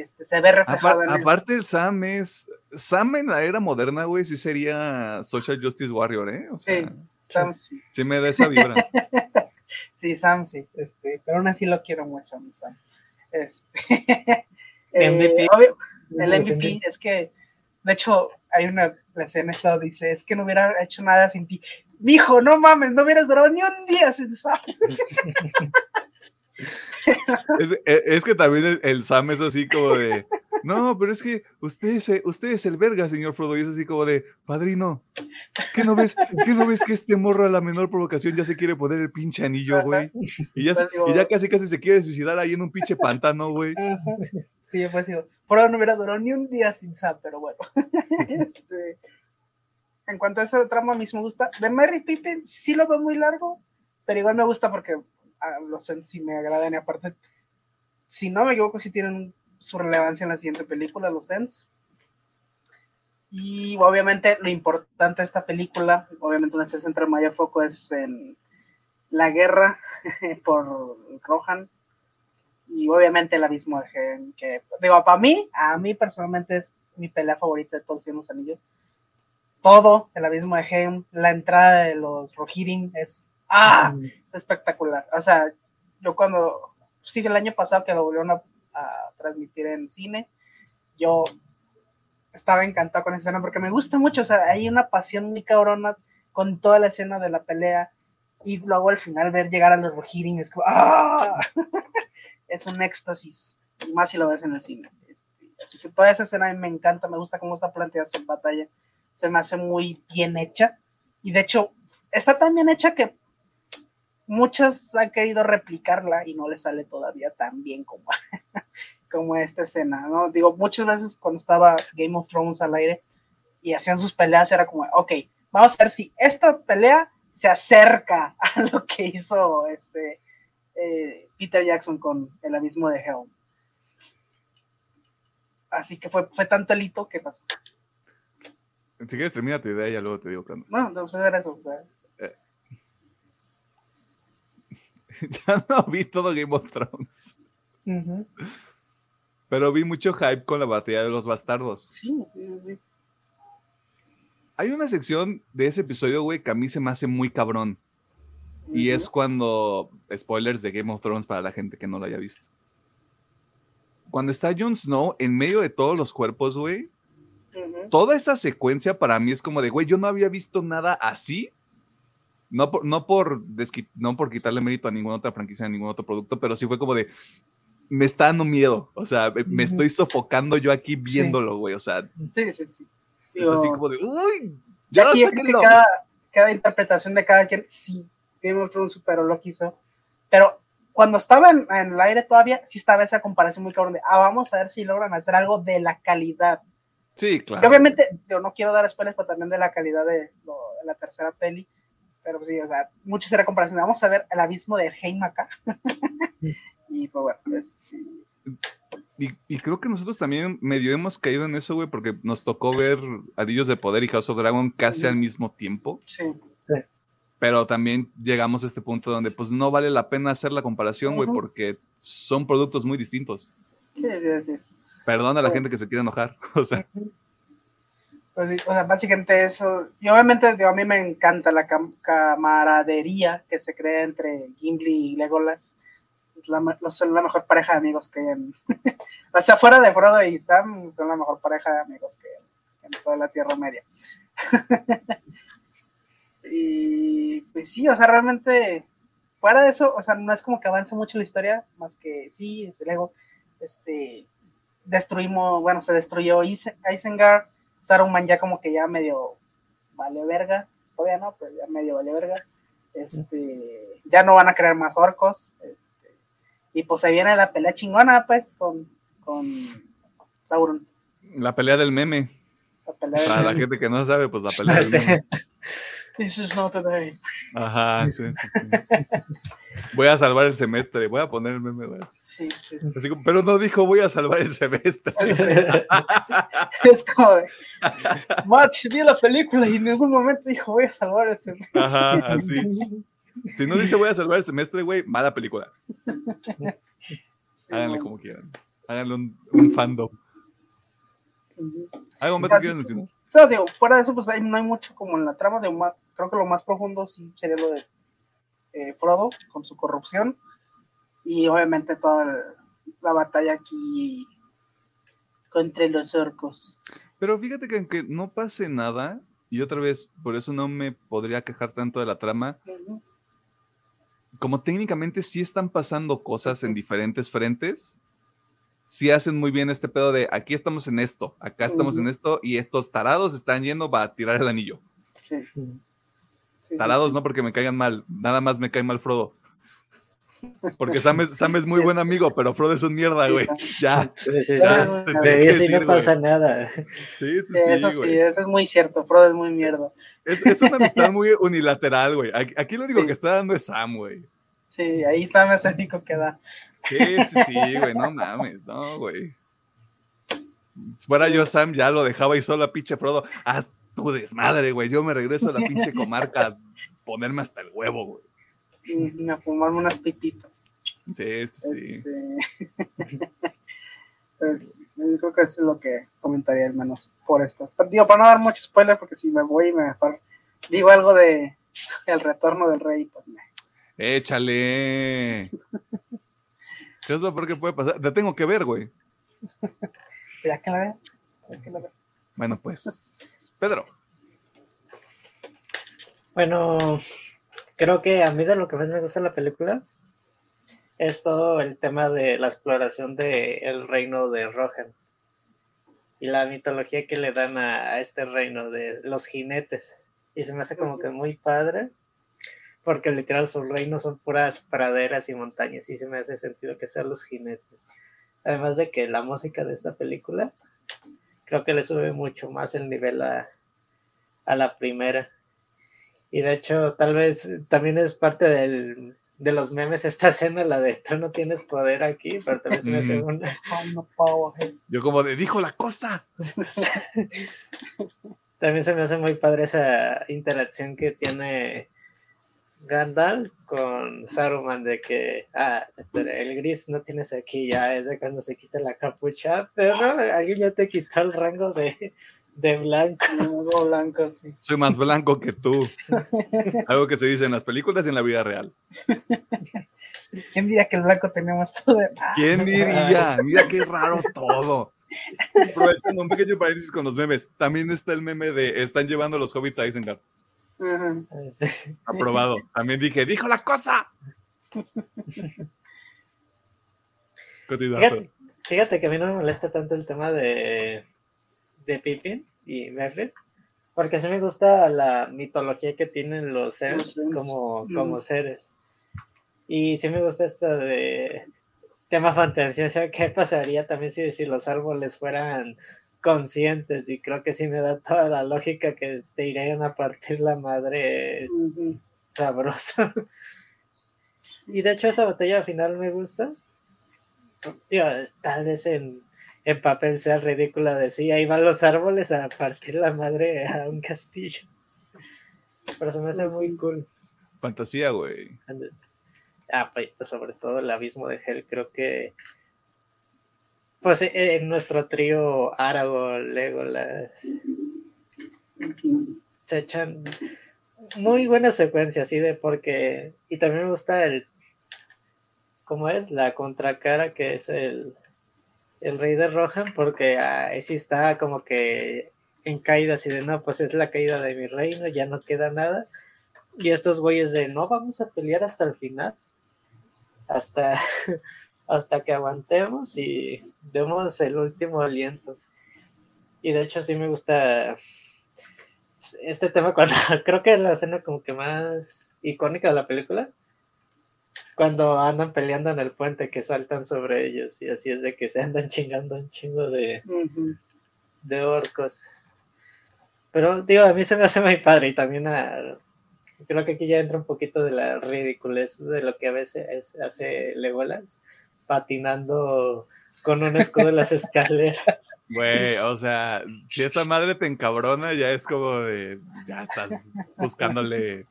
Speaker 2: este, se ve reflejado
Speaker 1: en Aparte el Sam es, Sam en la era moderna, güey, sí sería Social Justice Warrior, ¿eh? O sea, sí, Sam sí. Sí me da esa vibra.
Speaker 2: sí, Sam sí, este, pero aún así lo quiero mucho a mi Sam. Este, MVP. Eh, el MVP es que, de hecho, hay una la escena que dice, es que no hubiera hecho nada sin ti. Mijo, no mames, no hubieras durado ni un día sin Sam.
Speaker 1: es, que también el, Sam es así como de, no, pero es que usted es, usted es el verga, señor Frodo, y es así como de, padrino, ¿qué no ves, ¿qué no ves que este morro a la menor provocación ya se quiere poner el pinche anillo, güey? Y ya, pues y ya casi casi se quiere suicidar ahí en un pinche pantano, güey.
Speaker 2: Sí, pues digo, Frodo no hubiera durado ni un día sin Sam, pero bueno. este, en cuanto a ese tramo, a mí me gusta. De Mary Pippin sí lo veo muy largo, pero igual me gusta porque los Sens sí me agradan. Y aparte, si no me equivoco, sí tienen su relevancia en la siguiente película, los Sens. Y obviamente lo importante de esta película, obviamente donde se centra el mayor foco es en la guerra por Rohan, y obviamente el abismo de Gen, que digo, para mí, a mí personalmente es mi pelea favorita de todos los anillos. Todo, el abismo de Gen, la entrada de los Rohirrim es, ¡ah! Mm. espectacular. O sea, yo cuando, sí, el año pasado que lo volvieron a, transmitir en cine, yo estaba encantado con esa escena porque me gusta mucho, o sea, hay una pasión muy cabrona con toda la escena de la pelea y luego al final ver llegar a los Rohirrim es como, ¡ah! es un éxtasis, más si lo ves en el cine. Este, así que toda esa escena a mí me encanta, me gusta cómo está planteada esa batalla, se me hace muy bien hecha. Y de hecho, está tan bien hecha que muchas han querido replicarla y no le sale todavía tan bien como, como esta escena, ¿no? Digo, muchas veces cuando estaba Game of Thrones al aire y hacían sus peleas, era como, ok, vamos a ver si esta pelea se acerca a lo que hizo este eh, Peter Jackson con El abismo de Helm. Así que fue, fue tan talito que pasó.
Speaker 1: Si quieres termina tu idea y ya luego te digo cuando.
Speaker 2: No, no, pues era eso.
Speaker 1: ya no vi todo Game of Thrones. Pero vi mucho hype con la batalla de los bastardos.
Speaker 2: Sí, sí, sí.
Speaker 1: Hay una sección de ese episodio, güey, que a mí se me hace muy cabrón. Y es cuando, spoilers de Game of Thrones para la gente que no lo haya visto. Cuando está Jon Snow en medio de todos los cuerpos, güey, toda esa secuencia para mí es como de, güey, yo no había visto nada así. No por, no, por no por quitarle mérito a ninguna otra franquicia, a ningún otro producto, pero sí fue como de, me está dando miedo. O sea, me, estoy sofocando yo aquí viéndolo, güey. O sea,
Speaker 2: sí, sí, sí.
Speaker 1: Es así como de, uy,
Speaker 2: ya aquí cada, cada interpretación de cada quien, sí, Game of Thrones superó lo que hizo. Pero cuando estaba en, el aire todavía, sí estaba esa comparación muy cabrón de, ah, vamos a ver si logran hacer algo de la calidad.
Speaker 1: Sí, claro.
Speaker 2: obviamente, yo no quiero dar spoilers, pero también de la calidad de, la tercera peli. Pero sí, o sea, mucho será comparación. Vamos a ver el abismo de Heim acá. y pues bueno, este,
Speaker 1: y, y, creo que nosotros también medio hemos caído en eso, güey, porque nos tocó ver Adillos de Poder y House of Dragon casi al mismo tiempo.
Speaker 2: Sí
Speaker 1: pero también llegamos a este punto donde pues no vale la pena hacer la comparación, güey, porque son productos muy distintos.
Speaker 2: Sí, sí, sí.
Speaker 1: Perdona a la gente que se quiere enojar, o sea.
Speaker 2: Pues o sea, básicamente eso. Y obviamente a mí me encanta la cam- camaradería que se crea entre Gimli y Legolas. La, son la mejor pareja de amigos que hay en... o sea, fuera de Frodo y Sam, son la mejor pareja de amigos que hay en toda la Tierra Media. y pues sí, o sea, realmente, fuera de eso, o sea, no es como que avance mucho la historia, más que sí, es el. Este, destruimos, bueno, se destruyó Is- Isengard, Saruman ya como que ya medio vale verga, todavía no, pero ya medio vale verga. Este, ya no van a crear más orcos, este, y pues se viene la pelea chingona, pues, con, con Sauron.
Speaker 1: La pelea del meme.
Speaker 2: La pelea de-
Speaker 1: Para la gente que no sabe, pues la pelea del meme.
Speaker 2: This is not a day.
Speaker 1: Ajá, sí, sí, sí. Voy a salvar el semestre, voy a poner el meme, güey.
Speaker 2: Sí, sí.
Speaker 1: Así como, pero no dijo voy a salvar el semestre.
Speaker 2: Es como de, Match vio la película y en ningún momento dijo voy a salvar el semestre.
Speaker 1: Ajá, así. Si no dice voy a salvar el semestre, güey, mala película.
Speaker 2: Sí,
Speaker 1: Háganle como quieran. Háganle un, un fandom. ¿Algo más que quieran
Speaker 2: que-
Speaker 1: mencionar?
Speaker 2: No, digo, fuera de eso, pues ahí no hay mucho como en la trama de más, creo que lo más profundo sí sería lo de eh, Frodo con su corrupción y obviamente toda la batalla aquí contra los orcos.
Speaker 1: Pero fíjate que aunque no pase nada, y otra vez, por eso no me podría quejar tanto de la trama, como técnicamente sí están pasando cosas en diferentes frentes, sí hacen muy bien este pedo de aquí estamos en esto, acá estamos en esto, y estos tarados están yendo para tirar el anillo.
Speaker 2: Sí. Sí, sí,
Speaker 1: Tarados
Speaker 2: sí.
Speaker 1: no porque me caigan mal, nada más me cae mal Frodo. Porque Sam es, Sam es muy buen amigo, pero Frodo es un mierda, güey. Ya.
Speaker 3: Sí, sí, sí.
Speaker 1: Ya, te
Speaker 2: sí,
Speaker 1: tenía
Speaker 3: De
Speaker 1: que
Speaker 3: eso sí
Speaker 1: decir,
Speaker 3: no
Speaker 1: güey.
Speaker 3: pasa nada.
Speaker 1: Sí, sí,
Speaker 2: Sí,
Speaker 1: sí,
Speaker 2: eso sí,
Speaker 1: güey.
Speaker 2: eso es muy cierto. Frodo es muy mierda.
Speaker 1: Es, es una amistad muy unilateral, güey. Aquí, lo único
Speaker 2: Sí.
Speaker 1: que está dando es Sam, güey.
Speaker 2: Sí, ahí Sam es el único que da.
Speaker 1: Sí, sí, sí, güey. No mames, no, güey. Si fuera yo, Sam, ya lo dejaba ahí solo a pinche Frodo. Haz tu desmadre, güey. Yo me regreso a la pinche comarca a ponerme hasta el huevo, güey.
Speaker 2: Y a fumarme unas pipitas.
Speaker 1: Sí, sí, sí.
Speaker 2: Este, pues, yo creo que eso es lo que comentaría al menos por esto. Pero, digo, para no dar mucho spoiler, porque si me voy y me mejor digo algo de el retorno del rey, pues me-
Speaker 1: Échale. ¿Qué es lo peor que puede pasar? Te tengo que ver, güey.
Speaker 2: ya que la veas, ya que la veas.
Speaker 1: Bueno, pues. Pedro.
Speaker 3: Bueno, creo que a mí de lo que más me gusta de la película es todo el tema de la exploración del reino de Rohan y la mitología que le dan a, este reino de los jinetes. Y se me hace como que muy padre, porque literal su reino son puras praderas y montañas, y se me hace sentido que sean los jinetes. Además de que la música de esta película creo que le sube mucho más el nivel a, a la primera. Y de hecho, tal vez también es parte del, de los memes esta escena, la de tú no tienes poder aquí, pero también se me hace
Speaker 1: Mm.
Speaker 3: una,
Speaker 2: eh.
Speaker 1: Yo como de dijo la cosa.
Speaker 3: también se me hace muy padre esa interacción que tiene Gandalf con Saruman de que ah, el gris no tienes aquí ya, es de cuando se quita la capucha, pero alguien ya te quitó el rango de, de blanco.
Speaker 2: Algo blanco, sí.
Speaker 1: Soy más blanco que tú. Algo que se dice en las películas y en la vida real.
Speaker 2: ¿Quién diría que el blanco tenía más poder? Ah,
Speaker 1: ¿Quién diría? Mira qué raro todo. Aprovechando un pequeño paréntesis con los memes. También está el meme de están llevando los hobbits a Isengard.
Speaker 2: ajá.
Speaker 3: Sí.
Speaker 1: Aprobado. También dije, dijo la cosa. Continúa,
Speaker 3: Fíjate, fíjate que a mí no me molesta tanto el tema de, de Pippin y Merry, porque sí me gusta la mitología que tienen los
Speaker 2: Los elves.
Speaker 3: como,
Speaker 2: Mm.
Speaker 3: como seres. Y sí me gusta esta de tema fantasía, o sea, ¿qué pasaría también si, si los árboles fueran conscientes? Y creo que sí me da toda la lógica que te irían a partir la madre es
Speaker 2: Ujú.
Speaker 3: sabroso. Y de hecho esa batalla al final me gusta. Digo, tal vez en, en papel sea ridícula decir, ahí van los árboles a partir la madre a un castillo. Pero se me hace muy cool.
Speaker 1: Fantasía, güey.
Speaker 3: Ah, pues, pues, sobre todo el abismo de Hell, creo que pues eh, en nuestro trío Aragorn, Legolas se echan muy buenas secuencias, así de porque, y también me gusta el, ¿cómo es? La contracara que es el, el rey de Rohan, porque ahí sí está como que en caída, así de no, pues es la caída de mi reino, ya no queda nada. Y estos güeyes de no vamos a pelear hasta el final, hasta, hasta que aguantemos y demos el último aliento. Y de hecho sí me gusta este tema cuando creo que es la escena como que más icónica de la película cuando andan peleando en el puente que saltan sobre ellos y así es de que se andan chingando un chingo de, de orcos pero digo a mí se me hace muy padre y también creo que aquí ya entra un poquito de la ridiculez de lo que a veces hace Legolas patinando con un escudo en las escaleras.
Speaker 1: Güey, o sea, si esa madre te encabrona, ya es como de, ya estás buscándole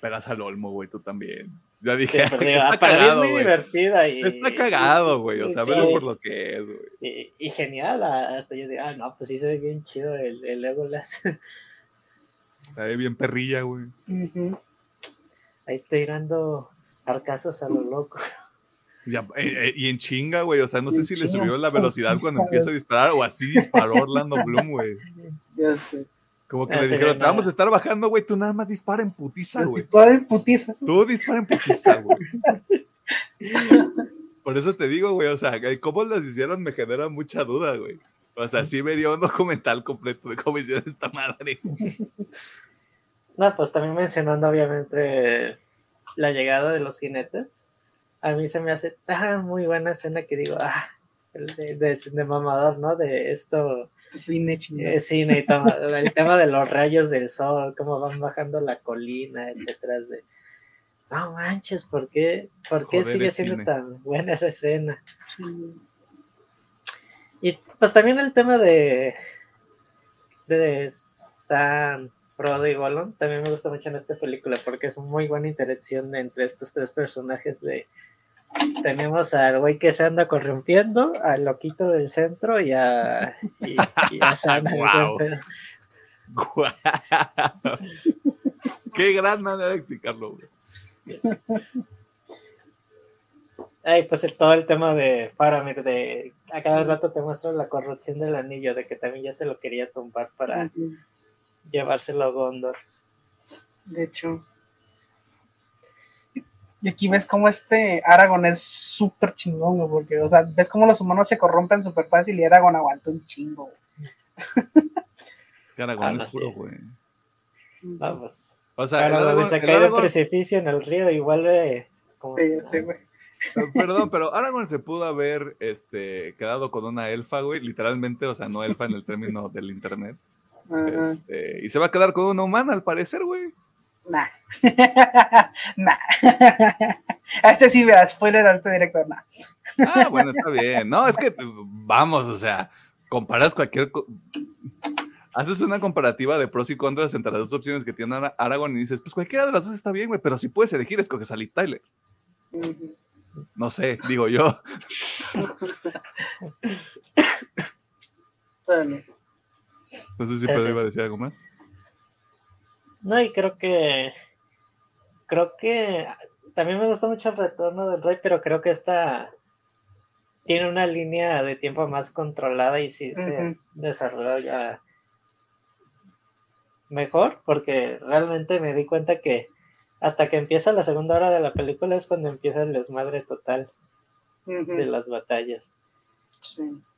Speaker 1: pegas al olmo, güey, tú también. Ya dije,
Speaker 3: para mí es muy divertida y...
Speaker 1: Está cagado, güey, o sea, velo por lo que es,
Speaker 3: güey. Y, genial, hasta yo digo, ah, no, pues sí se ve bien chido el, el Legolas.
Speaker 1: Se ve bien perrilla, güey.
Speaker 3: Ahí tirando arcazos a lo loco.
Speaker 1: Eh, eh, y en chinga, güey. O sea, no sé si le subió la velocidad cuando empieza a disparar o así disparó Orlando Bloom, güey.
Speaker 2: Ya sé.
Speaker 1: Como que le dijeron, vamos a estar bajando, güey. Tú nada más dispara en putiza, güey.
Speaker 2: Dispara en putiza.
Speaker 1: Tú dispara en putiza, güey. Por eso te digo, güey. O sea, cómo las hicieron me genera mucha duda, güey. O sea, sí vería un documental completo de cómo hicieron esta madre.
Speaker 3: No, pues también mencionando, obviamente, la llegada de los jinetes a mí se me hace tan muy buena escena que digo, ah, de, de, mamador, ¿no? De esto.
Speaker 2: Cine,
Speaker 3: eh, cine y el tema de los rayos del sol, cómo van bajando la colina, etcétera. De, no manches, ¿por qué, por qué sigue siendo tan buena esa escena? Y pues también el tema de, de Sam, Frodo y Gollum también me gusta mucho en esta película porque es una muy buena interacción entre estos tres personajes de tenemos al güey que se anda corrompiendo, al loquito del centro y a, y, a Sana.
Speaker 1: Qué gran manera de explicarlo, güey.
Speaker 3: Ay, pues todo el tema de Faramir, de a cada rato te muestra la corrupción del anillo, de que también ya se lo quería tumbar para llevárselo a Gondor.
Speaker 2: De hecho, y aquí ves cómo este Aragón es súper chingón, porque, o sea, ves cómo los humanos se corrompen súper fácil y Aragón aguanta un chingo,
Speaker 1: Aragón es puro, güey.
Speaker 3: Vamos. O sea, Aragón, se cae de precipicio en el río, igual de.
Speaker 2: sí, güey.
Speaker 1: Perdón, pero Aragorn se pudo haber este, quedado con una elfa, güey, literalmente, o sea, no elfa en el término del internet. Este, y se va a quedar con una humana, al parecer, güey.
Speaker 2: Nah. nah. este sí, vea, spoiler alto director, nah.
Speaker 1: Ah, bueno, está bien. No, es que vamos, o sea, comparas cualquier. Haces una comparativa de pros y contras entre las dos opciones que tiene Aragorn y dices, pues cualquiera de las dos está bien, güey, pero si puedes elegir, escoges a Lee Tyler. No sé, digo yo. no sé si Pedro iba a decir algo más.
Speaker 3: No, y creo que. Creo que. También me gusta mucho el retorno del rey, pero creo que esta. Tiene una línea de tiempo más controlada y sí se desarrolla mejor, porque realmente me di cuenta que hasta que empieza la segunda hora de la película es cuando empieza el desmadre total de las batallas.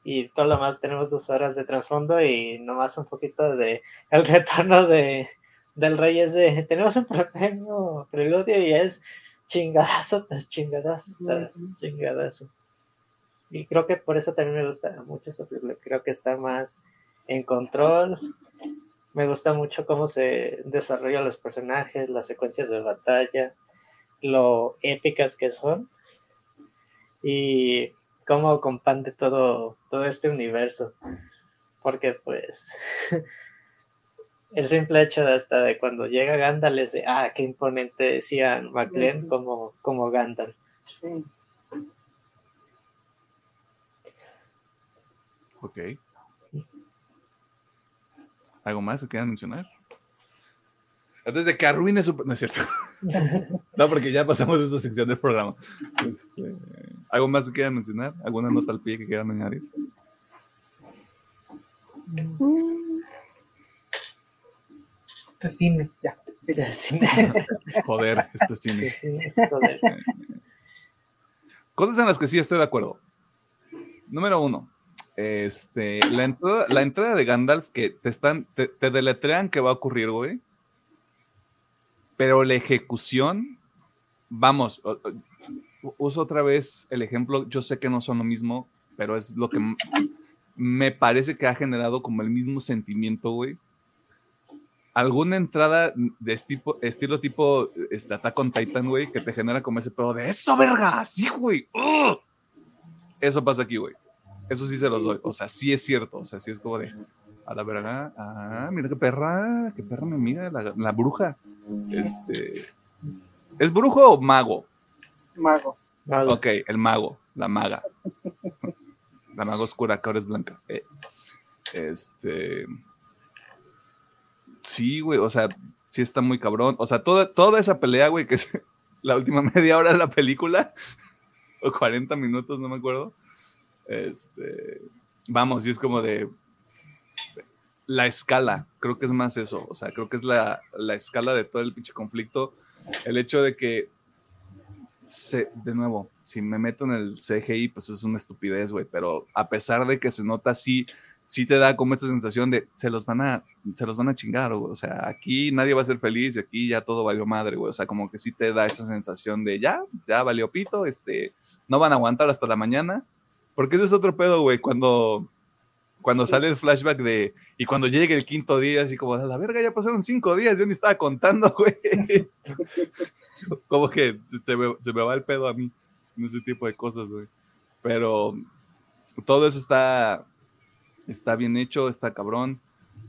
Speaker 3: Y todo lo más tenemos dos horas de trasfondo y nomás un poquito de el retorno de, del rey es de, tenemos un pequeño preludio y es chingadazo tras chingadazo tras chingadazo. Y creo que por eso también me gusta mucho esta película, creo que está más en control. Me gusta mucho cómo se desarrollan los personajes, las secuencias de batalla, lo épicas que son y cómo compande todo, todo este universo. Porque pues el simple hecho de hasta de cuando llega Gandalf es de, ah, qué imponente decían McLean como, como Gandalf. Sí.
Speaker 1: Ok. ¿Algo más que quieran mencionar? Antes de que arruine su... No es cierto. no, porque ya pasamos esta sección del programa. Este, ¿Algo más que quieran mencionar? ¿Alguna nota al pie que quieran añadir?
Speaker 2: Este cine, ya.
Speaker 1: Joder, esto es cine. Cosas en las que sí estoy de acuerdo. Número uno, este, la entrada, la entrada de Gandalf que te están, te, te deletrean que va a ocurrir, güey. Pero la ejecución, vamos, uso otra vez el ejemplo, yo sé que no son lo mismo, pero es lo que me parece que ha generado como el mismo sentimiento, güey. Alguna entrada de tipo, estilo tipo este, Attack on Titan, güey, que te genera como ese pedo de eso, verga, sí, güey. Eso pasa aquí, güey. Eso sí se los doy. O sea, sí es cierto. O sea, sí es como de a la verga. Ah, mira qué perra, qué perra mi amiga, la, la bruja. Este. ¿Es brujo o mago?
Speaker 2: Mago.
Speaker 1: Ok, el mago, la maga. La maga oscura, que ahora es blanca. Eh, este. Sí, güey, o sea, sí está muy cabrón. O sea, toda, toda esa pelea, güey, que es la última media hora de la película, o 40 minutos, no me acuerdo. Este. Vamos, y es como de la escala, creo que es más eso, o sea, creo que es la, la escala de todo el pinche conflicto, el hecho de que, de nuevo, si me meto en el CGI, pues es una estupidez, güey, pero a pesar de que se nota así, sí te da como esta sensación de se los van a, se los van a chingar, güey. o sea, aquí nadie va a ser feliz y aquí ya todo valió madre, güey, o sea, como que sí te da esa sensación de ya, ya valió pito, este, no van a aguantar hasta la mañana, porque ese es otro pedo, güey, cuando cuando sale el flashback de. Y cuando llegue el quinto día, así como, a la verga, ya pasaron cinco días, yo ni estaba contando, güey. como que se, me, se, me, va el pedo a mí en ese tipo de cosas, güey. Pero todo eso está. Está bien hecho, está cabrón.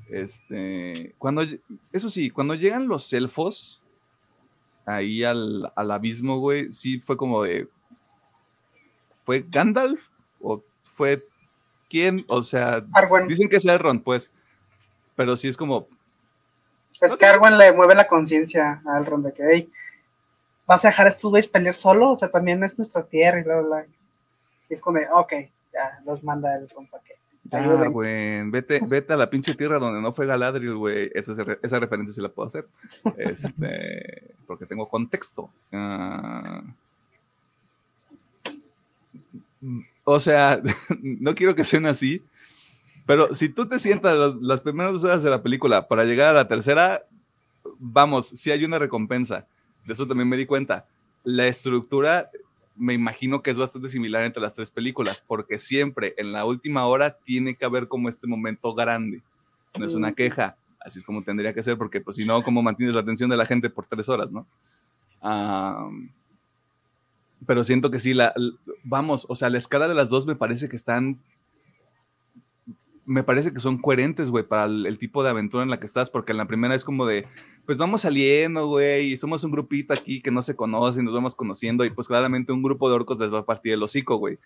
Speaker 1: Este. Cuando. Eso sí, cuando llegan los elfos ahí al, al abismo, güey, sí fue como de. ¿Fue Gandalf? ¿O fue quién, o sea, dicen que es Elrond, pues, pero sí es como...
Speaker 2: Es que Arwen le mueve la conciencia a Elrond de que, hey, ¿vas a dejar a estos güeyes pelear solo? O sea, también es nuestra tierra y bla, bla, Y es como, ok, ya, los manda Elrond para que...
Speaker 1: Ah, güey, vete, vete a la pinche tierra donde no fue Galadriel, güey. Esa, esa referencia sí la puedo hacer. Este, porque tengo contexto. Uh, o sea, no quiero que suene así, pero si tú te sientas las, primeras dos horas de la película para llegar a la tercera, vamos, si hay una recompensa. De eso también me di cuenta. La estructura me imagino que es bastante similar entre las tres películas, porque siempre en la última hora tiene que haber como este momento grande. No es una queja, así es como tendría que ser, porque pues si no, ¿cómo mantienes la atención de la gente por tres horas, no? pero siento que sí, la, vamos, o sea, la escala de las dos me parece que están, me parece que son coherentes, güey, para el, tipo de aventura en la que estás, porque en la primera es como de, pues vamos saliendo, güey, y somos un grupito aquí que no se conoce y nos vamos conociendo, y pues claramente un grupo de orcos les va a partir el hocico, güey.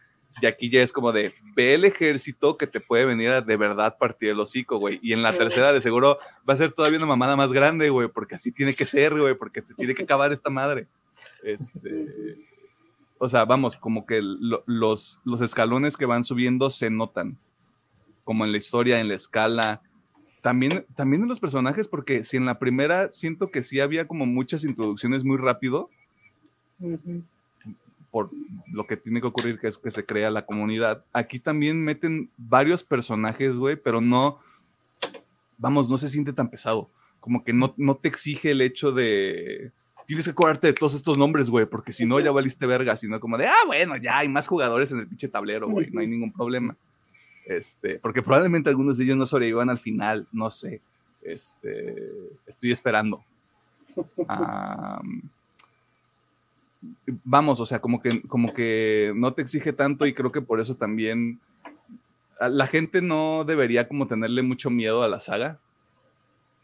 Speaker 1: Y aquí ya es como de, ve el ejército que te puede venir a de verdad partir el hocico, güey. Y en la tercera de seguro va a ser todavía una mamada más grande, güey, porque así tiene que ser, güey, porque te tiene que acabar esta madre. Este o sea, vamos, como que los, los escalones que van subiendo se notan, como en la historia, en la escala, también, también en los personajes, porque si en la primera siento que sí había como muchas introducciones muy rápido, por lo que tiene que ocurrir, que es que se crea la comunidad, aquí también meten varios personajes, güey, pero no, vamos, no se siente tan pesado, como que no, no te exige el hecho de tienes que acordarte de todos estos nombres, güey, porque si no, ya valiste verga, sino como de, ah, bueno, ya hay más jugadores en el pinche tablero, güey, no hay ningún problema. Este, porque probablemente algunos de ellos no sobrevivan al final, no sé. Este, estoy esperando. vamos, o sea, como que, como que no te exige tanto y creo que por eso también la gente no debería como tenerle mucho miedo a la saga,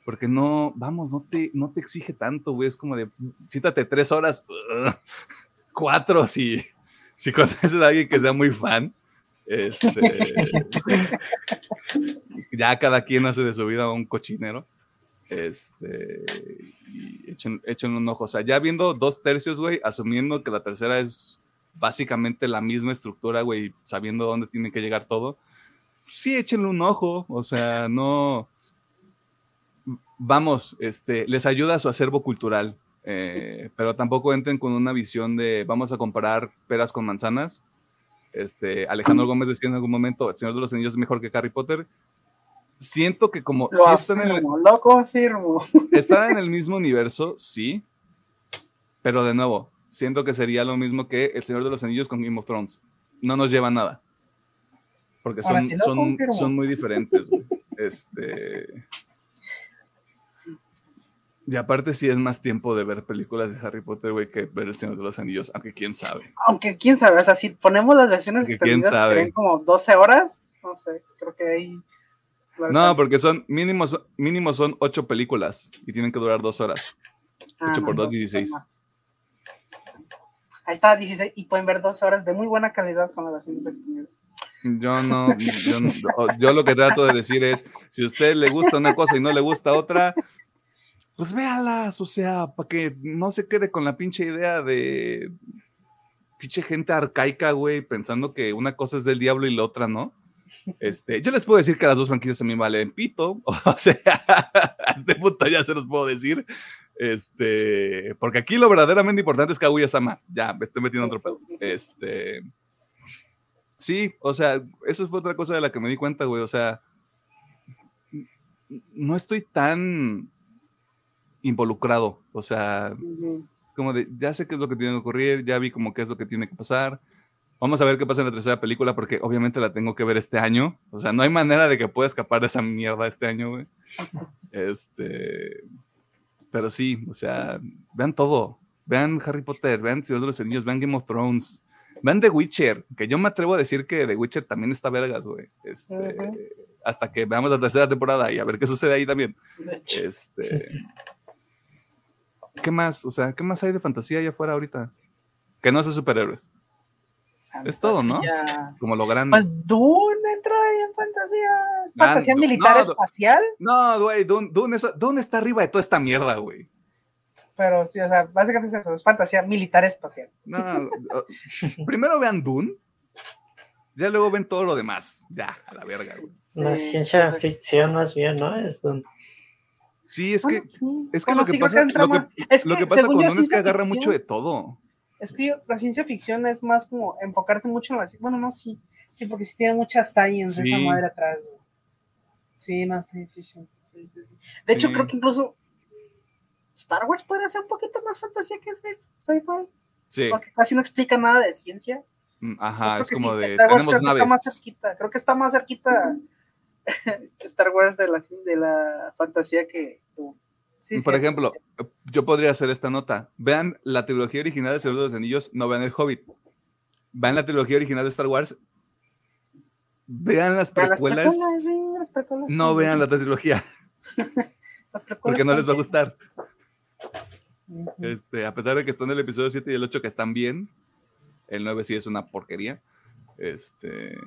Speaker 1: porque no, vamos, no te, no te exige tanto, güey, es como de, cítate tres horas, cuatro si, si conoces a alguien que sea muy fan. Este, ya cada quien hace de su vida un cochinero. Este, y echen, un ojo. O sea, ya viendo dos tercios, güey, asumiendo que la tercera es básicamente la misma estructura, güey, sabiendo dónde tiene que llegar todo, sí, échenle un ojo. O sea, no. Vamos, este, les ayuda a su acervo cultural. eh, pero tampoco entren con una visión de vamos a comparar peras con manzanas. Este, Alejandro Gómez decía en algún momento, El Señor de los Anillos es mejor que Harry Potter. Siento que como
Speaker 2: Lo
Speaker 1: sí están en el,
Speaker 2: lo confirmo.
Speaker 1: están en el mismo universo, sí, pero de nuevo, siento que sería lo mismo que El Señor de los Anillos con Game of Thrones. No nos lleva a nada. Porque son,
Speaker 2: sí
Speaker 1: son, son muy diferentes. Este. Y aparte, sí es más tiempo de ver películas de Harry Potter, güey, que ver El Señor de los Anillos, aunque quién sabe.
Speaker 2: Aunque quién sabe, o sea, si ponemos las versiones
Speaker 1: Que quién
Speaker 2: extendidas, que serían como 12 horas, no sé, creo que ahí.
Speaker 1: No, porque son mínimo, son- mínimo son ocho películas y tienen que durar dos horas.
Speaker 2: Ah,
Speaker 1: 8 por
Speaker 2: no,
Speaker 1: 2, 16.
Speaker 2: son más. Ahí está, 16, y pueden ver 12 horas de muy buena calidad con las versiones extendidas.
Speaker 1: Yo no, yo, no- yo lo que trato de decir es, si a usted le gusta una cosa y no le gusta otra, pues véalas, o sea, para que no se quede con la pinche idea de pinche gente arcaica, güey, pensando que una cosa es del diablo y la otra no. Este, yo les puedo decir que las dos franquicias a mí valen pito, o sea, a este punto ya se los puedo decir. Este, porque aquí lo verdaderamente importante es Kaguya Sama. Ya, me estoy metiendo en otro pedo. Este, sí, o sea, eso fue otra cosa de la que me di cuenta, güey. O sea, no estoy tan involucrado. O sea,
Speaker 2: Ujú.
Speaker 1: es como de, ya sé qué es lo que tiene que ocurrir, ya vi como qué es lo que tiene que pasar. Vamos a ver qué pasa en la tercera película porque obviamente la tengo que ver este año. O sea, no hay manera de que pueda escapar de esa mierda este año, güey. Este, pero sí, o sea, vean todo. Vean Harry Potter, vean Señor de los Anillos, vean Game of Thrones, vean The Witcher, que yo me atrevo a decir que The Witcher también está vergas, güey. Este. Hasta que veamos la tercera temporada y a ver qué sucede ahí también. Este. ¿Qué más? O sea, ¿qué más hay de fantasía allá afuera ahorita? Que no sea superhéroes. es todo, ¿no?
Speaker 2: fantasía.
Speaker 1: Como lo grande.
Speaker 2: Pues Dune entra ahí en fantasía. Fantasía
Speaker 1: Ah, Du-
Speaker 2: militar
Speaker 1: no,
Speaker 2: espacial,
Speaker 1: No, güey, Dune, Dune es- Dune está arriba de toda esta mierda, güey.
Speaker 2: pero sí, o sea, básicamente es eso, es fantasía militar espacial.
Speaker 1: No, primero vean Dune, ya luego ven todo lo demás. Ya, a la verga, güey.
Speaker 2: Sí,
Speaker 3: ciencia ficción más bien, ¿no? Es donde
Speaker 1: Sí, es que,
Speaker 2: Bueno, sí.
Speaker 1: es que
Speaker 2: Bueno,
Speaker 1: lo que
Speaker 2: sí,
Speaker 1: pasa, lo
Speaker 2: es
Speaker 1: lo
Speaker 2: que
Speaker 1: que pasa
Speaker 2: según
Speaker 1: con
Speaker 2: yo,
Speaker 1: Dune es que
Speaker 2: ciencia
Speaker 1: agarra
Speaker 2: ficción-
Speaker 1: mucho de todo.
Speaker 2: Es que yo- la ciencia ficción es más como enfocarte mucho en la. Bueno, no, sí. Sí, porque sí tiene mucha science
Speaker 1: Sí.
Speaker 2: esa madre atrás. güey. Sí, no, sí, sí, sí. sí, sí, sí. De hecho, creo que incluso Star Wars podría ser un poquito más fantasía que sci- sci-fi.
Speaker 1: Sí,
Speaker 2: Porque casi no explica nada de ciencia.
Speaker 1: mm, ajá, es como
Speaker 2: sí,
Speaker 1: de,
Speaker 2: Star Wars
Speaker 1: tenemos
Speaker 2: creo que está más cerquita. Creo que está más cerquita Star Wars de la, de la fantasía que tú. Sí,
Speaker 1: Por
Speaker 2: sí,
Speaker 1: ejemplo, yo podría hacer esta nota. Vean la trilogía original de Señor de los Anillos, no vean El Hobbit. Vean la trilogía original de Star Wars. Vean las precuelas.
Speaker 2: las.
Speaker 1: No vean la trilogía, porque no les va a gustar. Este, a pesar de que están el episodio 7 y el 8 que están bien, el 9 sí es una porquería. Este.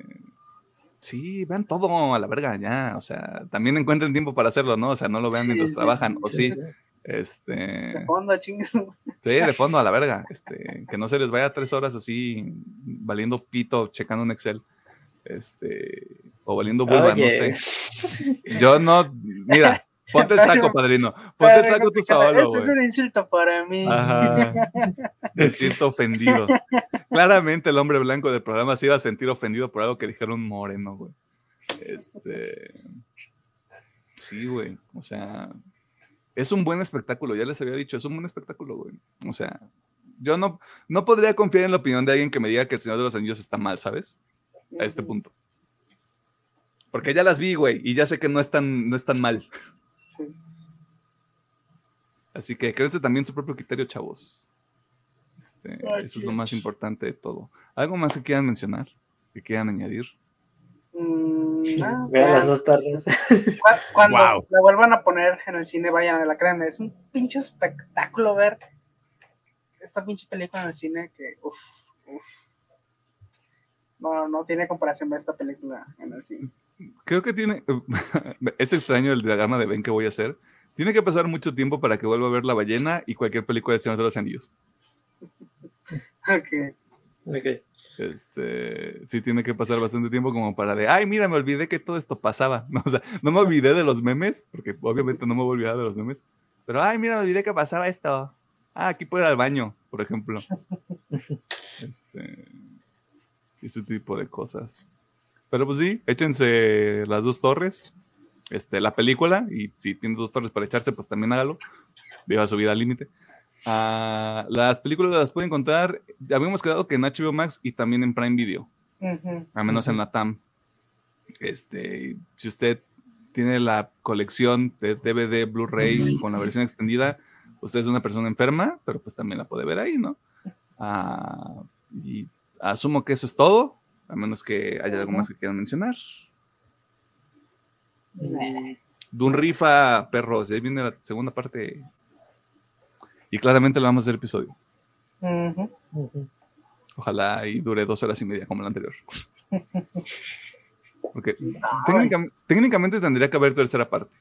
Speaker 1: Sí, vean todo a la verga, ya. O sea, también encuentren tiempo para hacerlo, ¿no? O sea, no lo vean
Speaker 2: Sí,
Speaker 1: mientras
Speaker 2: sí,
Speaker 1: trabajan, o sí. Este.
Speaker 2: De fondo, chingues.
Speaker 1: Sí, de fondo a la verga. Este, que no se les vaya tres horas así valiendo pito, checando un Excel. Este, o valiendo vulva,
Speaker 3: Oye.
Speaker 1: no sé. Yo no, mira, ponte el saco, padrino. Ponte el saco tú solo,
Speaker 2: Esto es un insulto para mí.
Speaker 1: Ajá. Me siento ofendido. Claramente el hombre blanco del programa se iba a sentir ofendido por algo que dijeron moreno, güey. Este. Sí, güey. O sea, es un buen espectáculo, ya les había dicho, es un buen espectáculo, güey. O sea, yo no, no podría confiar en la opinión de alguien que me diga que el Señor de los Anillos está mal, ¿sabes? A este punto. Porque ya las vi, güey, y ya sé que no están, no están mal.
Speaker 2: Sí.
Speaker 1: Así que créanse también su propio criterio, chavos. Este,
Speaker 2: Ay,
Speaker 1: eso es lo más importante de todo. ¿Algo más que quieran mencionar? ¿Que quieran añadir?
Speaker 2: Mm, ah,
Speaker 3: Vean las dos tardes.
Speaker 2: Cu- Cuando
Speaker 1: Wow.
Speaker 2: la vuelvan a poner en el cine, vayan a la créanme. Es un pinche espectáculo ver esta pinche película en el cine que, uff, uff. No, no tiene comparación ver esta película en el cine.
Speaker 1: Creo que tiene. es extraño el diagrama de Ben que voy a hacer, Tiene que pasar mucho tiempo para que vuelva a ver La Ballena y cualquier película de Señor de los Anillos.
Speaker 2: Ok.
Speaker 3: Ok.
Speaker 1: Este, sí tiene que pasar bastante tiempo como para de, ay, mira, me olvidé que todo esto pasaba. No, o sea, no me olvidé de los memes, porque obviamente no me voy a olvidar de los memes, pero, ay, mira, me olvidé que pasaba esto. Ah, aquí puedo ir al baño, por ejemplo. Este, ese tipo de cosas. Pero pues sí, échense las dos torres, este, la película, y si tiene dos torres para echarse, pues también hágalo. Viva su vida al límite. Ah, las películas las pueden encontrar, habíamos quedado que en HBO Max y también en Prime Video,
Speaker 2: Ujú.
Speaker 1: a menos en la TAM. Este, si usted tiene la colección de DVD Blu-ray con la versión extendida, usted es una persona enferma, pero pues también la puede ver ahí, ¿no? Ah, y asumo que eso es todo, a menos que haya algo más que quieran mencionar. Dun rifa, perros, ahí viene la segunda parte. Y claramente le vamos a hacer episodio. Ojalá y dure dos horas y media como el anterior. Porque técnicamente tendría que haber tercera parte.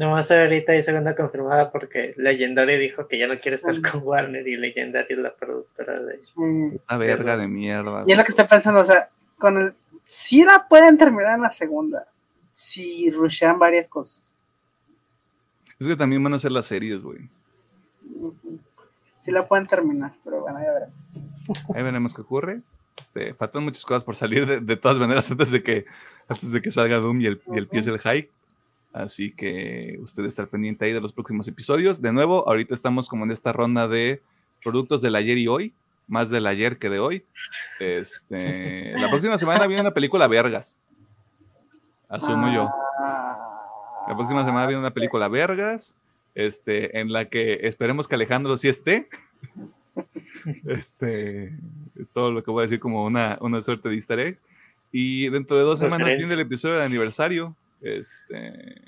Speaker 3: No más ahorita hay segunda confirmada porque Legendary dijo que ya no quiere estar con Warner y Legendary es la productora de.
Speaker 1: Una verga de mierda.
Speaker 2: Y es lo que estoy pensando, o sea, con el. Sí la pueden terminar en la segunda. Si rushean varias cosas.
Speaker 1: Es que también van a hacer las series, güey.
Speaker 2: Sí la pueden terminar, pero bueno, ya veremos.
Speaker 1: Ahí veremos qué ocurre. Este, faltan muchas cosas por salir de, de todas maneras antes de que antes de que salga Doom y el, y el pie es el hype. Así que usted estar pendiente ahí de los próximos episodios. De nuevo, ahorita estamos como en esta ronda de productos del ayer y hoy, más del ayer que de hoy. Este, la próxima semana viene una película Vergas. Asumo yo. La próxima semana viene una película Vergas, este, en la que esperemos que Alejandro sí esté. Este, es todo lo que voy a decir como una, una suerte de easter egg. Y dentro de dos semanas viene el episodio de aniversario. Este,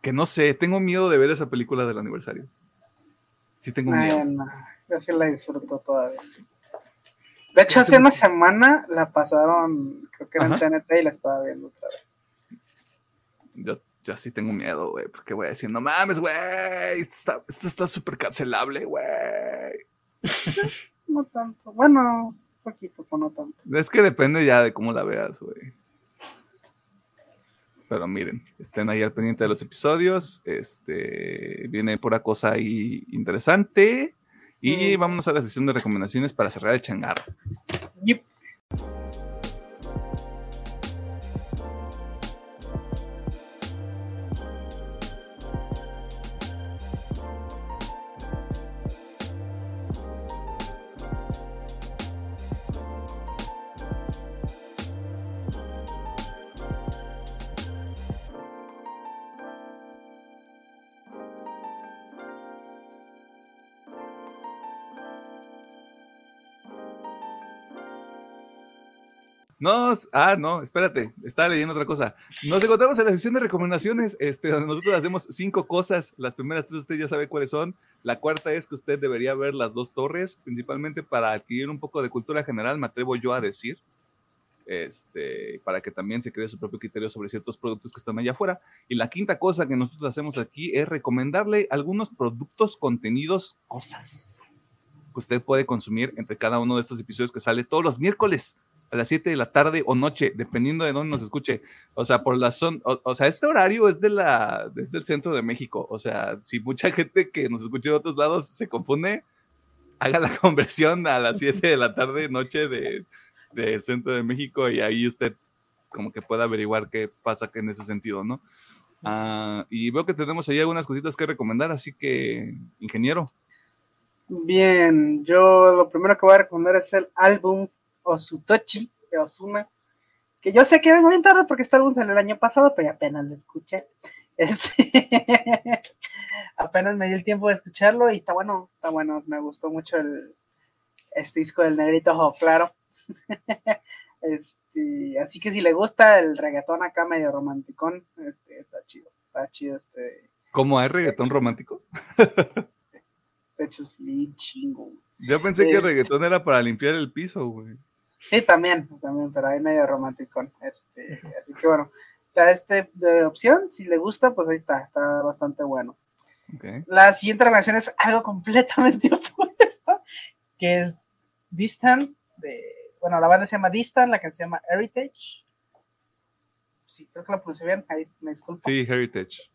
Speaker 1: que no sé, tengo miedo de ver esa película del aniversario. Sí tengo miedo.
Speaker 2: Yo sí la disfruto todavía. De hecho, hace una semana la pasaron, creo que era en. TNT y la estaba viendo otra vez.
Speaker 1: Yo, yo sí tengo miedo, güey, porque voy a decir, no mames, güey, esto está- esto está súper cancelable, güey.
Speaker 2: No tanto. Bueno, un poquito, pero no tanto.
Speaker 1: Es que depende ya de cómo la veas, güey. Pero miren, estén ahí al pendiente de los episodios. Este viene pura cosa ahí interesante. Y
Speaker 2: Mm.
Speaker 1: vámonos a la sesión de recomendaciones para cerrar el changarro.
Speaker 2: Yep.
Speaker 1: No, ah, no, espérate, estaba leyendo otra cosa. Nos encontramos en la sesión de recomendaciones, este, donde nosotros hacemos cinco cosas. Las primeras tres usted ya sabe cuáles son. La cuarta es que usted debería ver las dos torres, principalmente para adquirir un poco de cultura general, me atrevo yo a decir. Este, para que también se cree su propio criterio sobre ciertos productos que están allá afuera. Y la quinta cosa que nosotros hacemos aquí es recomendarle algunos productos, contenidos, cosas que usted puede consumir entre cada uno de estos episodios que sale todos los miércoles a las 7 de la tarde o noche, dependiendo de dónde nos escuche. O sea, por la zona, o, sea, este horario es de la, desde el centro de México. O sea, si mucha gente que nos escucha de otros lados se confunde, haga la conversión a las 7 de la tarde, noche de, del centro de México y ahí usted como que pueda averiguar qué pasa en ese sentido, ¿no? Ah, y veo que tenemos ahí algunas cositas que recomendar, así que, ingeniero.
Speaker 2: Bien, yo lo primero que voy a recomendar es el álbum Osutochi de Osuna, que yo sé que vengo bien tarde porque este álbum salió el año pasado, pero apenas lo escuché. Este, apenas me di el tiempo de escucharlo y está bueno, está bueno, me gustó mucho el, este disco del negrito ojo claro. Este, así que si le gusta el reggaetón acá medio romanticón, este, está chido, está chido este,
Speaker 1: ¿Cómo hay reggaetón romántico?
Speaker 2: de hecho sí, chingo.
Speaker 1: Yo pensé que el
Speaker 2: Este-
Speaker 1: reggaetón era para limpiar el piso, güey.
Speaker 2: Sí, también, también, pero ahí medio romanticón. Este, así que bueno, está este de opción. Si le gusta, pues ahí está, está bastante bueno.
Speaker 1: Ok.
Speaker 2: La siguiente recomendación es algo completamente opuesto, que es Distant, de, bueno, la banda se llama Distant, la canción se llama Heritage. Sí, creo que lo puse bien, ahí me disculpo.
Speaker 1: Sí, Heritage.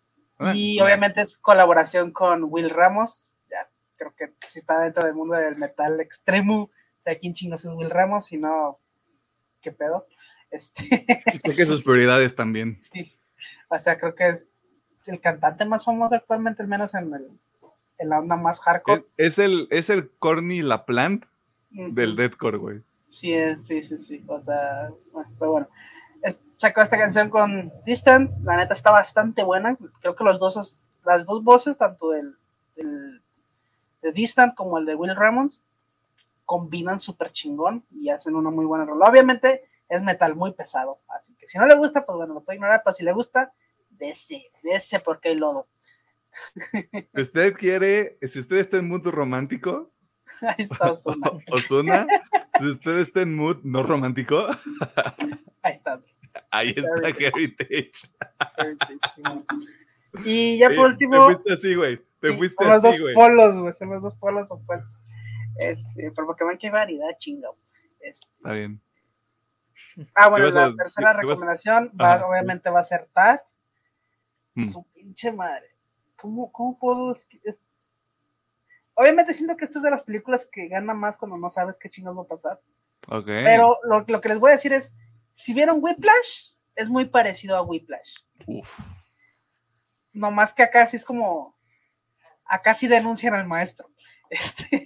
Speaker 2: Y
Speaker 1: Ah,
Speaker 2: obviamente es colaboración con Will Ramos. Ya creo que si está dentro del mundo del metal extremo, sea, quién chingos es Will Ramos, si no, ¿qué pedo? Este,
Speaker 1: Creo que sus prioridades también.
Speaker 2: sí. O sea, creo que es el cantante más famoso actualmente, al menos en, el, en la onda más hardcore.
Speaker 1: es el, es el Corny LaPlante
Speaker 2: Ujú.
Speaker 1: del deathcore, güey.
Speaker 2: Sí, sí, sí, sí. O sea, bueno, pero bueno. Es- sacó esta canción con Distant. La neta está bastante buena. Creo que los dos, las dos voces, tanto del, del- de Distant como el de Will Ramones, combinan súper chingón y hacen una muy buena rola. Obviamente es metal muy pesado. Así que si no le gusta, pues bueno, lo puede ignorar. Pero si le gusta, dese, dese porque hay lodo.
Speaker 1: Si usted quiere, si usted está en mood romántico,
Speaker 2: Ahí está Ozuna.
Speaker 1: Osuna, si usted está en mood no romántico,
Speaker 2: Ahí está.
Speaker 1: ahí está Heritage.
Speaker 2: Y ya por
Speaker 1: Te
Speaker 2: último.
Speaker 1: fuiste así, güey. Te
Speaker 2: Sí,
Speaker 1: fuiste
Speaker 2: son los
Speaker 1: así,
Speaker 2: dos
Speaker 1: güey.
Speaker 2: polos, güey. Son los dos polos opuestos. Este, pero ven qué variedad, chingo. Este,
Speaker 1: Está bien.
Speaker 2: ah, bueno, la
Speaker 1: a-
Speaker 2: tercera recomendación va,
Speaker 1: Ajá,
Speaker 2: obviamente va a ser Tar.
Speaker 1: Mm.
Speaker 2: Su pinche madre. ¿Cómo, cómo puedo? es Obviamente siento que esta es de las películas que gana más cuando no sabes qué chingados va a pasar.
Speaker 1: Ok.
Speaker 2: Pero lo, lo que les voy a decir es, si vieron Whiplash, es muy parecido a Whiplash.
Speaker 1: Uf.
Speaker 2: No más que acá sí es como, acá sí denuncian al maestro. Este,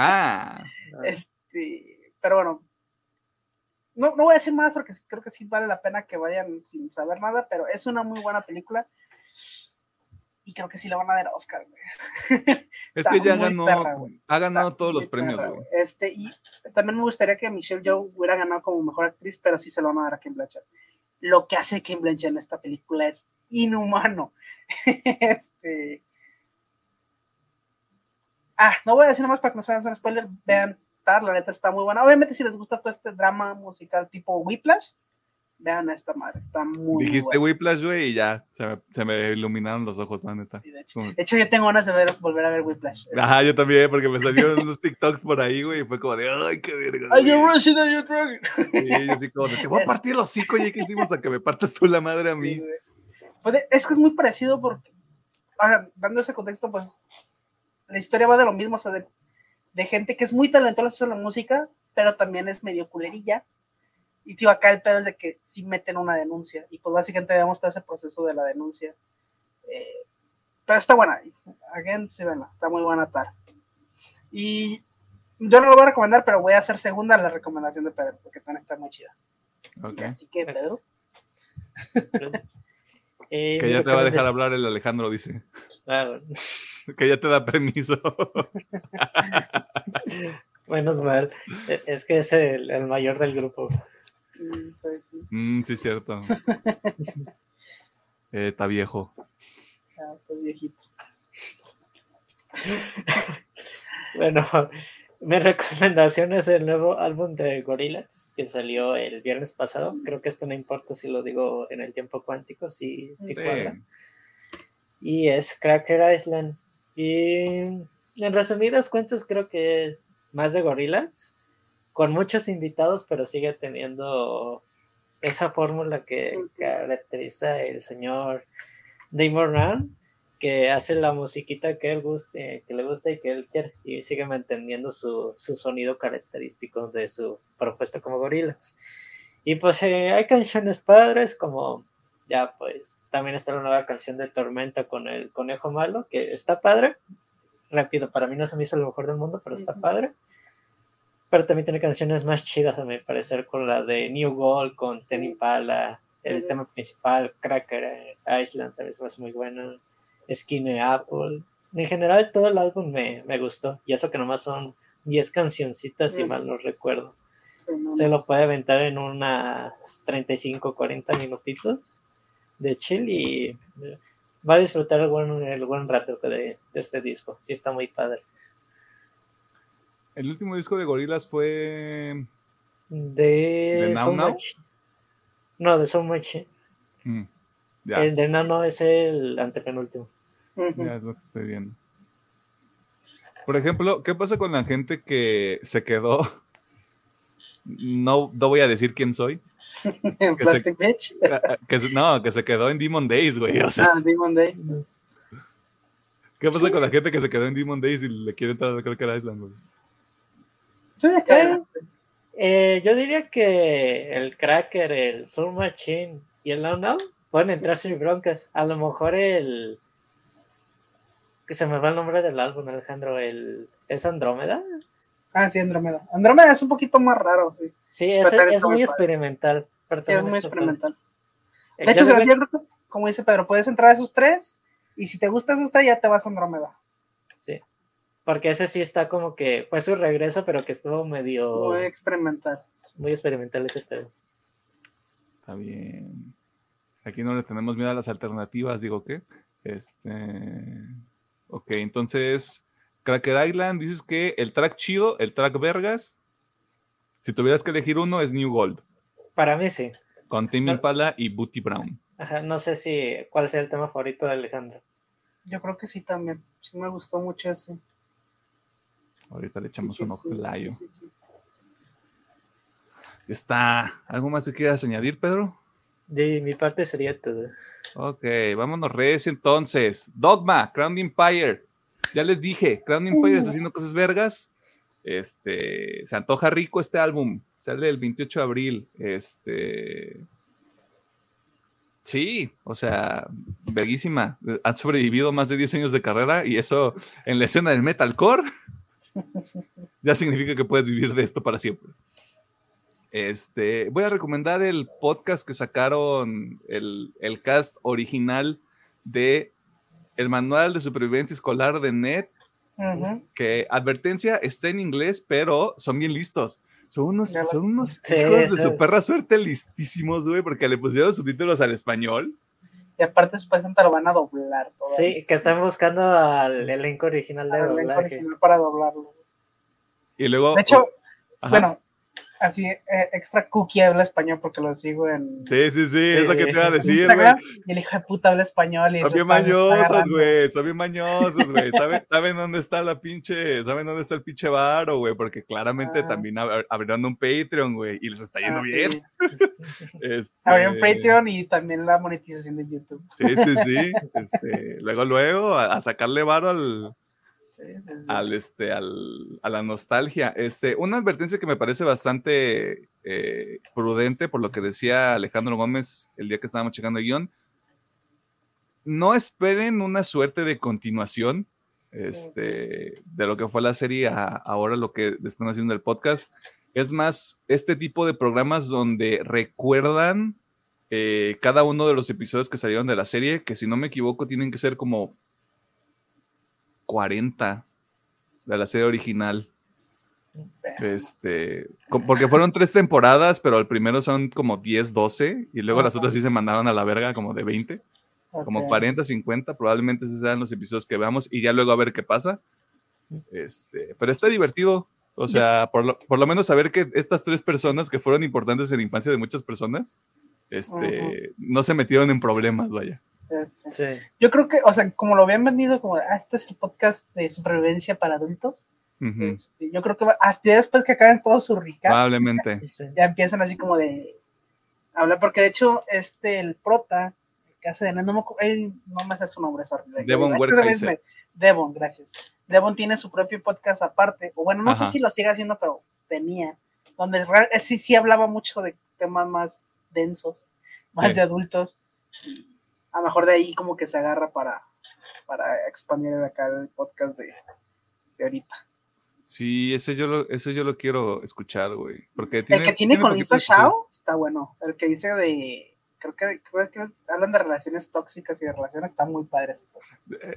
Speaker 1: Ah,
Speaker 2: este, pero bueno, no, no voy a decir más porque creo que sí vale la pena que vayan sin saber nada, pero es una muy buena película. Y creo que sí le van a dar a Oscar, güey.
Speaker 1: es que ya ganó,
Speaker 2: perra,
Speaker 1: ha ganado
Speaker 2: Está
Speaker 1: todos los premios,
Speaker 2: perra,
Speaker 1: güey.
Speaker 2: Este, y también me gustaría que Michelle Yeoh hubiera ganado como mejor actriz, pero sí se lo van a dar a Kim Blanchett. Lo que hace Kim Blanchett en esta película es inhumano. este. Ah, no voy a decir nada más para que no se hagan spoiler. Vean, Tar, la neta está muy buena. Obviamente, si les gusta todo este drama musical tipo Whiplash, vean esta madre, está muy
Speaker 1: Dijiste
Speaker 2: buena.
Speaker 1: Whiplash, güey, y ya se me, se me iluminaron los ojos, la neta.
Speaker 2: Sí, de, hecho. De hecho, yo tengo ganas de ver, volver a ver Whiplash.
Speaker 1: Ajá, yo también, porque me salieron unos TikToks por ahí, güey, y fue como de, ay, qué verga.
Speaker 2: Are you
Speaker 1: güey".
Speaker 2: rushing or you drunk?
Speaker 1: Sí, yo así como de, te voy a partir los hocico, ya que hicimos a que me partas tú la madre a mí.
Speaker 2: Pues es que es muy parecido porque, ahora, dando ese contexto, pues la historia va de lo mismo, o sea, de, de gente que es muy talentosa en la música, pero también es medio culerilla. Y tío, acá el pedo es de que sí meten una denuncia, y pues básicamente vemos todo ese proceso de la denuncia. Eh, pero está buena, again, sí, venla, está muy buena Tar. Y yo no lo voy a recomendar, pero voy a hacer segunda la recomendación de Pedro, porque también está muy chida. Así que, Pedro.
Speaker 3: Eh,
Speaker 1: Que ya te va a dejar hablar el Alejandro, dice.
Speaker 3: Ah, bueno.
Speaker 1: Que ya te da permiso.
Speaker 3: Menos mal. E- Es que es el, el mayor del grupo.
Speaker 2: Mm, sí,
Speaker 1: cierto. Eh, está viejo.
Speaker 2: ya, pues, viejito.
Speaker 3: Bueno, mi recomendación es el nuevo álbum de Gorillaz que salió el viernes pasado. Creo que esto no importa si lo digo en el tiempo cuántico, si, si
Speaker 1: Sí.
Speaker 3: cuadra. Y es Cracker Island. Y en resumidas cuentas, creo que es más de Gorillaz, con muchos invitados, pero sigue teniendo esa fórmula que caracteriza el señor Damon Run, que hace la musiquita que él guste, que le gusta y que él quiere, y sigue manteniendo su, su sonido característico de su propuesta como Gorillaz. Y pues eh, hay canciones padres como ya pues también está la nueva canción de Tormenta con el conejo malo, que está padre. Rápido, para mí no se me hizo lo mejor del mundo, pero está
Speaker 2: Ujú.
Speaker 3: padre. Pero también tiene canciones más chidas a mi parecer, con la de New Gold, con Ten Impala, el tema principal, Cracker Island, también se me hace muy bueno. Skinny Apple. En general todo el álbum me, me gustó. Y eso que nomás son 10 cancioncitas, si mal no recuerdo
Speaker 2: no,
Speaker 3: se lo puede aventar en unas 35, 40 minutitos de chill y va a disfrutar el buen, el buen rato de, de este disco. Sí, está muy padre.
Speaker 1: El último disco de Gorilas fue.
Speaker 3: De,
Speaker 1: ¿De Now
Speaker 3: So
Speaker 1: Now?
Speaker 3: Much. No, de So Much.
Speaker 1: Mm,
Speaker 3: El de enano es el antepenúltimo.
Speaker 1: Ya es lo que estoy viendo. Por ejemplo, ¿qué pasa con la gente que se quedó? No, no voy a decir quién soy.
Speaker 2: En
Speaker 1: que se-
Speaker 2: Plastic Beach.
Speaker 1: Que se- no, que se quedó en Demon Days, güey. O sea,
Speaker 2: Ah, Demon Days.
Speaker 1: ¿qué pasa con la gente que se quedó en Demon Days y le quiere entrar a Cracker Island, güey?
Speaker 2: Yo caí.
Speaker 3: Eh, yo diría que el Cracker, el Soul Machine y el Now Now pueden entrar sin broncas. A lo mejor el. Que se me va el nombre del álbum, Alejandro. El, ¿Es Andrómeda?
Speaker 2: Ah, sí, Andrómeda. Andrómeda es un poquito más raro. Sí,
Speaker 3: Sí, es, es muy
Speaker 2: padre.
Speaker 3: experimental.
Speaker 2: Sí, es muy
Speaker 3: padre.
Speaker 2: experimental.
Speaker 3: Eh,
Speaker 2: De hecho,
Speaker 3: diría-
Speaker 2: cierto, como dice Pedro, puedes entrar a esos tres y si te gusta esos tres ya te vas a Andrómeda.
Speaker 3: Sí. Porque ese sí está como que fue su regreso, pero que estuvo medio
Speaker 2: Muy experimental.
Speaker 3: muy experimental ese pedo.
Speaker 1: Está bien. Aquí no le tenemos miedo a las alternativas, digo que. Este. Ok, entonces. Cracker Island, dices que el track chido, el track vergas. Si tuvieras que elegir uno, es New Gold.
Speaker 3: Para mí sí.
Speaker 1: Con Tim
Speaker 3: No.
Speaker 1: Impala y Booty Brown.
Speaker 3: Ajá, no sé si cuál sea el tema favorito de Alejandro.
Speaker 2: Yo creo que sí también. Sí me gustó mucho ese.
Speaker 1: Ahorita le echamos
Speaker 2: Sí,
Speaker 1: un
Speaker 2: sí,
Speaker 1: ojlayo.
Speaker 2: sí, sí.
Speaker 1: Está. ¿Algo más que quieras añadir, Pedro?
Speaker 3: De mi parte sería todo.
Speaker 1: Ok, vámonos recio entonces. Dogma, Crown Empire. Ya les dije, Crown Empire está haciendo cosas vergas. Este, se antoja rico este álbum. Sale el 28 de abril. Este. Sí, o sea, verguísima. Han sobrevivido más de 10 años de carrera y eso en la escena del metalcore ya significa que puedes vivir de esto para siempre. Este, voy a recomendar el podcast que sacaron, el, el cast original de El Manual de Supervivencia Escolar de NET,
Speaker 2: Ujú.
Speaker 1: que advertencia está en inglés, pero son bien listos. Son unos, son unos
Speaker 3: Sí,
Speaker 1: hijos de su perra suerte listísimos, güey, porque le pusieron subtítulos al español.
Speaker 2: Y aparte supuestamente lo van a doblar. todavía.
Speaker 3: Sí, que están buscando al elenco original de
Speaker 2: Al elenco
Speaker 3: doblaje.
Speaker 2: original para doblarlo.
Speaker 1: Y luego.
Speaker 2: De hecho,
Speaker 1: Ajá.
Speaker 2: bueno, así eh, extra cookie habla español porque lo sigo en
Speaker 1: Sí, sí, sí,
Speaker 3: Sí,
Speaker 1: es lo que te iba a decir, güey.
Speaker 2: Y el hijo de puta habla español y
Speaker 1: Son bien mañosos, güey. Son bien mañosos, güey. ¿Saben, saben dónde está la pinche, saben dónde está el pinche varo, güey? Porque claramente
Speaker 2: Ah.
Speaker 1: también ab- abrieron un Patreon, güey, y les está yendo
Speaker 2: Ah, sí.
Speaker 1: bien. Este,
Speaker 2: Abrió un Patreon y también la monetización de YouTube.
Speaker 1: Sí, sí, sí. Este, luego, luego, a, a sacarle varo al,
Speaker 2: Sí, sí, sí.
Speaker 1: Al, este, al, a la nostalgia. Este, una advertencia que me parece bastante eh, prudente por lo que decía Alejandro Gómez el día que estábamos checando el guion. No esperen una suerte de continuación este, de lo que fue la serie a ahora lo que están haciendo el podcast. Es más, este tipo de programas donde recuerdan eh, cada uno de los episodios que salieron de la serie, que si no me equivoco tienen que ser como 40 de la serie original. Este, porque fueron tres temporadas, pero el primero son como 10, 12, y luego las otras sí se mandaron a la verga como de 20, como
Speaker 2: Ok.
Speaker 1: 40, 50, probablemente esos sean los episodios que veamos y ya luego a ver qué pasa. Este, pero está divertido, o sea, por lo, por lo menos saber que estas tres personas que fueron importantes en la infancia de muchas personas, este, no se metieron en problemas, vaya.
Speaker 2: Sí. Yo creo que, o sea, como lo habían vendido, como, ah, este es el podcast de supervivencia para adultos. Este, yo creo que va- hasta después que acaben todos sus ricas,
Speaker 1: Probablemente.
Speaker 2: ya empiezan así como de hablar, porque de hecho, este, el prota, que hace de no, ay, no me sé su nombre.
Speaker 1: Devon
Speaker 2: Ese
Speaker 1: Werkheiser.
Speaker 2: es- Devon, gracias. Devon tiene su propio podcast aparte, o bueno, no
Speaker 1: Ajá.
Speaker 2: sé si lo sigue haciendo, pero tenía, donde real- sí, sí hablaba mucho de temas más densos, más
Speaker 1: Sí.
Speaker 2: de adultos. A lo mejor de ahí como que se agarra para, para expandir acá el podcast de, de ahorita.
Speaker 1: Sí, ese yo lo, eso yo lo quiero escuchar, güey. Porque
Speaker 2: el que tiene
Speaker 1: tiene
Speaker 2: con Lisa Shao está bueno. El que dice de. Creo que, creo que es- hablan de relaciones tóxicas y de relaciones, está muy padre.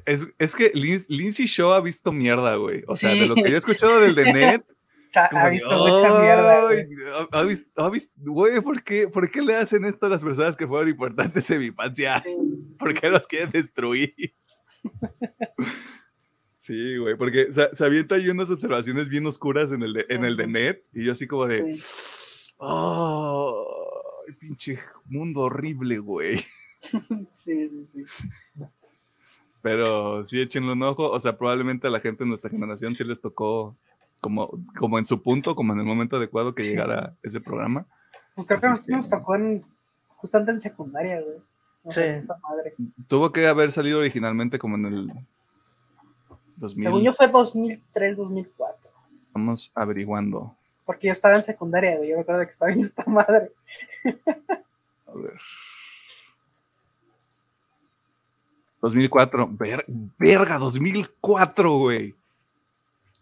Speaker 1: Es, es que Lin- Lindsay Shaw ha visto mierda, güey. O sea,
Speaker 2: Sí.
Speaker 1: de lo que yo he escuchado del de Net.
Speaker 2: Sea, ha
Speaker 1: de,
Speaker 2: visto mucha mierda.
Speaker 1: "Ay,
Speaker 2: güey.
Speaker 1: ha- ha visto- ha visto- Güey, ¿por qué, ¿por qué le hacen esto a las personas que fueron importantes en mi infancia? ¿Por qué los quieren destruir? Sí, güey, porque se, se avienta ahí unas observaciones bien oscuras en el de, en el de. Net. Y yo así como de.
Speaker 2: Sí.
Speaker 1: Oh, pinche mundo horrible, güey.
Speaker 2: sí, sí, sí.
Speaker 1: Pero sí, échenle un ojo. O sea, probablemente a la gente de nuestra generación sí les tocó como, como en su punto, como en el momento adecuado que llegara ese programa.
Speaker 2: Pues creo que nos,
Speaker 1: que-
Speaker 2: nos tocó en, justamente en secundaria, güey. No
Speaker 3: Sí.
Speaker 2: esta madre.
Speaker 1: Tuvo que haber salido originalmente como en el 2000.
Speaker 2: Según yo fue 2003, 2004.
Speaker 1: Estamos averiguando.
Speaker 2: Porque yo estaba en secundaria, güey. Yo me acuerdo que estaba viendo esta madre.
Speaker 1: A ver. 2004. Ver- verga, 2004, güey.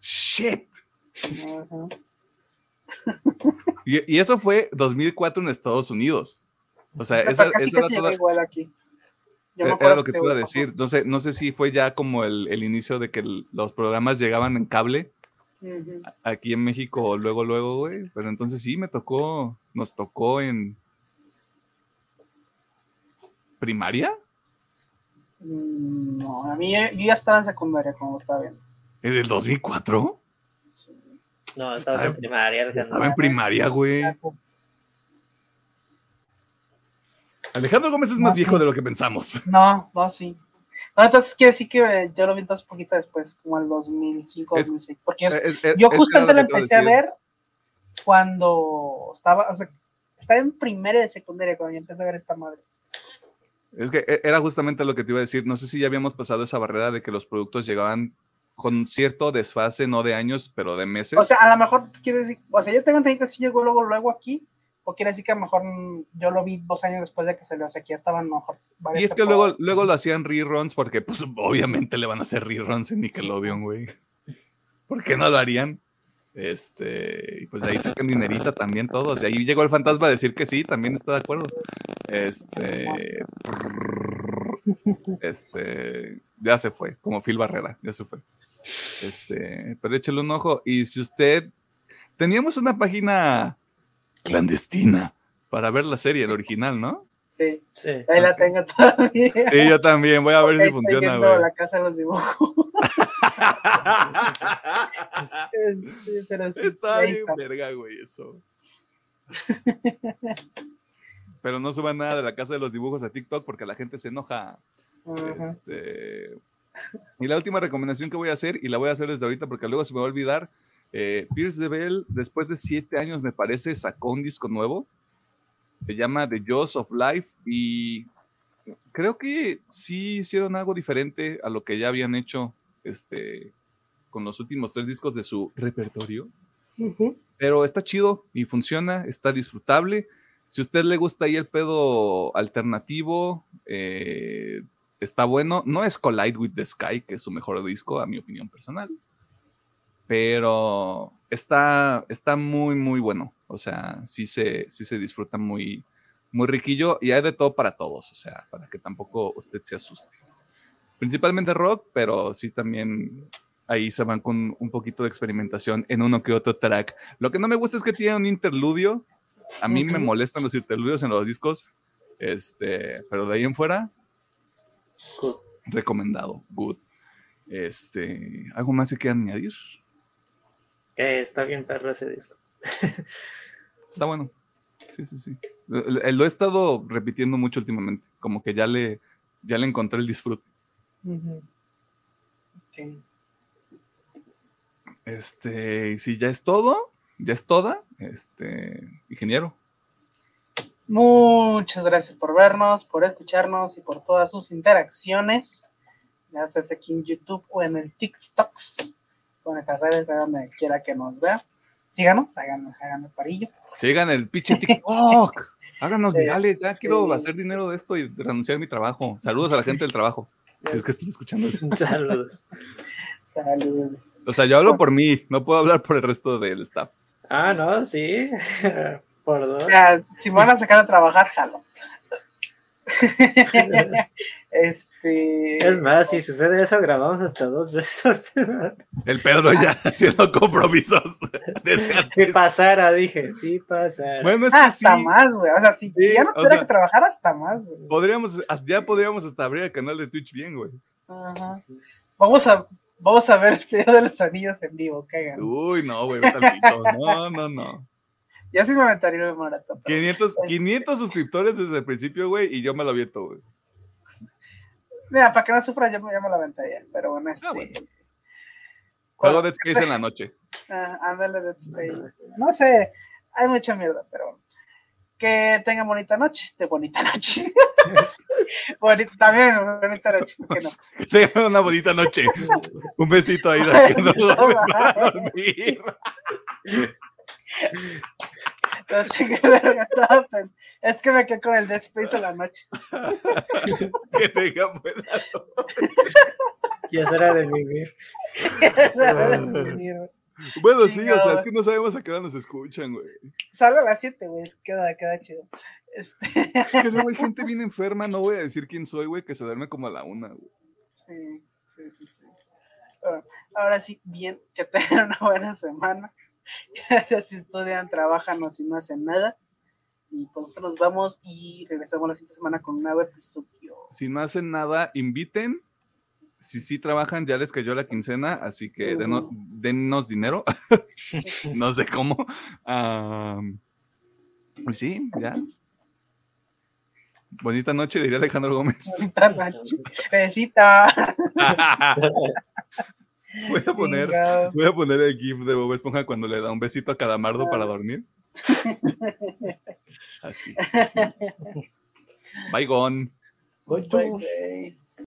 Speaker 1: Shit. Y, y eso fue 2004 en Estados Unidos. O sea, esa,
Speaker 2: casi,
Speaker 1: esa era
Speaker 2: casi
Speaker 1: toda-
Speaker 2: llegó igual aquí. Yo me
Speaker 1: Era lo que te iba a decir. No sé, no sé si fue ya como el, el inicio de que el- los programas llegaban en cable aquí en México luego, luego, güey. Pero entonces sí, me tocó, nos tocó en primaria,
Speaker 2: Mm, No, a mí yo ya estaba en secundaria cuando estaba viendo.
Speaker 1: en el 2004.
Speaker 2: Sí.
Speaker 3: No, estabas en
Speaker 1: Estaba-
Speaker 3: primaria. Alejandro.
Speaker 1: Estaba en primaria, güey. Alejandro Gómez es más
Speaker 2: No,
Speaker 1: viejo
Speaker 2: sí.
Speaker 1: de lo que pensamos.
Speaker 2: No, no, sí. No, entonces quiere decir que eh, yo lo vi entonces poquito después, como el 2005,
Speaker 1: Es-
Speaker 2: 2006. Porque yo,
Speaker 1: Es- es-
Speaker 2: yo
Speaker 1: es que
Speaker 2: justamente lo empecé a ver cuando estaba, o sea, estaba en primera de secundaria cuando yo empecé a ver esta madre.
Speaker 1: Es que e- era justamente lo que te iba a decir. No sé si ya habíamos pasado esa barrera de que los productos llegaban con cierto desfase, no de años, pero de meses.
Speaker 2: O sea, a lo mejor quiere decir, o sea, yo tengo entendido que sí llegó luego, luego aquí, o quiere decir que a lo mejor yo lo vi dos años después de que salió, o sea, que ya estaban mejor
Speaker 1: y es que luego, luego lo hacían reruns porque, pues, obviamente le van a hacer reruns en Nickelodeon, güey. ¿Por qué no lo harían? Este, y pues de ahí sacan dinerita también todos. Y ahí llegó el fantasma a decir que sí, también está de acuerdo. Este, este, ya se fue, como Phil Barrera, ya se fue. Este, pero échale un ojo. Y si usted, teníamos una página clandestina para ver la serie, el original, ¿no?
Speaker 2: Sí,
Speaker 3: Sí.
Speaker 2: ahí la tengo todavía.
Speaker 1: Sí, yo también, voy a ver si
Speaker 2: estoy
Speaker 1: funciona, güey.
Speaker 2: la casa de los dibujos. Este, pero sí,
Speaker 1: Está bien
Speaker 2: está.
Speaker 1: verga, güey, eso. Pero no suban nada de la casa de los dibujos a TikTok porque la gente se enoja.
Speaker 2: Ajá.
Speaker 1: Este, Y la última recomendación que voy a hacer, y la voy a hacer desde ahorita porque luego se me va a olvidar, eh, Pierce DeVille, después de siete años, me parece, sacó un disco nuevo. Se llama The Jaws of Life y creo que sí hicieron algo diferente a lo que ya habían hecho este, con los últimos tres discos de su repertorio. Pero está chido y funciona, está disfrutable. Si a usted le gusta ahí el pedo alternativo, eh, está bueno. No es Collide with the Sky, que es su mejor disco, a mi opinión personal. Pero está, está muy, muy bueno. O sea, sí se, sí se disfruta muy, muy riquillo y hay de todo para todos. O sea, para que tampoco usted se asuste. Principalmente rock, pero sí también ahí se van con un poquito de experimentación en uno que otro track. Lo que no me gusta es que tiene un interludio. A mí me molestan los interludios en los discos. Este, pero de ahí en fuera,
Speaker 3: Good.
Speaker 1: recomendado. Good. Este, ¿algo más que quieran añadir?
Speaker 3: Eh, está bien perro ese disco.
Speaker 1: Está bueno. Sí, sí, sí. Lo, he estado repitiendo mucho últimamente. Como que ya le, ya le encontré el disfrute.
Speaker 2: Ujú. Ok.
Speaker 1: Este, y si ya es todo, ya es toda, este, ingeniero.
Speaker 2: Muchas gracias por vernos, por escucharnos y por todas sus interacciones, ya sea aquí en YouTube o en el TikToks, con nuestras redes, de donde quiera que nos vea. Síganos, hagan el parillo.
Speaker 1: Sigan el pinche TikTok. Háganos virales. Ya quiero
Speaker 2: sí.
Speaker 1: hacer dinero de esto y renunciar a mi trabajo. Saludos a la gente del trabajo. Si es que están escuchando.
Speaker 3: Saludos.
Speaker 2: Saludos.
Speaker 1: O sea, yo hablo por mí, no puedo hablar por el resto del staff.
Speaker 3: Ah, no, sí.
Speaker 2: O sea, si me van a sacar a trabajar, jalo. este.
Speaker 3: Es más, si sucede eso, grabamos hasta dos veces.
Speaker 1: El Pedro ya haciendo compromisos.
Speaker 3: Si pasara, dije, si pasara.
Speaker 1: Bueno, es que sí.
Speaker 2: hasta más, güey. O sea, si, ya no tuviera
Speaker 1: sea-
Speaker 2: que trabajar, hasta más, güey.
Speaker 1: Podríamos, ya podríamos hasta abrir el canal de Twitch bien, güey.
Speaker 2: Ajá. Vamos a, vamos a ver el Señor de los Anillos en vivo, caigan.
Speaker 1: Uy, no, güey. No, no, no.
Speaker 2: Ya sí me aventaría el maratón. pero
Speaker 1: 500,
Speaker 2: Este-
Speaker 1: 500 suscriptores desde el principio, güey, y yo me lo aviento, güey.
Speaker 2: Mira, para que no sufra, yo me, la aventaría. Pero bueno, este.
Speaker 1: Ah, bueno, Juego Dead Space en la noche.
Speaker 2: ah, ándale, Dead Space. No sé, hay mucha mierda, pero que tengan bonita noche. De bonita noche. bonita, también, bonita noche, ¿por qué no?
Speaker 1: Que tengan una bonita noche. Un besito ahí. De
Speaker 2: estaba pensando. Es que me quedé con el Dead Space en la noche.
Speaker 1: Que tengan buena
Speaker 3: Y es hora de vivir.
Speaker 1: Bueno, sí, o sea, es que no sabemos a qué hora nos escuchan, güey.
Speaker 2: Sale a las 7, güey. Queda, queda chido. Este,
Speaker 1: Es que luego hay gente bien enferma, no voy a decir quién soy, güey, que se duerme como a la una, güey.
Speaker 2: sí, sí, sí, sí. Bueno, ahora sí, bien, que tengan una buena semana. Gracias si estudian, trabajan o si no hacen nada. Y pues nosotros nos vamos y regresamos la siguiente semana con un nuevo episodio.
Speaker 1: Si no hacen nada, inviten. Si sí trabajan, ya les cayó la quincena, así que deno-
Speaker 2: Ujú.
Speaker 1: dennos dinero. no sé cómo. Pues sí, ya. Bonita noche, diría Alejandro Gómez.
Speaker 2: Bonita noche. Besita.
Speaker 1: Voy a poner,
Speaker 2: Chingado.
Speaker 1: voy a poner el GIF de Bob Esponja cuando le da un besito a Calamardo para dormir. Así. así. Bye, gone.
Speaker 2: Bye.